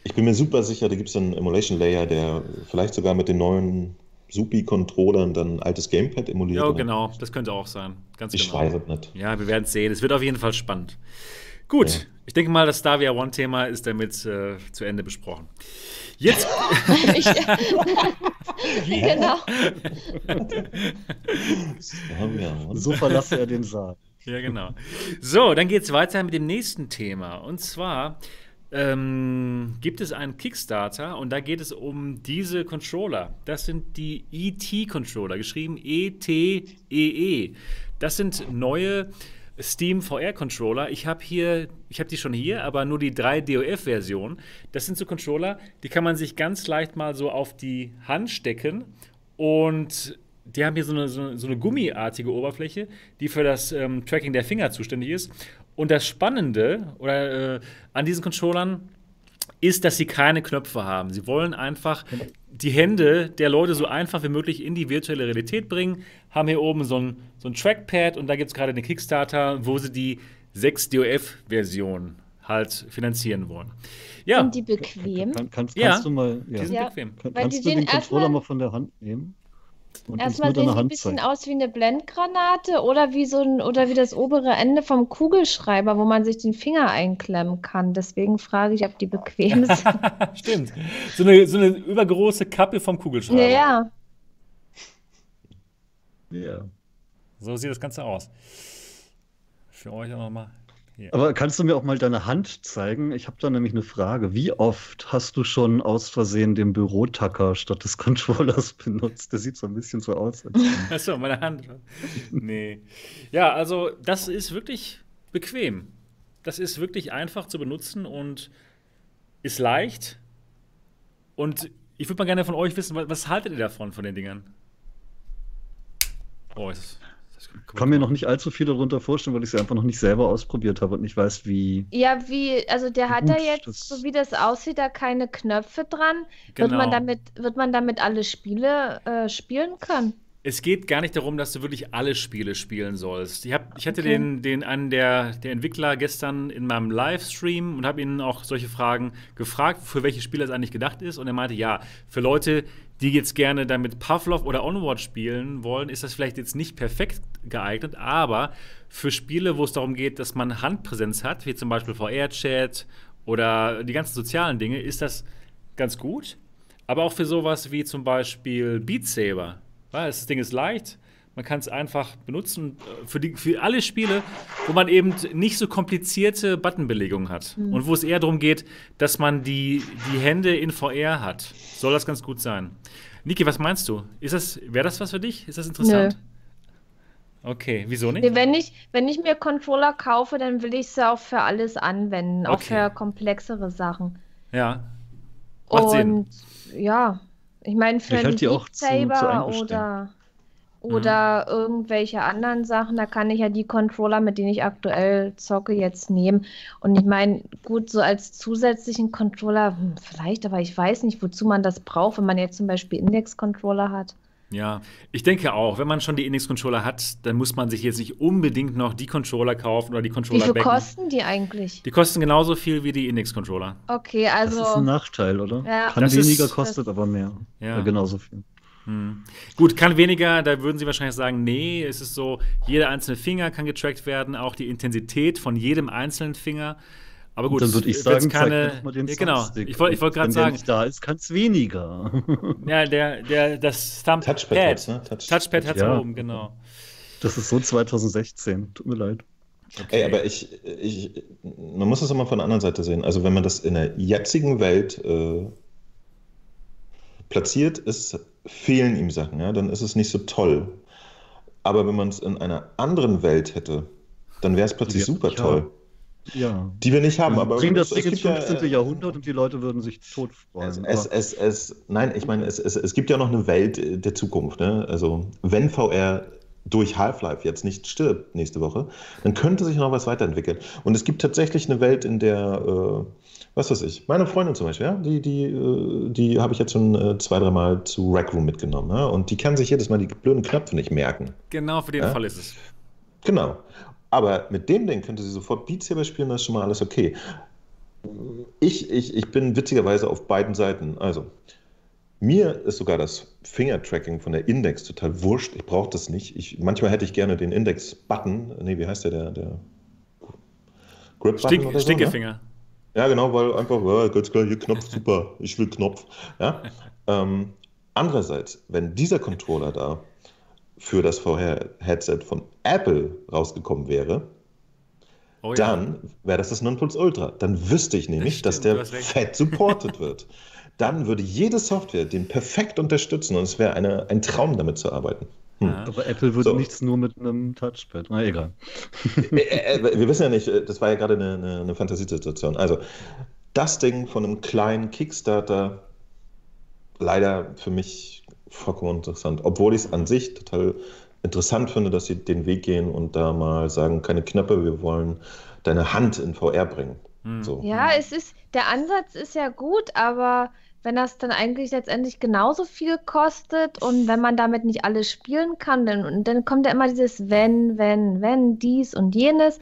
ich bin mir super sicher, da gibt es einen Emulation Layer, der vielleicht sogar mit den neuen Supi-Controllern dann ein altes Gamepad emuliert. Ja, genau, das könnte auch sein. Ganz ich genau. weiß es nicht. Ja, wir werden es sehen. Es wird auf jeden Fall spannend. Gut, ja. ich denke mal, das Star One-Thema ist damit äh, zu Ende besprochen. Jetzt. genau. so verlasse er den Saal. Ja, genau. So, dann geht es weiter mit dem nächsten Thema. Und zwar ähm, gibt es einen Kickstarter und da geht es um diese Controller. Das sind die ET-Controller, geschrieben E-T-E-E. -E. Das sind neue Steam VR-Controller. Ich habe hier, ich habe die schon hier, aber nur die 3 DOF-Version. Das sind so Controller, die kann man sich ganz leicht mal so auf die Hand stecken und die haben hier so eine, so eine, so eine gummiartige Oberfläche, die für das ähm, Tracking der Finger zuständig ist. Und das Spannende oder, äh, an diesen Controllern ist, dass sie keine Knöpfe haben. Sie wollen einfach die Hände der Leute so einfach wie möglich in die virtuelle Realität bringen. Haben hier oben so ein, so ein Trackpad und da gibt es gerade den Kickstarter, wo sie die 6 DOF-Version halt finanzieren wollen. Ja. Sind die bequem? Kann, kannst, ja, du mal, ja. die sind ja, bequem. Kann, kannst du den Controller mal von der Hand nehmen? Erstmal sehen sie ein bisschen zeigen. aus wie eine Blendgranate oder wie so ein oder wie das obere Ende vom Kugelschreiber, wo man sich den Finger einklemmen kann. Deswegen frage ich, ob die bequem sind. Stimmt. So eine, so eine übergroße Kappe vom Kugelschreiber. Ja. Ja. So sieht das Ganze aus. Für euch auch nochmal. Ja. Aber kannst du mir auch mal deine Hand zeigen? Ich habe da nämlich eine Frage. Wie oft hast du schon aus Versehen den Bürotacker statt des Controllers benutzt? Der sieht so ein bisschen so aus. Achso, meine Hand. Nee. Ja, also das ist wirklich bequem. Das ist wirklich einfach zu benutzen und ist leicht. Und ich würde mal gerne von euch wissen, was, was haltet ihr davon, von den Dingern? Oh, ist ich kann mir noch nicht allzu viel darunter vorstellen, weil ich sie einfach noch nicht selber ausprobiert habe und nicht weiß, wie. Ja, wie, also der hat da jetzt, so wie das aussieht, da keine Knöpfe dran. Genau. Wird, man genau. damit, wird man damit alle Spiele äh, spielen können? Es geht gar nicht darum, dass du wirklich alle Spiele spielen sollst. Ich, hab, ich hatte okay. den, den einen der, der Entwickler gestern in meinem Livestream und habe ihn auch solche Fragen gefragt, für welche Spiele es eigentlich gedacht ist. Und er meinte, ja, für Leute, die jetzt gerne damit Pavlov oder Onward spielen wollen, ist das vielleicht jetzt nicht perfekt geeignet, aber für Spiele, wo es darum geht, dass man Handpräsenz hat, wie zum Beispiel VR-Chat oder die ganzen sozialen Dinge, ist das ganz gut. Aber auch für sowas wie zum Beispiel Beat Saber das Ding ist leicht, man kann es einfach benutzen äh, für, die, für alle Spiele, wo man eben nicht so komplizierte Buttonbelegungen hat mhm. und wo es eher darum geht, dass man die, die Hände in VR hat. Soll das ganz gut sein. Niki, was meinst du? Ist das, wäre das was für dich? Ist das interessant? Okay, wieso nicht? Nee, wenn ich, wenn ich mir Controller kaufe, dann will ich sie auch für alles anwenden, auch Okay. für komplexere Sachen. Ja. Macht Sinn. Und ja, ich meine, für Ich einen Beat zu- zu Saber eingestellt. oder, oder irgendwelche anderen Sachen, da kann ich ja die Controller, mit denen ich aktuell zocke, jetzt nehmen. Und ich meine, gut, so als zusätzlichen Controller, hm, vielleicht, aber ich weiß nicht, wozu man das braucht, wenn man jetzt zum Beispiel Index-Controller hat. Ja, ich denke auch, wenn man schon die Index-Controller hat, dann muss man sich jetzt nicht unbedingt noch die Controller kaufen oder die Wie Controller viel backen. kosten die eigentlich? Die kosten genauso viel wie die Index-Controller. Okay, Das ist ein also, Nachteil, oder? Ja. Kann Das weniger, ist- kostet aber mehr. Ja. Ja. genauso viel. Hm. Gut, kann weniger, da würden Sie wahrscheinlich sagen, nee, es ist so, jeder einzelne Finger kann getrackt werden, auch die Intensität von jedem einzelnen Finger. Aber gut, dann würde ich sagen, keine, zeig mir doch mal den ja, genau, Thumbstick. ich wollte wollt gerade Wenn der sagen, nicht da ist, kann es weniger. ja, der, der, das Thumbpad, Touchpad ne? Touch- Touchpad hat es Ja. oben, genau. Das ist so 2016. Tut mir leid. Okay. Ey, aber ich, ich, man muss es immer von der anderen Seite sehen. Also wenn man das in der jetzigen Welt äh, platziert, ist, fehlen ihm Sachen, ja, dann ist es nicht so toll. Aber wenn man es in einer anderen Welt hätte, dann wäre es plötzlich Ja, super ja. toll. Ja. Die wir nicht haben, Wir aber bringen das es Ding ins gibt ja, 15. äh, Jahrhundert und die Leute würden sich tot freuen. Es, es, es, nein, ich meine, es, es, es gibt ja noch eine Welt äh, der Zukunft. Ne? Also, wenn VR durch Half-Life jetzt nicht stirbt nächste Woche, dann könnte sich noch was weiterentwickeln. Und es gibt tatsächlich eine Welt, in der, äh, was weiß ich, meine Freundin zum Beispiel, ja, die, die, äh, die habe ich jetzt schon äh, zwei, dreimal zu Rec Room mitgenommen. Ja? Und die kann sich jedes Mal die blöden Knöpfe nicht merken. Genau für den Ja? Fall ist es. Genau. Aber mit dem Ding könnte sie sofort Beat Saber spielen, das ist schon mal alles okay. Ich, ich, ich bin witzigerweise auf beiden Seiten. Also, mir ist sogar das Finger-Tracking von der Index total wurscht. Ich brauche das nicht. Ich, manchmal hätte ich gerne den Index-Button. Nee, wie heißt der? Der, der Grip-Button Stink, so, ne? Stinkefinger. Ja, genau, weil einfach, ja, ganz klar, hier Knopf, super, ich will Knopf. Ja? ähm, andererseits, wenn dieser Controller da für das VR-Headset von Apple rausgekommen wäre, Oh ja. dann wäre das das Nonplusultra. Dann wüsste ich nämlich, Das dass stimmt, du der fett supported wird. Dann würde jede Software den perfekt unterstützen und es wäre eine, ein Traum, damit zu arbeiten. Hm. Aber Apple würde So. nichts nur mit einem Touchpad. Na egal. Wir wissen ja nicht, äh, das war ja gerade eine, eine, eine Fantasiesituation. Also, das Ding von einem kleinen Kickstarter, leider für mich vollkommen interessant. Obwohl ich es an sich total interessant finde, dass sie den Weg gehen und da mal sagen, keine Knöpfe, wir wollen deine Hand in VR bringen. Hm. So. Ja, es ist, der Ansatz ist ja gut, aber wenn das dann eigentlich letztendlich genauso viel kostet und wenn man damit nicht alles spielen kann, dann, und dann kommt ja immer dieses wenn, wenn, wenn, dies und jenes.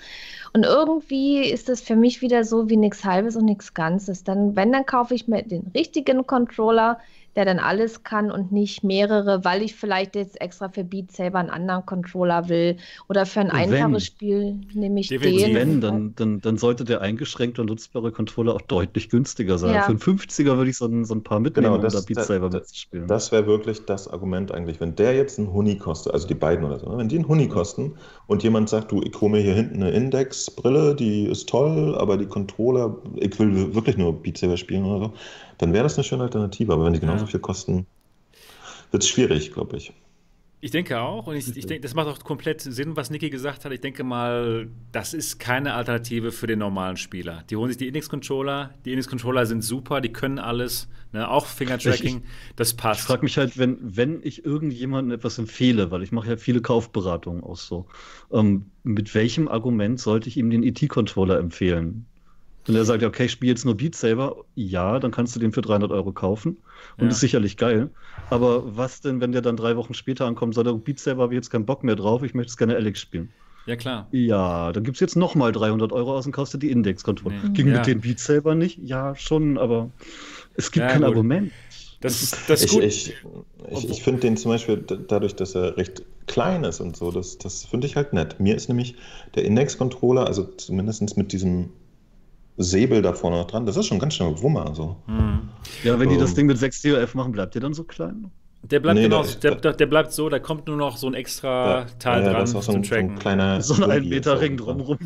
Und irgendwie ist das für mich wieder so wie nichts Halbes und nichts Ganzes. Dann, wenn, dann kaufe ich mir den richtigen Controller, der dann alles kann und nicht mehrere, weil ich vielleicht jetzt extra für Beat Saber einen anderen Controller will oder für ein Und wenn- einfaches Spiel nehme ich Definitiv. den. Wenn, dann, dann, dann sollte der eingeschränkte und nutzbare Controller auch deutlich günstiger sein. Ja. Für einen 50er würde ich so ein, so ein paar mitnehmen, Genau, um das- da Beat das- Saber das- mitzuspielen. Das wäre wirklich das Argument eigentlich. Wenn der jetzt einen Huni kostet, also die beiden oder so, ne? wenn die einen Huni kosten und jemand sagt, du, ich hole mir hier hinten eine Index-Brille, die ist toll, aber die Controller, ich will wirklich nur Beat Saber spielen oder so, dann wäre das eine schöne Alternative. Aber wenn die genauso Ja. viel kosten, wird es schwierig, glaube ich. Ich denke auch, und ich, ich denke, das macht auch komplett Sinn, was Niki gesagt hat. Ich denke mal, das ist keine Alternative für den normalen Spieler. Die holen sich die Index-Controller, die Index-Controller sind super, die können alles, ne, auch Finger-Tracking, das Ich passt. frage mich halt, wenn, wenn ich irgendjemandem etwas empfehle, weil ich mache ja viele Kaufberatungen auch so, ähm, mit welchem Argument sollte ich ihm den ET-Controller empfehlen? Wenn er sagt, ja, okay, ich spiele jetzt nur Beat Saber, ja, dann kannst du den für 300 Euro kaufen und Ja. ist sicherlich geil. Aber was denn, wenn der dann drei Wochen später ankommt, sagt er, Beat Saber habe ich jetzt keinen Bock mehr drauf, ich möchte es gerne Alex spielen. Ja, klar. Ja, dann gibt es jetzt nochmal 300 Euro aus und kaufst du die Index-Controller. Nee. Ging Ja. mit den Beat Saber nicht? Ja, schon, aber es gibt Ja, kein gut. Argument. Das, das ist Ich, gut. ich, ich, ich finde den zum Beispiel dadurch, dass er recht klein ist und so, das, das finde ich halt nett. Mir ist nämlich der Index-Controller, also zumindest mit diesem Säbel da vorne noch dran, das ist schon ganz schön Wummer. So. Hm. Ja, wenn die das Ähm. Ding mit 6 DOF machen, bleibt ihr dann so klein? Der bleibt, Nee, genau, der- der, der, bleibt so, da kommt nur noch so ein extra Ja, Teil ja, dran das ist auch so zum ein, so ein Tracken. kleiner. So ein Gummi 1 Meter. Ring drumrum.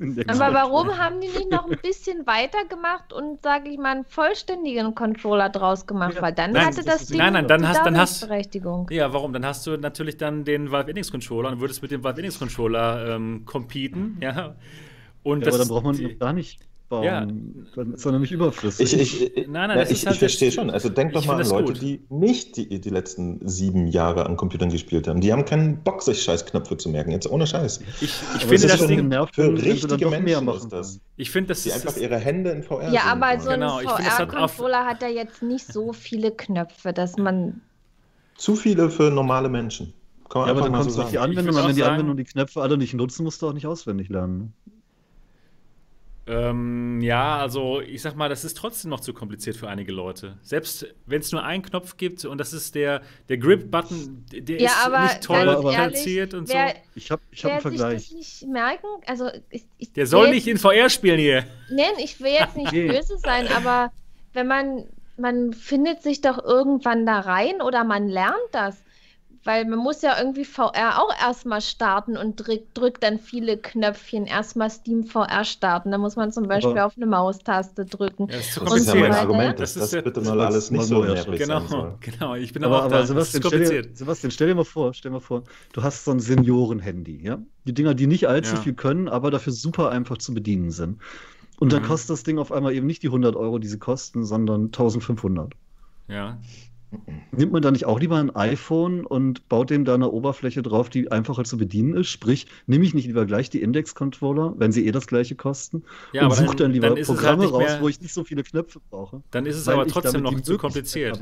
Der Aber warum haben die nicht noch ein bisschen weiter gemacht und, sage ich mal, einen vollständigen Controller draus gemacht? Ja. Weil dann Nein, hatte das das Ding nein, nein, dann die hast- dann hast- Daseinsberechtigung. Ja, warum? Dann hast du natürlich dann den Valve Index Controller und würdest mit dem Valve Index Controller ähm, competen, ja. Und Ja, das aber dann braucht man die- gar nicht bauen. Ja. Dann ist er nämlich überflüssig. Ich, ich, ich, Nein, nein, ja, das ich, ist halt ich verstehe schon. Also denk doch mal an das Leute, gut. die nicht die, die letzten sieben Jahre an Computern gespielt haben. Die haben keinen Bock, sich Scheißknöpfe zu merken. Jetzt ohne Scheiß. ich, finde das schon Ding, genervt, für richtige Menschen ist das. ich finde das Die einfach ist, ihre Hände in VR Ja, aber so ein Genau, finde, es hat VR-Controller hat ja jetzt nicht so viele Knöpfe, dass man. Zu viele für normale Menschen. Kann man Ja, aber dann kommst so du auf die Anwendung an. Wenn die Anwendung die Knöpfe alle nicht nutzen, musst du auch nicht auswendig lernen. Ähm, ja, also ich sag mal, das ist trotzdem noch zu kompliziert für einige Leute. Selbst wenn es nur einen Knopf gibt und das ist der, der Grip-Button, der Ja, ist aber nicht toll platziert und wer, so. Ich habe ich hab einen wer sich Vergleich. das nicht merken, also ich, ich Der soll jetzt nicht in VR spielen hier. Nein, ich will jetzt nicht böse sein, aber wenn man, man findet sich doch irgendwann da rein oder man lernt das. Weil man muss ja irgendwie VR auch erstmal starten und drückt, drückt dann viele Knöpfchen. Erstmal Steam VR starten. Da muss man zum Beispiel Aber- auf eine Maustaste drücken. Ja, das ist Das ja mein. Argument, Das dass ist das ja- bitte das mal alles nicht so nervig sein Genau, soll. genau. Ich bin Aber, auch aber da. Das ist Sebastian, stell dir, kompliziert. Sebastian, stell dir mal vor, stell dir mal vor, du hast so ein Senioren-Handy, ja? Die Dinger, die nicht allzu Ja. viel können, aber dafür super einfach zu bedienen sind. Und dann Mhm. kostet das Ding auf einmal eben nicht die 100 Euro, die sie kosten, sondern 1500. Ja. Nimmt man da nicht auch lieber ein iPhone und baut dem da eine Oberfläche drauf, die einfacher zu bedienen ist? Sprich, nehme ich nicht lieber gleich die Index-Controller, wenn sie eh das gleiche kosten, Ja, und suche dann lieber dann halt Programme raus, mehr, wo ich nicht so viele Knöpfe brauche. Dann ist es aber trotzdem noch zu kompliziert.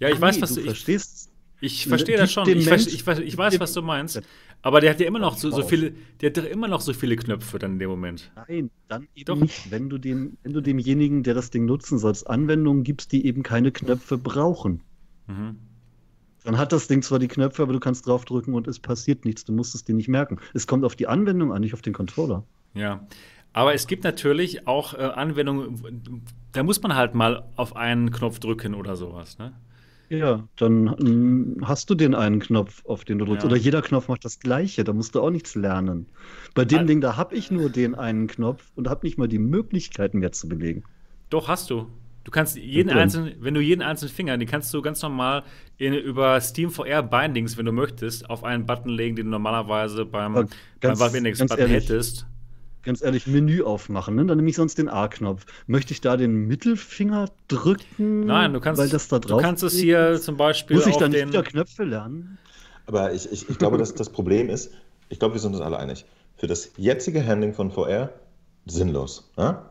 Ja, ich Ah, weiß, nee, was du. Ich, verstehst. ich verstehe das schon. Ich, weiß- ich, weiß- was du meinst. Aber der hat ja immer noch so, so viele, der hat doch immer noch so viele Knöpfe dann in dem Moment. Nein, dann eben Doch. nicht. Wenn du, dem, wenn du demjenigen, der das Ding nutzen soll, Anwendungen gibst, die eben keine Knöpfe brauchen. Mhm. Dann hat das Ding zwar die Knöpfe, aber du kannst draufdrücken und es passiert nichts. Du musst es dir nicht merken. Es kommt auf die Anwendung an, nicht auf den Controller. Ja. Aber es gibt natürlich auch äh, Anwendungen, da muss man halt mal auf einen Knopf drücken oder sowas. Ne? Ja, dann mm, hast du den einen Knopf, auf den du drückst. Ja. Oder jeder Knopf macht das Gleiche. Da musst du auch nichts lernen. Bei dem Ah. Ding, da habe ich nur den einen Knopf und habe nicht mal die Möglichkeit, mehr zu belegen. Doch, hast du. Du kannst jeden Ja, einzelnen, wenn du jeden einzelnen Finger, den kannst du ganz normal in, über Steam VR Bindings, wenn du möchtest, auf einen Button legen, den du normalerweise beim, beim ganz- Valve Index ganz Button ehrlich, hättest. Ganz ehrlich, Menü aufmachen, ne? Dann nehme ich sonst den A-Knopf. Möchte ich da den Mittelfinger drücken? Nein, du kannst, weil das da du drauf kannst es hier zum Beispiel Muss ich auf dann den. wieder Knöpfe lernen? Aber ich, ich, ich glaube, dass das Problem ist, ich glaube, wir sind uns alle einig, für das jetzige Handling von VR sinnlos. Ja?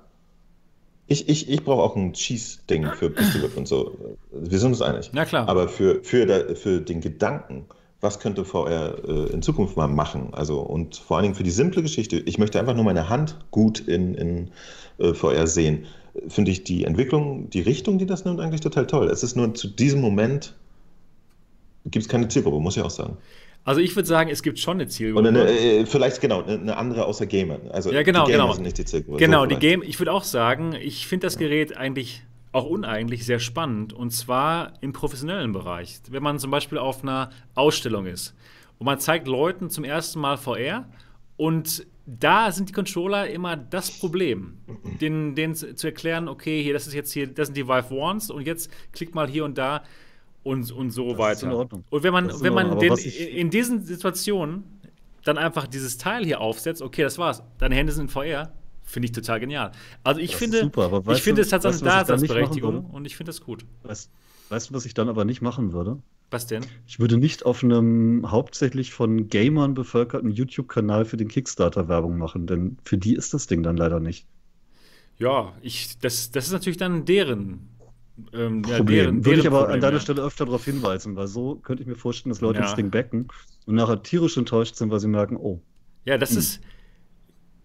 Ich, ich, ich brauche auch ein Schießding für Pistol und so. Wir sind uns einig. Na klar. Aber für, für, der, für den Gedanken, was könnte VR äh, in Zukunft mal machen? Also, und vor allen Dingen für die simple Geschichte, ich möchte einfach nur meine Hand gut in, in äh, VR sehen, finde ich die Entwicklung, die Richtung, die das nimmt, eigentlich total toll. Es ist nur zu diesem Moment, gibt es keine Zielgruppe, muss ich auch sagen. Also ich würde sagen, es gibt schon eine Zielgruppe. eine, äh, vielleicht genau, eine andere außer Gamer. Also Ja, genau, die Gamer genau. sind nicht die Zielgruppe. Genau, So die. Game, ich würde auch sagen, ich finde das Gerät eigentlich auch uneigentlich sehr spannend und zwar im professionellen Bereich. Wenn man zum Beispiel auf einer Ausstellung ist und man zeigt Leuten zum ersten Mal VR und da sind die Controller immer das Problem, denen, denen zu erklären, okay, hier, das ist jetzt hier, das sind die Vive Ones und jetzt klick mal hier und da und, und so Das ist in weiter. Ordnung. Und wenn man, Das wenn man den, in diesen Situationen dann einfach dieses Teil hier aufsetzt, okay, das war's, deine Hände sind in VR, finde ich total genial. Also ich Das finde, super, ich finde, es hat seine Daseinsberechtigung und ich finde das gut. Weißt, weißt du, was ich dann aber nicht machen würde? Was denn? Ich würde nicht auf einem hauptsächlich von Gamern bevölkerten YouTube-Kanal für den Kickstarter Werbung machen, denn für die ist das Ding dann leider nicht. Ja, ich, das, das ist natürlich dann deren ähm, ja, Problem. deren, Würde ich aber Problem, an deiner ja. Stelle öfter darauf hinweisen, weil so könnte ich mir vorstellen, dass Leute Ja. das Ding backen und nachher tierisch enttäuscht sind, weil sie merken, oh, Ja, das Hm. ist.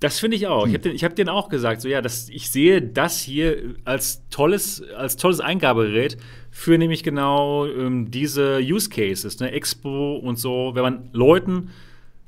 Das finde ich auch. Ich habe den, ich hab denen auch gesagt, so ja, das, ich sehe das hier als tolles, als tolles Eingabegerät für nämlich genau ähm, diese Use Cases, ne, Expo und so, wenn man Leuten,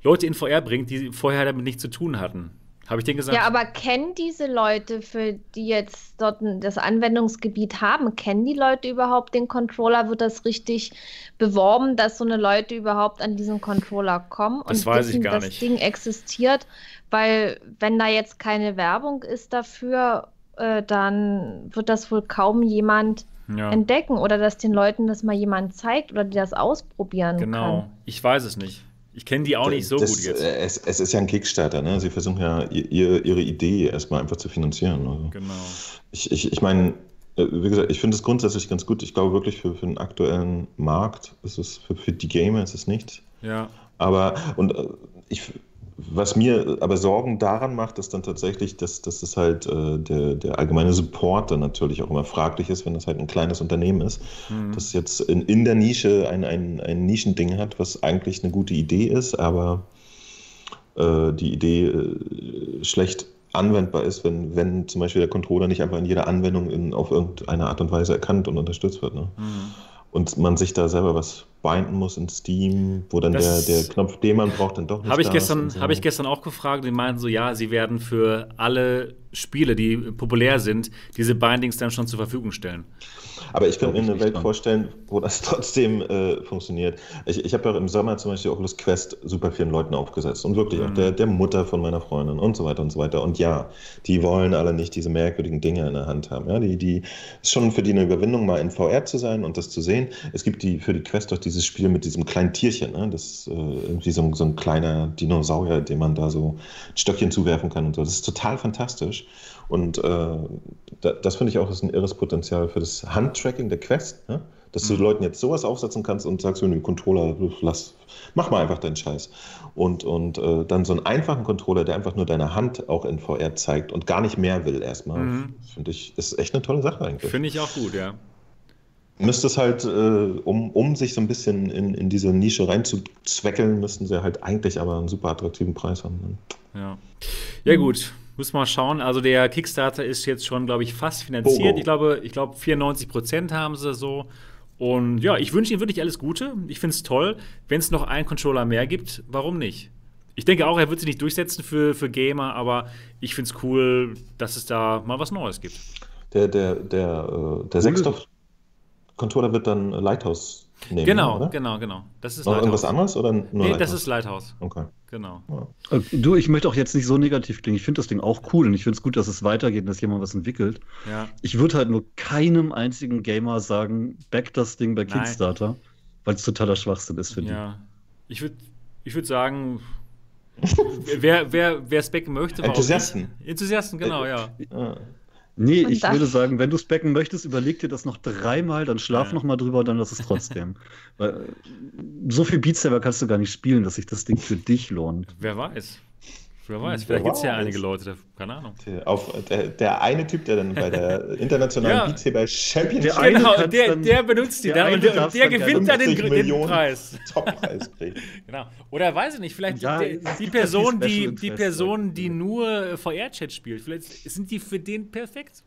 Leute in VR bringt, die vorher damit nichts zu tun hatten. Habe ich denen gesagt. Ja, aber kennen diese Leute, für die jetzt dort das Anwendungsgebiet haben, kennen die Leute überhaupt den Controller? Wird das richtig beworben, dass so eine Leute überhaupt an diesen Controller kommen Das und weiß ich wissen, gar das nicht. Ding existiert? Weil wenn da jetzt keine Werbung ist dafür, äh, dann wird das wohl kaum jemand ja, entdecken oder dass den Leuten das mal jemand zeigt oder die das ausprobieren genau. kann. Ich weiß es nicht. Ich kenne die auch nicht so das, gut jetzt. äh, Es, es ist ja ein Kickstarter, ne? Sie versuchen ja ihr, ihre Idee erstmal einfach zu finanzieren. Also Genau. ich ich, ich meine, äh, wie gesagt, ich finde es grundsätzlich ganz gut. Ich glaube wirklich für, für den aktuellen Markt ist es, für, für die Gamer ist es nichts. Ja. Aber, und äh, ich, was mir aber Sorgen daran macht, ist dann tatsächlich, dass, dass es halt äh, der, der allgemeine Support dann natürlich auch immer fraglich ist, wenn das halt ein kleines Unternehmen ist, Mhm. das jetzt in, in der Nische ein, ein, ein Nischending hat, was eigentlich eine gute Idee ist, aber äh, die Idee äh, schlecht anwendbar ist, wenn, wenn zum Beispiel der Controller nicht einfach in jeder Anwendung in, auf irgendeine Art und Weise erkannt und unterstützt wird. Ne? Mhm. Und man sich da selber was binden muss in Steam, wo dann der, der Knopf, den man braucht, dann doch nicht Habe ich, gestern, so. hab ich gestern auch gefragt. Die meinten so, ja, sie werden für alle Spiele, die populär sind, diese Bindings dann schon zur Verfügung stellen. Aber ich könnte mir eine Welt dran. vorstellen, wo das trotzdem äh, funktioniert. Ich, ich habe ja im Sommer zum Beispiel Oculus Quest super vielen Leuten aufgesetzt und wirklich auch Mhm. der, der Mutter von meiner Freundin und so weiter und so weiter. Und ja, die wollen alle nicht diese merkwürdigen Dinge in der Hand haben. Ja, die, die ist schon für die eine Überwindung, mal in VR zu sein und das zu sehen. Es gibt die für die Quest auch dieses Spiel mit diesem kleinen Tierchen, ne? das ist äh, irgendwie so, so ein kleiner Dinosaurier, dem man da so ein Stöckchen zuwerfen kann und so. Das ist total fantastisch. Und äh, da, das finde ich auch ist ein irres Potenzial für das Handtracking der Quest, ne? dass du Mhm. Leuten jetzt sowas aufsetzen kannst und sagst, wenn du Controller, lass, mach mal einfach deinen Scheiß. Und, und äh, dann so einen einfachen Controller, der einfach nur deine Hand auch in VR zeigt und gar nicht mehr will erstmal, Mhm. finde ich, ist echt eine tolle Sache eigentlich. Finde ich auch gut, ja. Müsste es halt, äh, um, um sich so ein bisschen in, in diese Nische reinzuzweckeln, müssten sie halt eigentlich aber einen super attraktiven Preis haben. Ne? Ja, ja gut. Muss mal schauen. Also der Kickstarter ist jetzt schon, glaube ich, fast finanziert. Bogo. Ich glaube, ich glaube 94 Prozent haben sie so. Und ja, ich wünsche Ihnen wirklich alles Gute. Ich finde es toll. Wenn es noch einen Controller mehr gibt, warum nicht? Ich denke auch, er wird sich nicht durchsetzen für, für Gamer, aber ich finde es cool, dass es da mal was Neues gibt. Der, der, der, äh, der Sechstoff-Controller wird dann Lighthouse nehmen, Genau, oder? genau, genau. Das ist Noch irgendwas Lighthouse. anderes oder nur Nee, das Lighthouse? ist Lighthouse. Okay. Genau. Ja. Äh, Du, ich möchte auch jetzt nicht so negativ klingen. Ich finde das Ding auch cool und ich finde es gut, dass es weitergeht und dass jemand was entwickelt. Ja. Ich würde halt nur keinem einzigen Gamer sagen, back das Ding bei. Kickstarter, weil es totaler Schwachsinn ist für die. Ja. Ich würde ich würd sagen, wer, wer, wer specken möchte, Enthusiasten. Enthusiasten, genau, ja. Nee, Und ich das- würde sagen, wenn du es backen möchtest, überleg dir das noch dreimal, dann schlaf Ja. noch mal drüber, dann lass es trotzdem. Weil äh, so viel Beat Saber kannst du gar nicht spielen, dass sich das Ding für dich lohnt. Wer weiß. Wer weiß. Wer Vielleicht gibt es ja einige Leute, da- keine Ahnung. Der, auf, der, der eine Typ, der dann bei der internationalen Ja. Saber Championship Der Genau, der, dann- der benutzt die der dann und der, der dann gewinnt dann den, 50 den Preis. Toppreis kriegt. Genau. Oder weiß ich nicht, vielleicht Ja, die, die Person, die die, Person, die nur VR-Chat spielt, vielleicht sind die für den perfekt.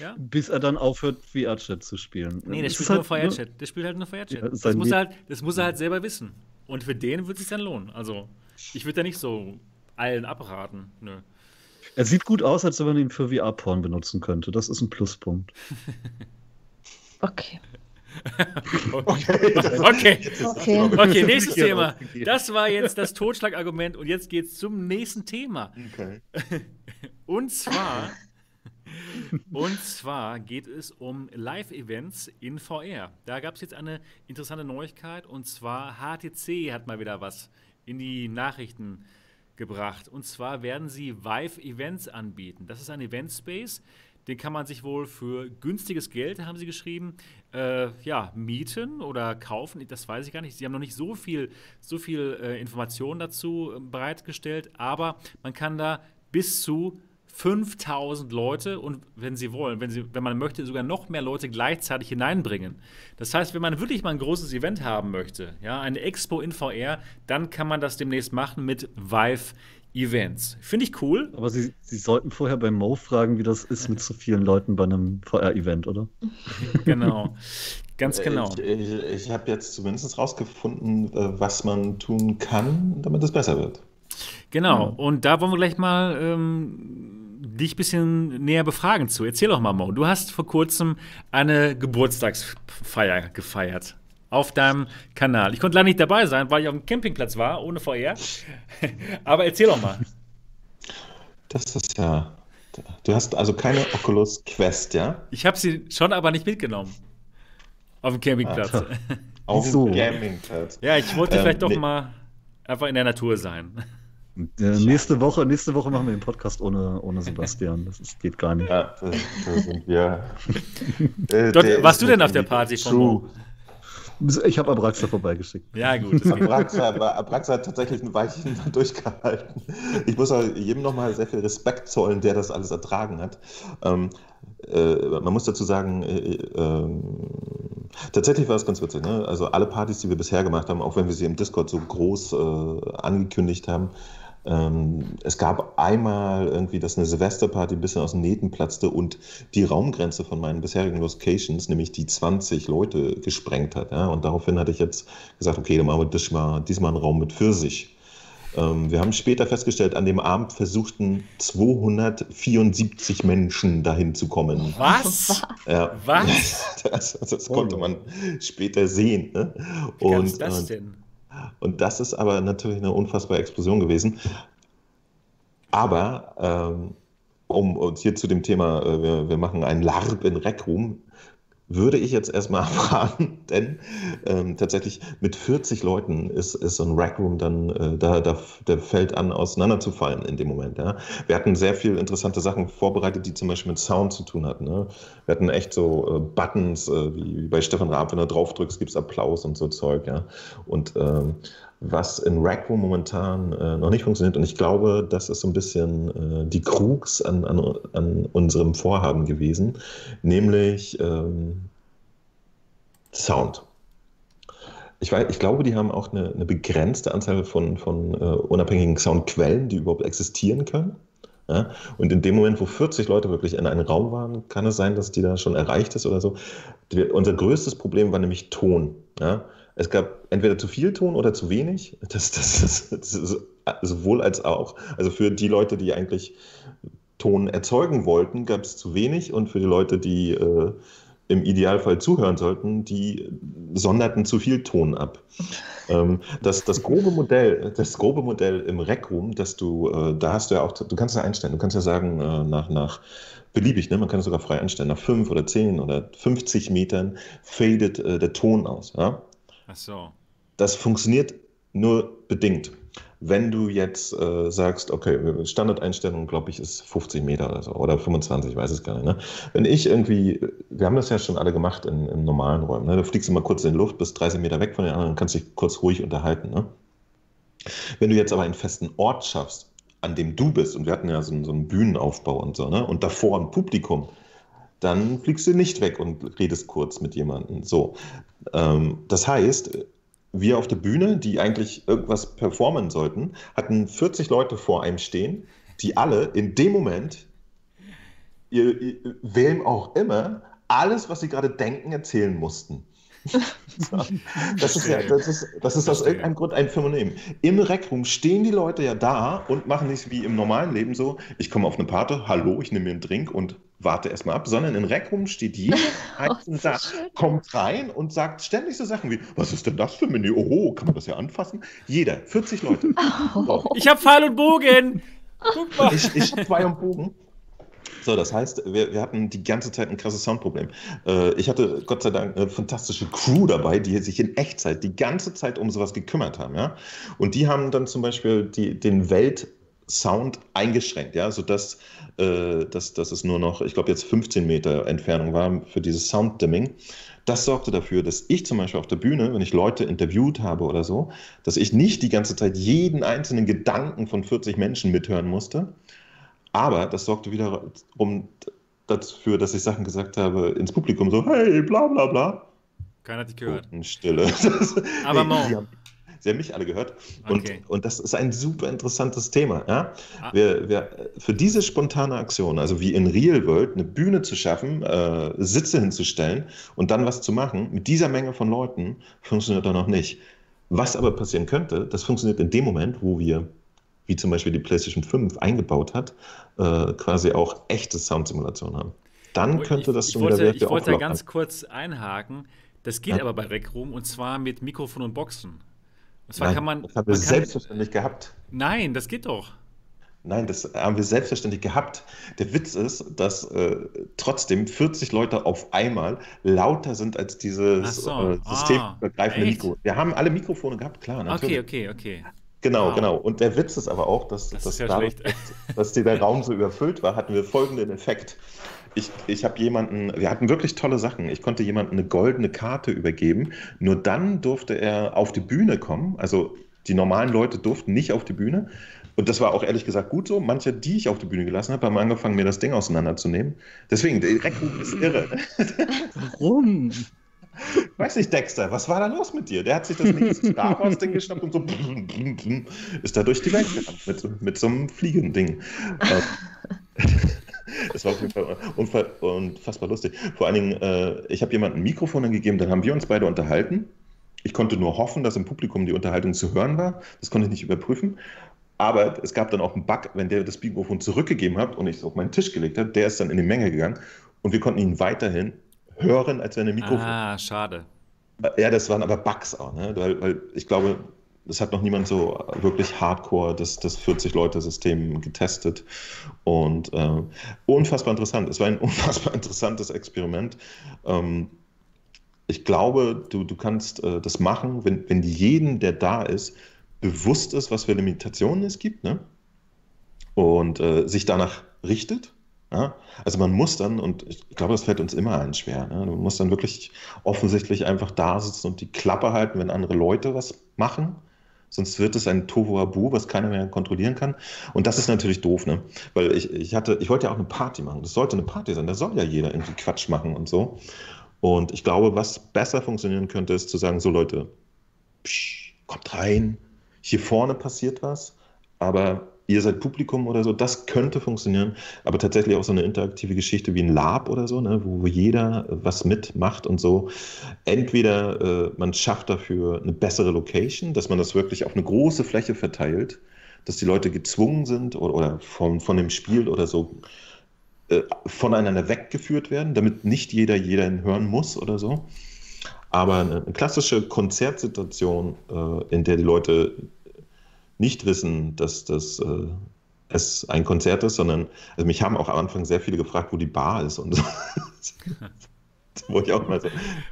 Ja? Bis er dann aufhört, VR-Chat zu spielen. Nee, der Es spielt nur halt, VR-Chat. Der spielt halt nur VR-Chat. Ja, das, er halt, das muss er halt selber wissen. Und für den wird es sich dann lohnen. Also, ich würde da nicht so allen abraten. Nö. Er sieht gut aus, als wenn man ihn für VR-Porn benutzen könnte. Das ist ein Pluspunkt. Okay. Okay. Okay. Okay, nächstes Hier Thema. Das war jetzt das Totschlagargument und jetzt geht's zum nächsten Thema. Okay. Und zwar, und zwar geht es um Live-Events in VR. Da gab es jetzt eine interessante Neuigkeit und zwar HTC hat mal wieder was in die Nachrichten gebracht. Und zwar werden sie Vive-Events anbieten. Das ist ein Event-Space, den kann man sich wohl für günstiges Geld, haben sie geschrieben, äh, ja, mieten oder kaufen. Das weiß ich gar nicht. Sie haben noch nicht so viel, so viel äh, Informationen dazu äh, bereitgestellt, aber man kann da bis zu 5000 Leute und wenn sie wollen, wenn, sie, wenn man möchte, sogar noch mehr Leute gleichzeitig hineinbringen. Das heißt, wenn man wirklich mal ein großes Event haben möchte, ja, eine Expo in VR, dann kann man das demnächst machen mit Vive Events. Finde ich cool. Aber Sie, Sie sollten vorher bei Mo fragen, wie das ist mit so vielen Leuten bei einem VR-Event, oder? Genau. Ganz genau. Ich, ich, ich habe jetzt zumindest rausgefunden, äh, was man tun kann, damit es besser wird. Genau, ja. und da wollen wir gleich mal ähm, dich ein bisschen näher befragen zu. Erzähl doch mal, Mo. Du hast vor kurzem eine Geburtstagsfeier gefeiert auf deinem Kanal. Ich konnte leider nicht dabei sein, weil ich auf dem Campingplatz war, ohne VR. Aber erzähl doch mal. Das ist ja. Du hast also keine Oculus Quest, ja? Ich habe sie schon, aber nicht mitgenommen. Auf dem Campingplatz. Ah, auf dem so. Campingplatz. Ja, ich wollte ähm, vielleicht doch nee. mal einfach in der Natur sein. Ja, nächste, Woche, nächste Woche machen wir den Podcast ohne, ohne Sebastian. Das ist, geht gar nicht. Ja, da, da sind wir. äh, Dort, warst du denn auf der Party von Mo? Ich habe Abraxa vorbeigeschickt. Ja, gut. Abraxa, Abraxa hat tatsächlich ein Weilchen durchgehalten. Ich muss jedem nochmal sehr viel Respekt zollen, der das alles ertragen hat. Ähm, äh, man muss dazu sagen, äh, äh, tatsächlich war es ganz witzig. Ne? Also alle Partys, die wir bisher gemacht haben, auch wenn wir sie im Discord so groß äh, angekündigt haben, ähm, es gab einmal irgendwie, dass eine Silvesterparty ein bisschen aus den Nähten platzte und die Raumgrenze von meinen bisherigen Locations, nämlich die 20 Leute, gesprengt hat. Ja? Und daraufhin hatte ich jetzt gesagt, okay, dann machen wir diesmal, diesmal einen Raum mit Pfirsich. Ähm, wir haben später festgestellt, an dem Abend versuchten 274 Menschen dahin zu kommen. Was? Ja. Was? Das, das konnte man später sehen. Ne? Wie und, ist das denn? Und das ist aber natürlich eine unfassbare Explosion gewesen. Aber ähm, um uns hier zu dem Thema, äh, wir, wir machen einen LARP in Rec Room, würde ich jetzt erstmal abwarten, denn ähm, tatsächlich mit 40 Leuten ist, ist so ein Rackroom dann, äh, da, da, der fällt an, auseinanderzufallen in dem Moment. Ja. Wir hatten sehr viele interessante Sachen vorbereitet, die zum Beispiel mit Sound zu tun hatten. Ne. Wir hatten echt so äh, Buttons, äh, wie, wie, bei Stefan Raab, wenn du drauf drückst, gibt es Applaus und so Zeug. Ja. Und ähm, was in Rackroom momentan äh, noch nicht funktioniert. Und ich glaube, das ist so ein bisschen äh, die Krux an, an, an, unserem Vorhaben gewesen, nämlich ähm, Sound. Ich, weiß, ich glaube, die haben auch eine, eine begrenzte Anzahl von, von uh, unabhängigen Soundquellen, die überhaupt existieren können. Ja? Und in dem Moment, wo 40 Leute wirklich in einem Raum waren, kann es sein, dass die da schon erreicht ist oder so. Die, unser größtes Problem war nämlich Ton. Ja? Es gab entweder zu viel Ton oder zu wenig. Das, das, ist, das ist sowohl als auch. Also für die Leute, die eigentlich Ton erzeugen wollten, gab es zu wenig. Und für die Leute, die äh, im Idealfall zuhören sollten, die sonderten zu viel Ton ab. ähm, das, das, grobe Modell, das grobe Modell im Rec Room, dass du, äh, da hast du ja auch, du kannst ja einstellen, du kannst ja sagen, äh, nach, nach beliebig, ne? man kann es sogar frei einstellen, nach 5 oder 10 oder 50 Metern fadet äh, der Ton aus. Ja? Ach so. Das funktioniert nur bedingt. Wenn du jetzt äh, sagst, okay, Standardeinstellung, glaube ich, ist 50 Meter oder so, oder 25, weiß es gar nicht. Ne? Wenn ich irgendwie, wir haben das ja schon alle gemacht in, in normalen Räumen, ne? da fliegst du mal kurz in die Luft, bis 30 Meter weg von den anderen, kannst dich kurz ruhig unterhalten. Ne? Wenn du jetzt aber einen festen Ort schaffst, an dem du bist, und wir hatten ja so, so einen Bühnenaufbau und so, ne? und davor ein Publikum, dann fliegst du nicht weg und redest kurz mit jemandem. So. Ähm, das heißt, wir auf der Bühne, die eigentlich irgendwas performen sollten, hatten 40 Leute vor einem stehen, die alle in dem Moment, ihr, ihr, wem auch immer, alles, was sie gerade denken, erzählen mussten. das ist ja, das ist, das ist aus irgendeinem Grund ein Phänomen. Im Reckroom stehen die Leute ja da und machen nicht wie im normalen Leben so, ich komme auf eine Party, hallo, ich nehme mir einen Drink und warte erstmal ab, sondern in Reckroom steht jeder und sagt, kommt rein und sagt ständig so Sachen wie, was ist denn das für ein Menü? Oh, kann man das ja anfassen? Jeder, 40 Leute. Oh. Ich habe Pfeil und Bogen. Guck mal. Ich, ich habe Pfeil und Bogen. So, das heißt, wir, wir hatten die ganze Zeit ein krasses Soundproblem. Äh, ich hatte Gott sei Dank eine fantastische Crew dabei, die sich in Echtzeit die ganze Zeit um sowas gekümmert haben. Ja? Und die haben dann zum Beispiel die, den Weltsound eingeschränkt, ja, sodass äh, dass, dass es nur noch, ich glaube, jetzt 15 Meter Entfernung war für dieses Sounddimming. Das sorgte dafür, dass ich zum Beispiel auf der Bühne, wenn ich Leute interviewt habe oder so, dass ich nicht die ganze Zeit jeden einzelnen Gedanken von 40 Menschen mithören musste, aber das sorgte wiederum dafür, dass ich Sachen gesagt habe ins Publikum, so, hey, bla bla bla. Keiner hat dich gehört. Stille. Aber hey, haben, Sie haben mich alle gehört. Und, okay. und das ist ein super interessantes Thema. Ja? Ah. Wir, wir, für diese spontane Aktion, also wie in Real World, eine Bühne zu schaffen, äh, Sitze hinzustellen und dann was zu machen, mit dieser Menge von Leuten, funktioniert doch noch nicht. Was aber passieren könnte, das funktioniert in dem Moment, wo wir wie zum Beispiel die PlayStation 5 eingebaut hat, äh, quasi auch echte Soundsimulation haben. Dann könnte ich, das schon wollte, wieder Ich wollte da ganz kurz einhaken. Das geht Ja. aber bei Rec Room und zwar mit Mikrofon und Boxen. Und zwar Nein, kann man. das haben wir kann, selbstverständlich gehabt. nein, das geht doch. Nein, das haben wir selbstverständlich gehabt. Der Witz ist, dass äh, trotzdem 40 Leute auf einmal lauter sind als dieses so. äh, systemübergreifende Ah? Mikro. Wir haben alle Mikrofone gehabt, klar, natürlich. Okay, okay, okay. Genau, Wow. genau. Und der Witz ist aber auch, dass, Das dass, ja dadurch, dass, dass der Raum so überfüllt war, hatten wir folgenden Effekt. Ich, ich habe jemanden, wir hatten wirklich tolle Sachen. Ich konnte jemandem eine goldene Karte übergeben. Nur dann durfte er auf die Bühne kommen. Also die normalen Leute durften nicht auf die Bühne. Und das war auch ehrlich gesagt gut so. Manche, die ich auf die Bühne gelassen habe, haben angefangen, mir das Ding auseinanderzunehmen. Deswegen, der Reckbuch ist irre. Warum? Weiß nicht, Dexter, was war da los mit dir? Der hat sich das nächste Star Wars-Ding geschnappt und so ist da durch die Welt gerannt mit, mit so einem Fliegending. Das war auf jeden Fall unfa- unfassbar lustig. Vor allen Dingen, äh, ich habe jemandem ein Mikrofon gegeben, dann haben wir uns beide unterhalten. Ich konnte nur hoffen, dass im Publikum die Unterhaltung zu hören war. Das konnte ich nicht überprüfen. Aber es gab dann auch einen Bug, wenn der das Mikrofon zurückgegeben hat und ich es auf meinen Tisch gelegt habe, der ist dann in die Menge gegangen und wir konnten ihn weiterhin hören, als wenn ein Mikrofon. Ah, schade. Ja, das waren aber Bugs auch, ne? weil, weil ich glaube, es hat noch niemand so wirklich hardcore das, das 40-Leute-System getestet. Und äh, unfassbar interessant. Es war ein unfassbar interessantes Experiment. Ähm, ich glaube, du, du kannst äh, das machen, wenn, wenn jeden, der da ist, bewusst ist, was für Limitationen es gibt, ne? und äh, sich danach richtet. Ja? Also man muss dann, und ich glaube, das fällt uns immer ein schwer, ne? du musst dann wirklich offensichtlich einfach da sitzen und die Klappe halten, wenn andere Leute was machen. Sonst wird es ein Tohuwabu, was keiner mehr kontrollieren kann. Und das ist natürlich doof, ne? Weil ich, ich hatte, ich wollte ja auch eine Party machen. Das sollte eine Party sein. Da soll ja jeder irgendwie Quatsch machen und so. Und ich glaube, was besser funktionieren könnte, ist zu sagen, so Leute, psch, kommt rein, hier vorne passiert was, aber ihr seid Publikum oder so, das könnte funktionieren, aber tatsächlich auch so eine interaktive Geschichte wie ein Lab oder so, ne, wo jeder was mitmacht und so. Entweder äh, man schafft dafür eine bessere Location, dass man das wirklich auf eine große Fläche verteilt, dass die Leute gezwungen sind oder, oder von, von dem Spiel oder so äh, voneinander weggeführt werden, damit nicht jeder jeden hören muss oder so. Aber eine, klassische Konzertsituation, äh, in der die Leute nicht wissen, dass das äh, es ein Konzert ist, sondern also mich haben auch am Anfang sehr viele gefragt, wo die Bar ist und so. wo ich auch mal so.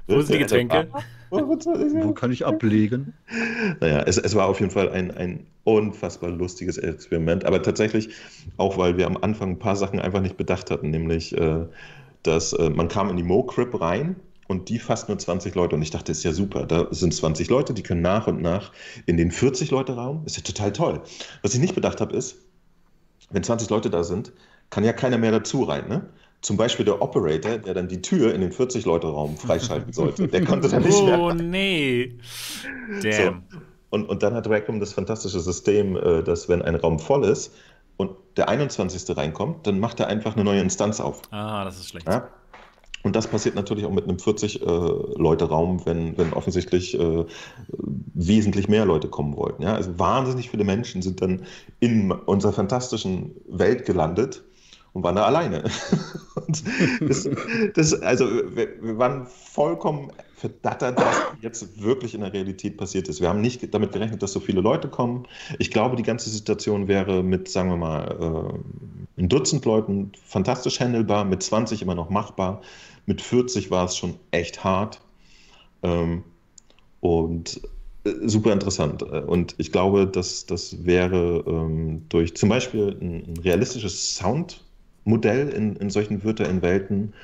Wo sind die Getränke? Wo, kann ich ablegen? naja, es, es war auf jeden Fall ein, ein unfassbar lustiges Experiment, aber tatsächlich auch, weil wir am Anfang ein paar Sachen einfach nicht bedacht hatten, nämlich, äh, dass äh, man kam in die Mo-Crib rein und die fast nur 20 Leute und ich dachte, das ist ja super, da sind 20 Leute, die können nach und nach in den 40-Leute-Raum, ist ja total toll. Was ich nicht bedacht habe, ist, wenn 20 Leute da sind, kann ja keiner mehr dazu rein, ne? Zum Beispiel der Operator, der dann die Tür in den 40-Leute-Raum freischalten sollte. Der konnte dann nicht mehr Oh, nee. Damn. so. Und, und dann hat Rackham das fantastische System, äh, dass wenn ein Raum voll ist und der 21. reinkommt, dann macht er einfach eine neue Instanz auf. Ah, das ist schlecht. Ja? Und das passiert natürlich auch mit einem 40-Leute-Raum, wenn, wenn offensichtlich äh, wesentlich mehr Leute kommen wollten. Ja? Also wahnsinnig viele Menschen sind dann in unserer fantastischen Welt gelandet und waren da alleine. das, das, also wir, wir waren vollkommen verdattert, was jetzt wirklich in der Realität passiert ist. Wir haben nicht damit gerechnet, dass so viele Leute kommen. Ich glaube, die ganze Situation wäre mit, sagen wir mal, äh, ein Dutzend Leuten fantastisch handelbar, mit 20 immer noch machbar, mit 40 war es schon echt hart. Ähm, und äh, super interessant. Und ich glaube, dass das wäre ähm, durch zum Beispiel ein, ein realistisches Soundmodell in, in solchen virtuellen Welten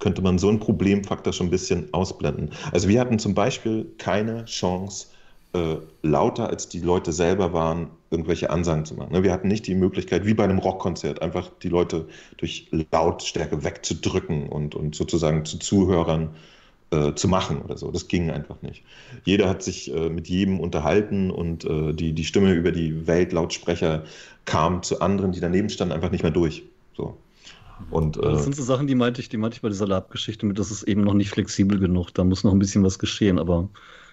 könnte man so einen Problemfaktor schon ein bisschen ausblenden. Also wir hatten zum Beispiel keine Chance, äh, lauter als die Leute selber waren, irgendwelche Ansagen zu machen. Ne? Wir hatten nicht die Möglichkeit, wie bei einem Rockkonzert, einfach die Leute durch Lautstärke wegzudrücken und, und sozusagen zu Zuhörern äh, zu machen oder so. Das ging einfach nicht. Jeder hat sich äh, mit jedem unterhalten und äh, die, die Stimme über die Weltlautsprecher kam zu anderen, die daneben standen, einfach nicht mehr durch. So. Und, äh, Das sind so Sachen, die meinte ich, die meinte ich bei dieser Lab-Geschichte mit, das ist eben noch nicht flexibel genug. Da muss noch ein bisschen was geschehen, aber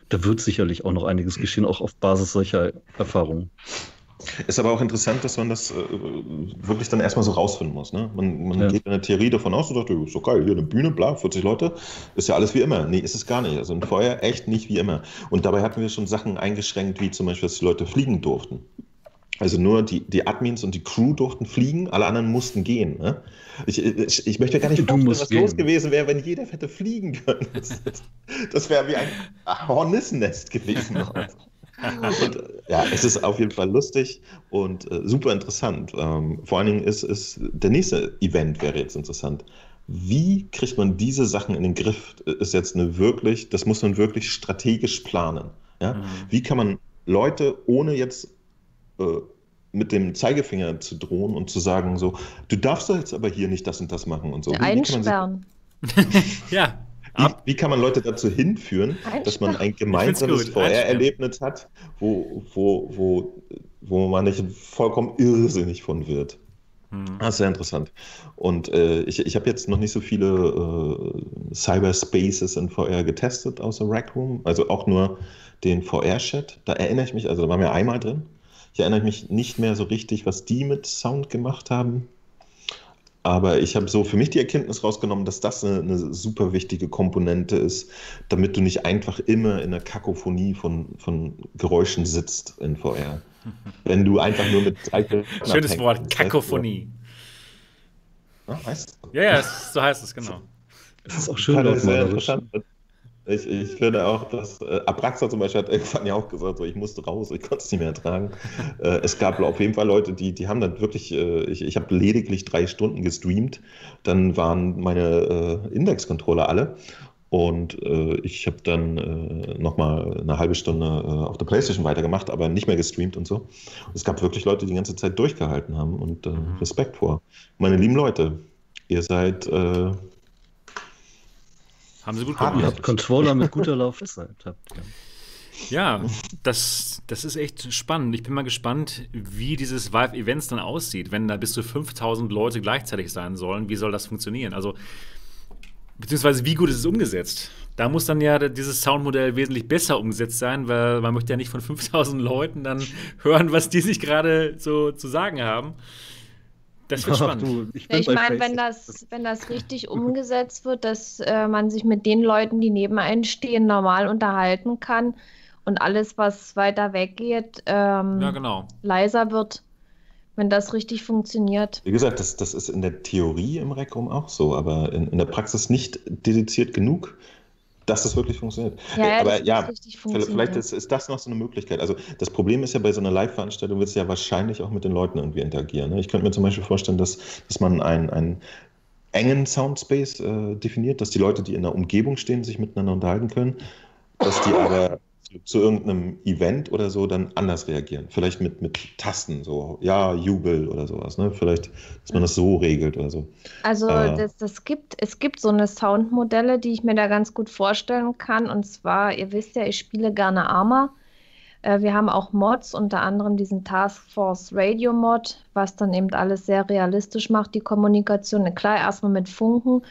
da wird sicherlich auch noch einiges geschehen, auch auf Basis solcher Erfahrungen. Ist aber auch interessant, dass man das äh, wirklich dann erstmal so rausfinden muss. Ne? Man, man Ja. geht in der Theorie davon aus und sagt, ist so geil, hier eine Bühne, bla, 40 Leute, ist ja alles wie immer. Nee, ist es gar nicht. Also ein Feuer echt nicht wie immer. Und dabei hatten wir schon Sachen eingeschränkt, wie zum Beispiel, dass die Leute fliegen durften. Also nur die, die Admins und die Crew durften fliegen, alle anderen mussten gehen. Ne? Ich, ich, ich möchte gar nicht vorstellen, was los gehen. gewesen wäre, wenn jeder hätte fliegen können. Das, das wäre wie ein Hornissennest gewesen. Und, äh, ja, es ist auf jeden Fall lustig und äh, super interessant. Ähm, vor allen Dingen ist, ist der nächste Event wäre jetzt interessant. Wie kriegt man diese Sachen in den Griff? Ist jetzt eine wirklich, das muss man wirklich strategisch planen. Ja? Mhm. Wie kann man Leute, ohne jetzt äh, mit dem Zeigefinger zu drohen und zu sagen, so, du darfst doch jetzt aber hier nicht das und das machen und so. Wie, wie, kann, man sie, Einsperren. Ja, wie, wie kann man Leute dazu hinführen, dass man ein gemeinsames. VR-Erlebnis hat, wo, wo, wo, wo man nicht vollkommen irrsinnig von wird? Hm. Das ist sehr interessant. Und äh, ich, ich habe jetzt noch nicht so viele äh, Cyberspaces in VR getestet, außer Rec Room. Also auch nur den VR-Chat. Da erinnere ich mich, also da waren wir einmal drin. Ich erinnere mich nicht mehr so richtig, was die mit Sound gemacht haben. Aber ich habe so für mich die Erkenntnis rausgenommen, dass das eine, eine super wichtige Komponente ist, damit du nicht einfach immer in einer Kakophonie von, von Geräuschen sitzt in VR. Wenn du einfach nur mit drei Schönes. Wort, Das Kakophonie. Ja, weißt du? Ja, ja, so heißt es, genau. Das ist auch schön Fand ich sehr interessant. Ich, ich finde auch, dass äh, Abraxa zum Beispiel hat irgendwann ja auch gesagt, so, ich musste raus, ich konnte es nicht mehr ertragen. äh, es gab auf jeden Fall Leute, die, die haben dann wirklich, äh, ich, ich habe lediglich drei Stunden gestreamt, dann waren meine äh, Index-Controller alle und äh, ich habe dann äh, nochmal eine halbe Stunde äh, auf der Playstation weitergemacht, aber nicht mehr gestreamt und so. Und es gab wirklich Leute, die die ganze Zeit durchgehalten haben und äh, Mhm. Respekt vor. Meine lieben Leute, ihr seid... Haben sie gut Haben Ihr gemacht. habt Controller mit guter Laufzeit. Habt. Ja, das, das ist echt spannend. Ich bin mal gespannt, wie dieses Vive-Events dann aussieht, wenn da bis zu 5000 Leute gleichzeitig sein sollen. Wie soll das funktionieren? Also, beziehungsweise wie gut ist es umgesetzt? Da muss dann ja dieses Soundmodell wesentlich besser umgesetzt sein, weil man möchte ja nicht von 5000 Leuten dann hören, was die sich gerade so zu sagen haben. Das wird Ach, spannend. du, ich Ja, ich meine, wenn das, wenn das richtig umgesetzt wird, dass äh, man sich mit den Leuten, die neben einem stehen, normal unterhalten kann und alles, was weiter weggeht, ähm, Ja, genau. leiser wird, wenn das richtig funktioniert. Wie gesagt, das, das ist in der Theorie im Reckrum auch so, aber in, in der Praxis nicht dediziert genug, dass das wirklich funktioniert. Ja, Äh, ja, aber ja, vielleicht ist, ist das noch so eine Möglichkeit. Also das Problem ist ja bei so einer Live-Veranstaltung, wird es ja wahrscheinlich auch mit den Leuten irgendwie interagieren. Ne? Ich könnte mir zum Beispiel vorstellen, dass, dass man einen, einen engen Soundspace äh, definiert, dass die Leute, die in der Umgebung stehen, sich miteinander unterhalten können, dass die aber zu, zu irgendeinem Event oder so dann anders reagieren. Vielleicht mit, mit Tasten, so ja, Jubel oder sowas. Ne? Vielleicht, dass man das so regelt oder so. Also Äh. das, das gibt, es gibt so eine Soundmodelle, die ich mir da ganz gut vorstellen kann. Und zwar, ihr wisst ja, ich spiele gerne Arma. Äh, wir haben auch Mods, unter anderem diesen Task Force Radio Mod, was dann eben alles sehr realistisch macht, die Kommunikation. Klar, erstmal mit Funken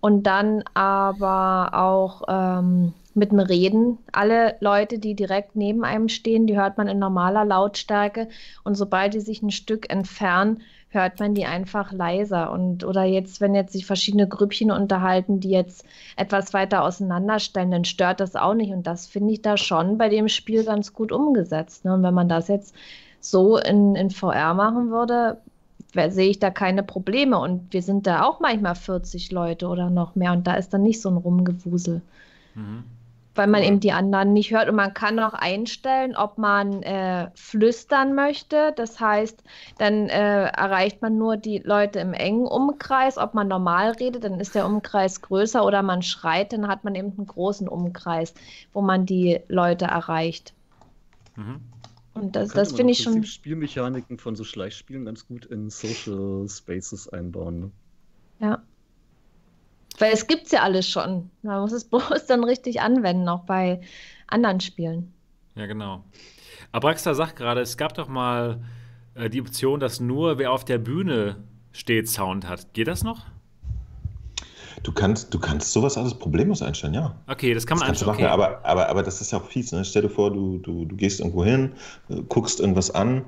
und dann aber auch ähm, mit dem Reden. Alle Leute, die direkt neben einem stehen, die hört man in normaler Lautstärke. Und sobald die sich ein Stück entfernen, hört man die einfach leiser. Und oder jetzt, wenn jetzt sich verschiedene Grüppchen unterhalten, die jetzt etwas weiter auseinanderstellen, dann stört das auch nicht. Und das finde ich da schon bei dem Spiel ganz gut umgesetzt. Ne? Und wenn man das jetzt so in, in VR machen würde, sehe ich da keine Probleme. Und wir sind da auch manchmal 40 Leute oder noch mehr. Und da ist dann nicht so ein Rumgewusel Mhm. Weil man eben die anderen nicht hört. Und man kann auch einstellen, ob man äh, flüstern möchte. Das heißt, dann äh, erreicht man nur die Leute im engen Umkreis. Ob man normal redet, dann ist der Umkreis größer oder man schreit, dann hat man eben einen großen Umkreis, wo man die Leute erreicht. Mhm. Und das, das finde ich schon. Spielmechaniken von so Schleichspielen ganz gut in Social Spaces einbauen. Ne? Ja. Weil es gibt es ja alles schon. Man muss es bloß dann richtig anwenden, auch bei anderen Spielen. Ja, genau. Abraxa sagt gerade, es gab doch mal äh, die Option, dass nur wer auf der Bühne steht, Sound hat. Geht das noch? Du kannst, du kannst sowas alles problemlos einstellen, ja. Okay, das kann man kannst du einfach. machen, Okay. aber, aber, aber das ist ja auch fies. Ne? Stell dir vor, du, du, du gehst irgendwo hin, äh, guckst irgendwas an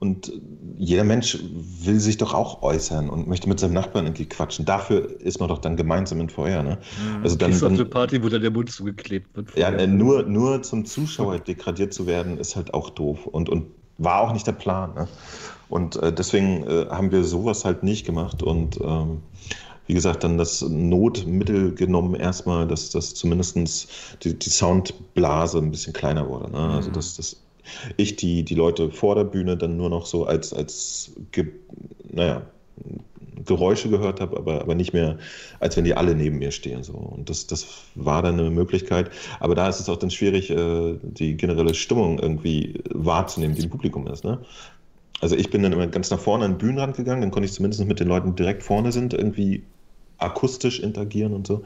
und jeder Mensch will sich doch auch äußern und möchte mit seinem Nachbarn irgendwie quatschen. Dafür ist man doch dann gemeinsam in VR, ne? Mhm. Also dann, dann eine Party, wo dann der Mund zugeklebt wird. Ja, äh, nur, nur zum Zuschauer degradiert zu werden, ist halt auch doof und, und war auch nicht der Plan. Ne? Und äh, deswegen äh, haben wir sowas halt nicht gemacht und ähm, wie gesagt, dann das Notmittel genommen erstmal, dass das zumindest die, die Soundblase ein bisschen kleiner wurde. Ne? Also, mhm. dass, dass ich die, die Leute vor der Bühne dann nur noch so als, als ge, naja, Geräusche gehört habe, aber, aber nicht mehr, als wenn die alle neben mir stehen. So. Und das, das war dann eine Möglichkeit. Aber da ist es auch dann schwierig, äh, die generelle Stimmung irgendwie wahrzunehmen, die im Publikum ist. Ne? Also ich bin dann immer ganz nach vorne an den Bühnenrand gegangen, dann konnte ich zumindest mit den Leuten, die direkt vorne sind, irgendwie akustisch interagieren und so.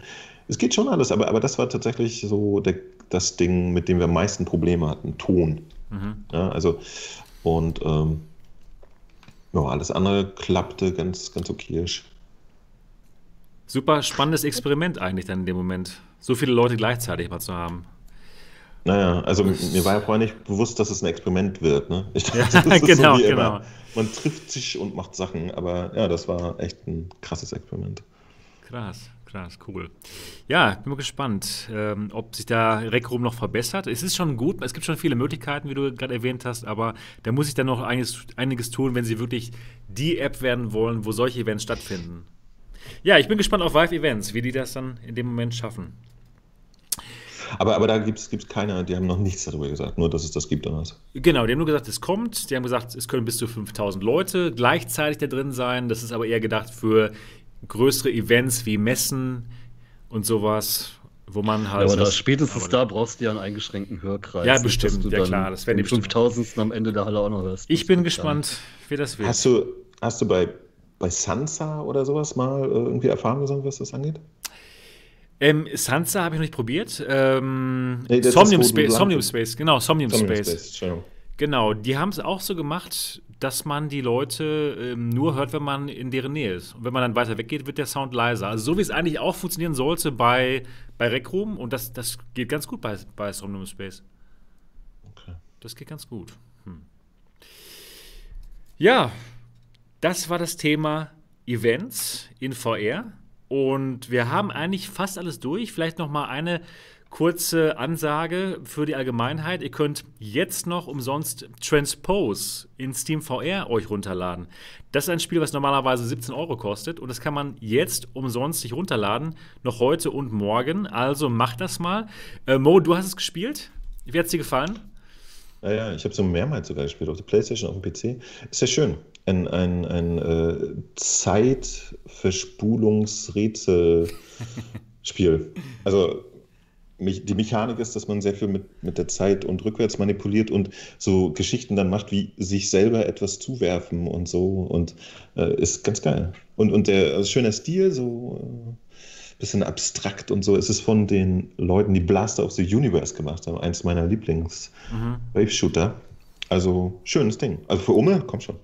Es geht schon alles, aber, aber das war tatsächlich so der, das Ding, mit dem wir am meisten Probleme hatten, Ton. Mhm. Ja, also, und ähm, ja, alles andere klappte ganz, ganz okay. Super spannendes Experiment eigentlich dann in dem Moment. So viele Leute gleichzeitig mal zu haben. Naja, also mir war ja vorher nicht bewusst, dass es ein Experiment wird. Ne? Ich dachte, ja, genau, so genau. Man trifft sich und macht Sachen, aber ja, das war echt ein krasses Experiment. Krass. Krass, cool. Ja, bin mal gespannt, ähm, ob sich da Rec Room noch verbessert. Es ist schon gut, es gibt schon viele Möglichkeiten, wie du gerade erwähnt hast, aber da muss ich dann noch einiges, einiges tun, wenn sie wirklich die App werden wollen, wo solche Events stattfinden. Ja, ich bin gespannt auf Vive Events, wie die das dann in dem Moment schaffen. Aber, aber da gibt es keine, die haben noch nichts darüber gesagt, nur dass es das gibt oder was? Genau, die haben nur gesagt, es kommt. Die haben gesagt, es können bis zu 5000 Leute gleichzeitig da drin sein. Das ist aber eher gedacht für größere Events wie Messen und sowas, wo man halt. Ja, aber das, spätestens da brauchst du ja einen eingeschränkten Hörkreis. Ja, bestimmt, ja klar. Das werden die 5000. am Ende der Halle auch noch hörst. Ich bin gespannt, wie das wird. Hast du, hast du bei, bei Sansa oder sowas mal äh, irgendwie Erfahrung gesammelt, was das angeht? Ähm, Sansa habe ich noch nicht probiert. Ähm, nee, Somnium, Space, Somnium Space, genau, Somnium, Somnium Space. Space genau, die haben es auch so gemacht, dass man die Leute ähm, nur hört, wenn man in deren Nähe ist. Und wenn man dann weiter weggeht, wird der Sound leiser. Also so wie es eigentlich auch funktionieren sollte bei, bei Rec Room. Und das, das geht ganz gut bei, bei Somnium Space. Okay. Das geht ganz gut. Hm. Ja, das war das Thema Events in VR. Und wir haben eigentlich fast alles durch. Vielleicht noch mal eine Kurze Ansage für die Allgemeinheit. Ihr könnt jetzt noch umsonst Transpose in Steam VR euch runterladen. Das ist ein Spiel, was normalerweise 17 Euro kostet und das kann man jetzt umsonst sich runterladen, noch heute und morgen. Also macht das mal. Äh, Mo, du hast es gespielt. Wie hat es dir gefallen? Naja, ja, ich habe so mehrmals sogar gespielt, auf der Playstation, auf dem PC. Ist ja schön. Ein, ein, ein äh, Zeitverspulungsrätselspiel. Also die Mechanik ist, dass man sehr viel mit, mit der Zeit und rückwärts manipuliert und so Geschichten dann macht, wie sich selber etwas zuwerfen und so. Und äh, ist ganz geil. Und, und der also schöner Stil, so äh, bisschen abstrakt und so. Es ist von den Leuten, die Blaster of the Universe gemacht haben, eins meiner Lieblings-Wave-Shooter. Mhm. Also schönes Ding. Also für Umme, komm schon.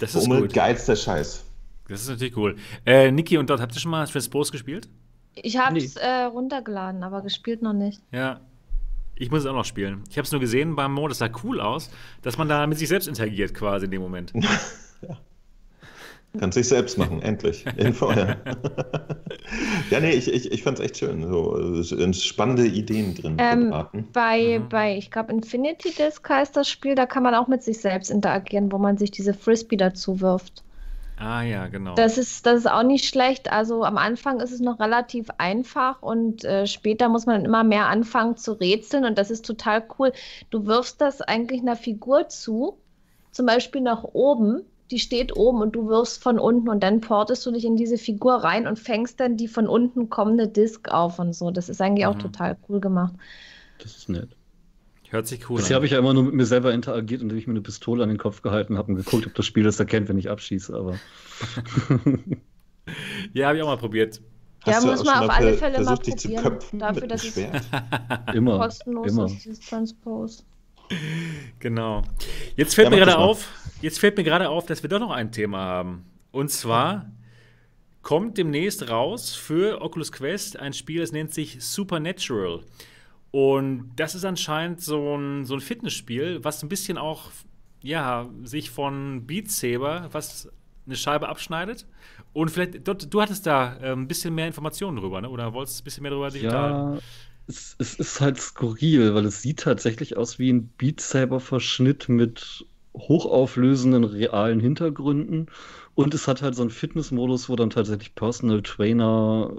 Das für ist Umme, gut. geilster Scheiß. Das ist natürlich cool. Äh, Niki und dort, habt ihr schon mal Transpose gespielt? Ich habe es nee. äh, runtergeladen, aber gespielt noch nicht. Ja. Ich muss es auch noch spielen. Ich habe es nur gesehen beim Mo, das sah cool aus, dass man da mit sich selbst interagiert quasi in dem Moment. ja. Kann sich selbst machen, endlich. In Feuer. ja, nee, ich, ich, ich fand es echt schön. So, spannende Ideen drin. Ähm, bei, mhm. bei, ich glaube, Infinity Disc heißt das Spiel, da kann man auch mit sich selbst interagieren, wo man sich diese Frisbee dazu wirft. Ah ja, genau. Das ist, das ist auch nicht schlecht. Also am Anfang ist es noch relativ einfach und äh, später muss man immer mehr anfangen zu rätseln und das ist total cool. Du wirfst das eigentlich einer Figur zu, zum Beispiel nach oben. Die steht oben und du wirfst von unten und dann portest du dich in diese Figur rein und fängst dann die von unten kommende Disk auf und so. Das ist eigentlich mhm. auch total cool gemacht. Das ist nett. Hört sich cool Bisher habe ich ja immer nur mit mir selber interagiert, indem ich mir eine Pistole an den Kopf gehalten habe und geguckt, ob das Spiel das erkennt, wenn ich abschieße, aber. ja, habe ich auch mal probiert. Hast ja, muss man auf alle Fälle mal probieren. Dafür, dass es immer, kostenlos immer. ist, dieses Transpose. Genau. Jetzt fällt ja, mir gerade auf, jetzt fällt mir gerade auf, dass wir doch noch ein Thema haben. Und zwar kommt demnächst raus für Oculus Quest ein Spiel, das nennt sich Supernatural. Und das ist anscheinend so ein, so ein Fitnessspiel, was ein bisschen auch ja, sich von Beat Saber was eine Scheibe abschneidet. Und vielleicht, dort, du hattest da äh, ein bisschen mehr Informationen drüber, ne? oder wolltest ein bisschen mehr darüber digital? Ja, es, es, ist halt skurril, weil es sieht tatsächlich aus wie ein Beat Saber-Verschnitt mit hochauflösenden realen Hintergründen. Und es hat halt so einen Fitnessmodus, wo dann tatsächlich Personal Trainer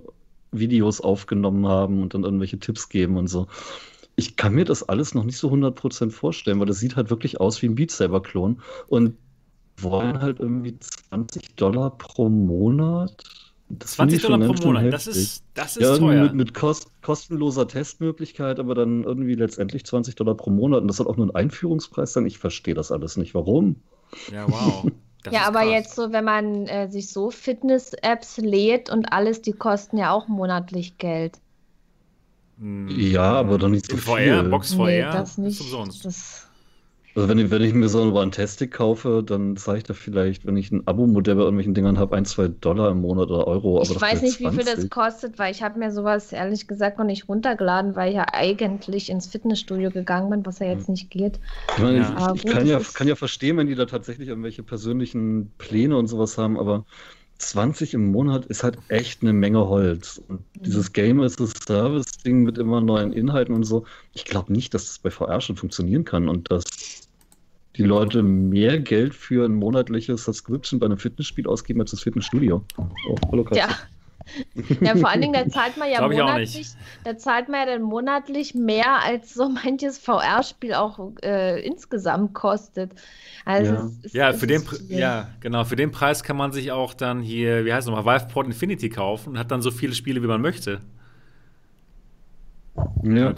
Videos aufgenommen haben und dann irgendwelche Tipps geben und so. Ich kann mir das alles noch nicht so 100% vorstellen, weil das sieht halt wirklich aus wie ein Beat Saber-Klon. Und wollen halt irgendwie 20 Dollar pro Monat. Das 20 Dollar pro Monat, das ist, das ist ja, teuer. Mit, mit kost, kostenloser Testmöglichkeit, aber dann irgendwie letztendlich 20 Dollar pro Monat. Und das hat auch nur einen Einführungspreis dann. Ich verstehe das alles nicht. Warum? Ja, wow. Das ja, aber krass. jetzt so, wenn man äh, sich so Fitness-Apps lädt und alles, die kosten ja auch monatlich Geld. Hm. Ja, aber doch nicht so In viel. VR, Box VR, nee, das nicht. Umsonst. Das also wenn ich, wenn ich mir so einen Tastic kaufe, dann zahle ich da vielleicht, wenn ich ein Abo-Modell bei irgendwelchen Dingern habe, ein, zwei Dollar im Monat oder Euro. ich weiß nicht, 20. wie viel das kostet, weil ich habe mir sowas ehrlich gesagt noch nicht runtergeladen, weil ich ja eigentlich ins Fitnessstudio gegangen bin, was ja jetzt hm. nicht geht. Ich, meine, ja. ich, ich kann, ja, kann ja verstehen, wenn die da tatsächlich irgendwelche persönlichen Pläne und sowas haben, aber 20 im Monat ist halt echt eine Menge Holz. Und mhm. dieses Game as a Service-Ding mit immer neuen Inhalten und so, ich glaube nicht, dass das bei VR schon funktionieren kann und dass die Leute mehr Geld für ein monatliches Subscription bei einem Fitnessspiel ausgeben als das Fitnessstudio. Oh, Ja. ja, vor allen Dingen, da zahlt man ja monatlich, da zahlt man ja dann monatlich mehr, als so manches VR-Spiel auch äh, insgesamt kostet. Also ja, ist, ja für den, ja, genau, für den Preis kann man sich auch dann hier, wie heißt es nochmal, Viveport Infinity kaufen und hat dann so viele Spiele, wie man möchte. Ja.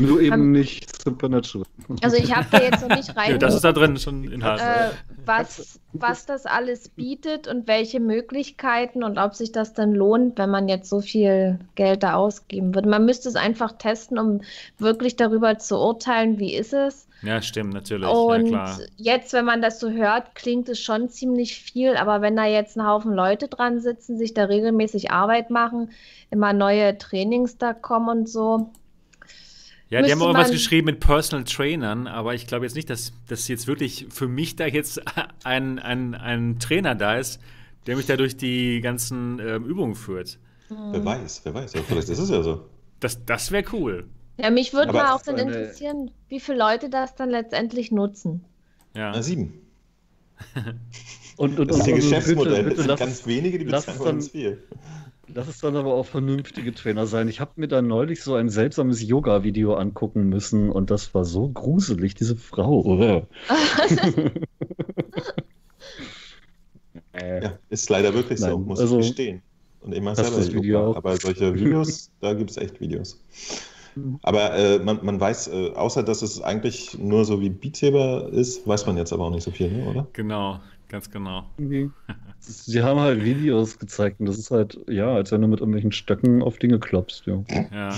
Nur eben um, nicht Supernatural. Also ich habe da jetzt noch nicht rein. das ist da drin schon in äh, was, was das alles bietet und welche Möglichkeiten und ob sich das dann lohnt, wenn man jetzt so viel Geld da ausgeben würde. Man müsste es einfach testen, um wirklich darüber zu urteilen, wie ist es. Ja, stimmt, natürlich. Und ja, jetzt, wenn man das so hört, klingt es schon ziemlich viel, aber wenn da jetzt ein Haufen Leute dran sitzen, sich da regelmäßig Arbeit machen, immer neue Trainings da kommen und so, ja, die haben auch was geschrieben mit Personal Trainern, aber ich glaube jetzt nicht, dass, dass jetzt wirklich für mich da jetzt ein, ein, ein Trainer da ist, der mich da durch die ganzen ähm, Übungen führt. Hm. Wer weiß, wer weiß. Ja, vielleicht ist es ja so. Das, das wäre cool. Ja, mich würde mal auch dann interessieren, wie viele Leute das dann letztendlich nutzen. Ja. Na, sieben. und, und, das ist ihr Geschäftsmodell. Bitte, bitte, das sind ganz wenige, die bezahlen ganz viel. Lass es dann aber auch vernünftige Trainer sein. Ich habe mir da neulich so ein seltsames Yoga-Video angucken müssen und das war so gruselig, diese Frau, oder? äh, ja, ist leider wirklich Nein, so, muss also, ich gestehen. Und ich mache selber das Video auch. aber solche Videos, da gibt es echt Videos. Aber äh, man, man weiß, äh, außer dass es eigentlich nur so wie Beat ist, weiß man jetzt aber auch nicht so viel, ne, oder? Genau, ganz genau. Okay. Sie haben halt Videos gezeigt und das ist halt, ja, als wenn du mit irgendwelchen Stöcken auf Dinge klopfst, ja. Ja.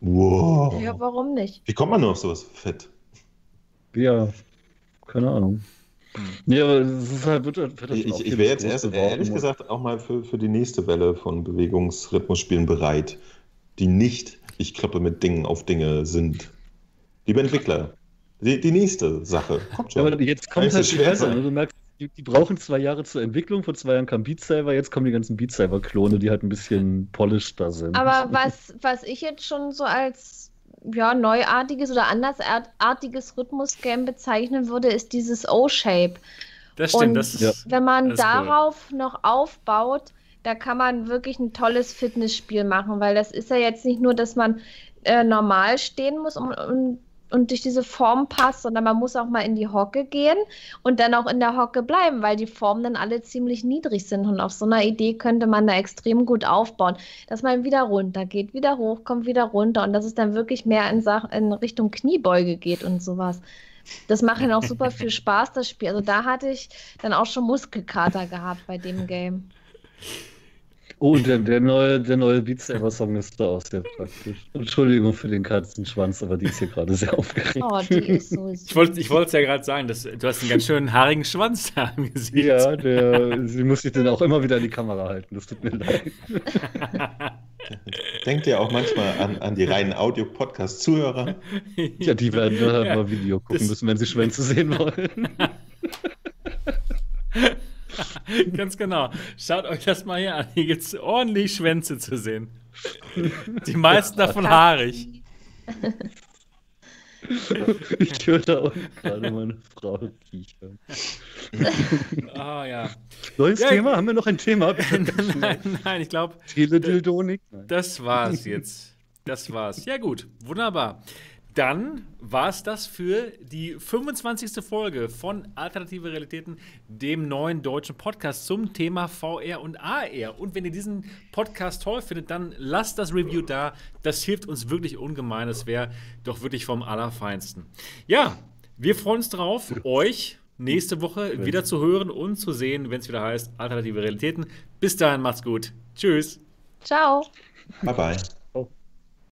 Wow. Ja, warum nicht? Wie kommt man nur auf sowas? Fett. Ja, keine Ahnung. Hm. Nee, aber es ist halt, wird, wird halt Ich, ich wäre jetzt erst, ehrlich gesagt, auch mal für, für die nächste Welle von Bewegungsrhythmusspielen bereit, die nicht, ich kloppe mit Dingen auf Dinge sind. Liebe Entwickler, die, die nächste Sache. Kommt schon. Ja, aber jetzt kommt halt schwer sein. Du merkst, die, die, brauchen zwei Jahre zur Entwicklung. Vor zwei Jahren kam Beat Saber, jetzt kommen die ganzen Beat Saber-Klone, die halt ein bisschen polished da sind. Aber was, was ich jetzt schon so als ja, neuartiges oder andersartiges Rhythmus-Game bezeichnen würde, ist dieses O-Shape. Das stimmt, Und das ist, wenn man darauf cool. noch aufbaut, da kann man wirklich ein tolles Fitnessspiel machen, weil das ist ja jetzt nicht nur, dass man äh, normal stehen muss, um, um und durch diese Form passt, sondern man muss auch mal in die Hocke gehen und dann auch in der Hocke bleiben, weil die Formen dann alle ziemlich niedrig sind. Und auf so einer Idee könnte man da extrem gut aufbauen, dass man wieder runter geht, wieder hoch, kommt wieder runter und dass es dann wirklich mehr in, Sach in Richtung Kniebeuge geht und sowas. Das macht dann auch super viel Spaß, das Spiel. Also da hatte ich dann auch schon Muskelkater gehabt bei dem Game. Oh, der, der, neue, der neue Beat Saber Song ist da auch sehr praktisch. Entschuldigung für den Katzenschwanz, aber die ist hier gerade sehr aufgeregt. Oh, die ist so süß. Ich wollte ich es ja gerade sagen, dass, du hast einen ganz schönen haarigen Schwanz da im Gesicht. Ja, der, sie muss sich den auch immer wieder in die Kamera halten. Das tut mir leid. Denkt ihr auch manchmal an, an die reinen Audio-Podcast-Zuhörer? Ja, die werden dann Ja, mal Video gucken das- müssen, wenn sie Schwänze sehen wollen. Ganz genau. Schaut euch das mal hier an. Hier gibt es ordentlich Schwänze zu sehen. Die meisten davon haarig. Ich höre da unten gerade meine Frau kichern. Ah ja. Neues Ja, Thema? Haben wir noch ein Thema? nein, nein, ich glaube, Teledildonik? Das war's jetzt. Das war's. Ja, gut. Wunderbar. Dann war's das für die 25. Folge von Alternative Realitäten, dem neuen deutschen Podcast zum Thema VR und AR. Und wenn ihr diesen Podcast toll findet, dann lasst das Review da. Das hilft uns wirklich ungemein. Das wäre doch wirklich vom Allerfeinsten. Ja, wir freuen uns drauf, euch nächste Woche wieder zu hören und zu sehen, wenn es wieder heißt Alternative Realitäten. Bis dahin, macht's gut. Tschüss. Ciao. Bye bye.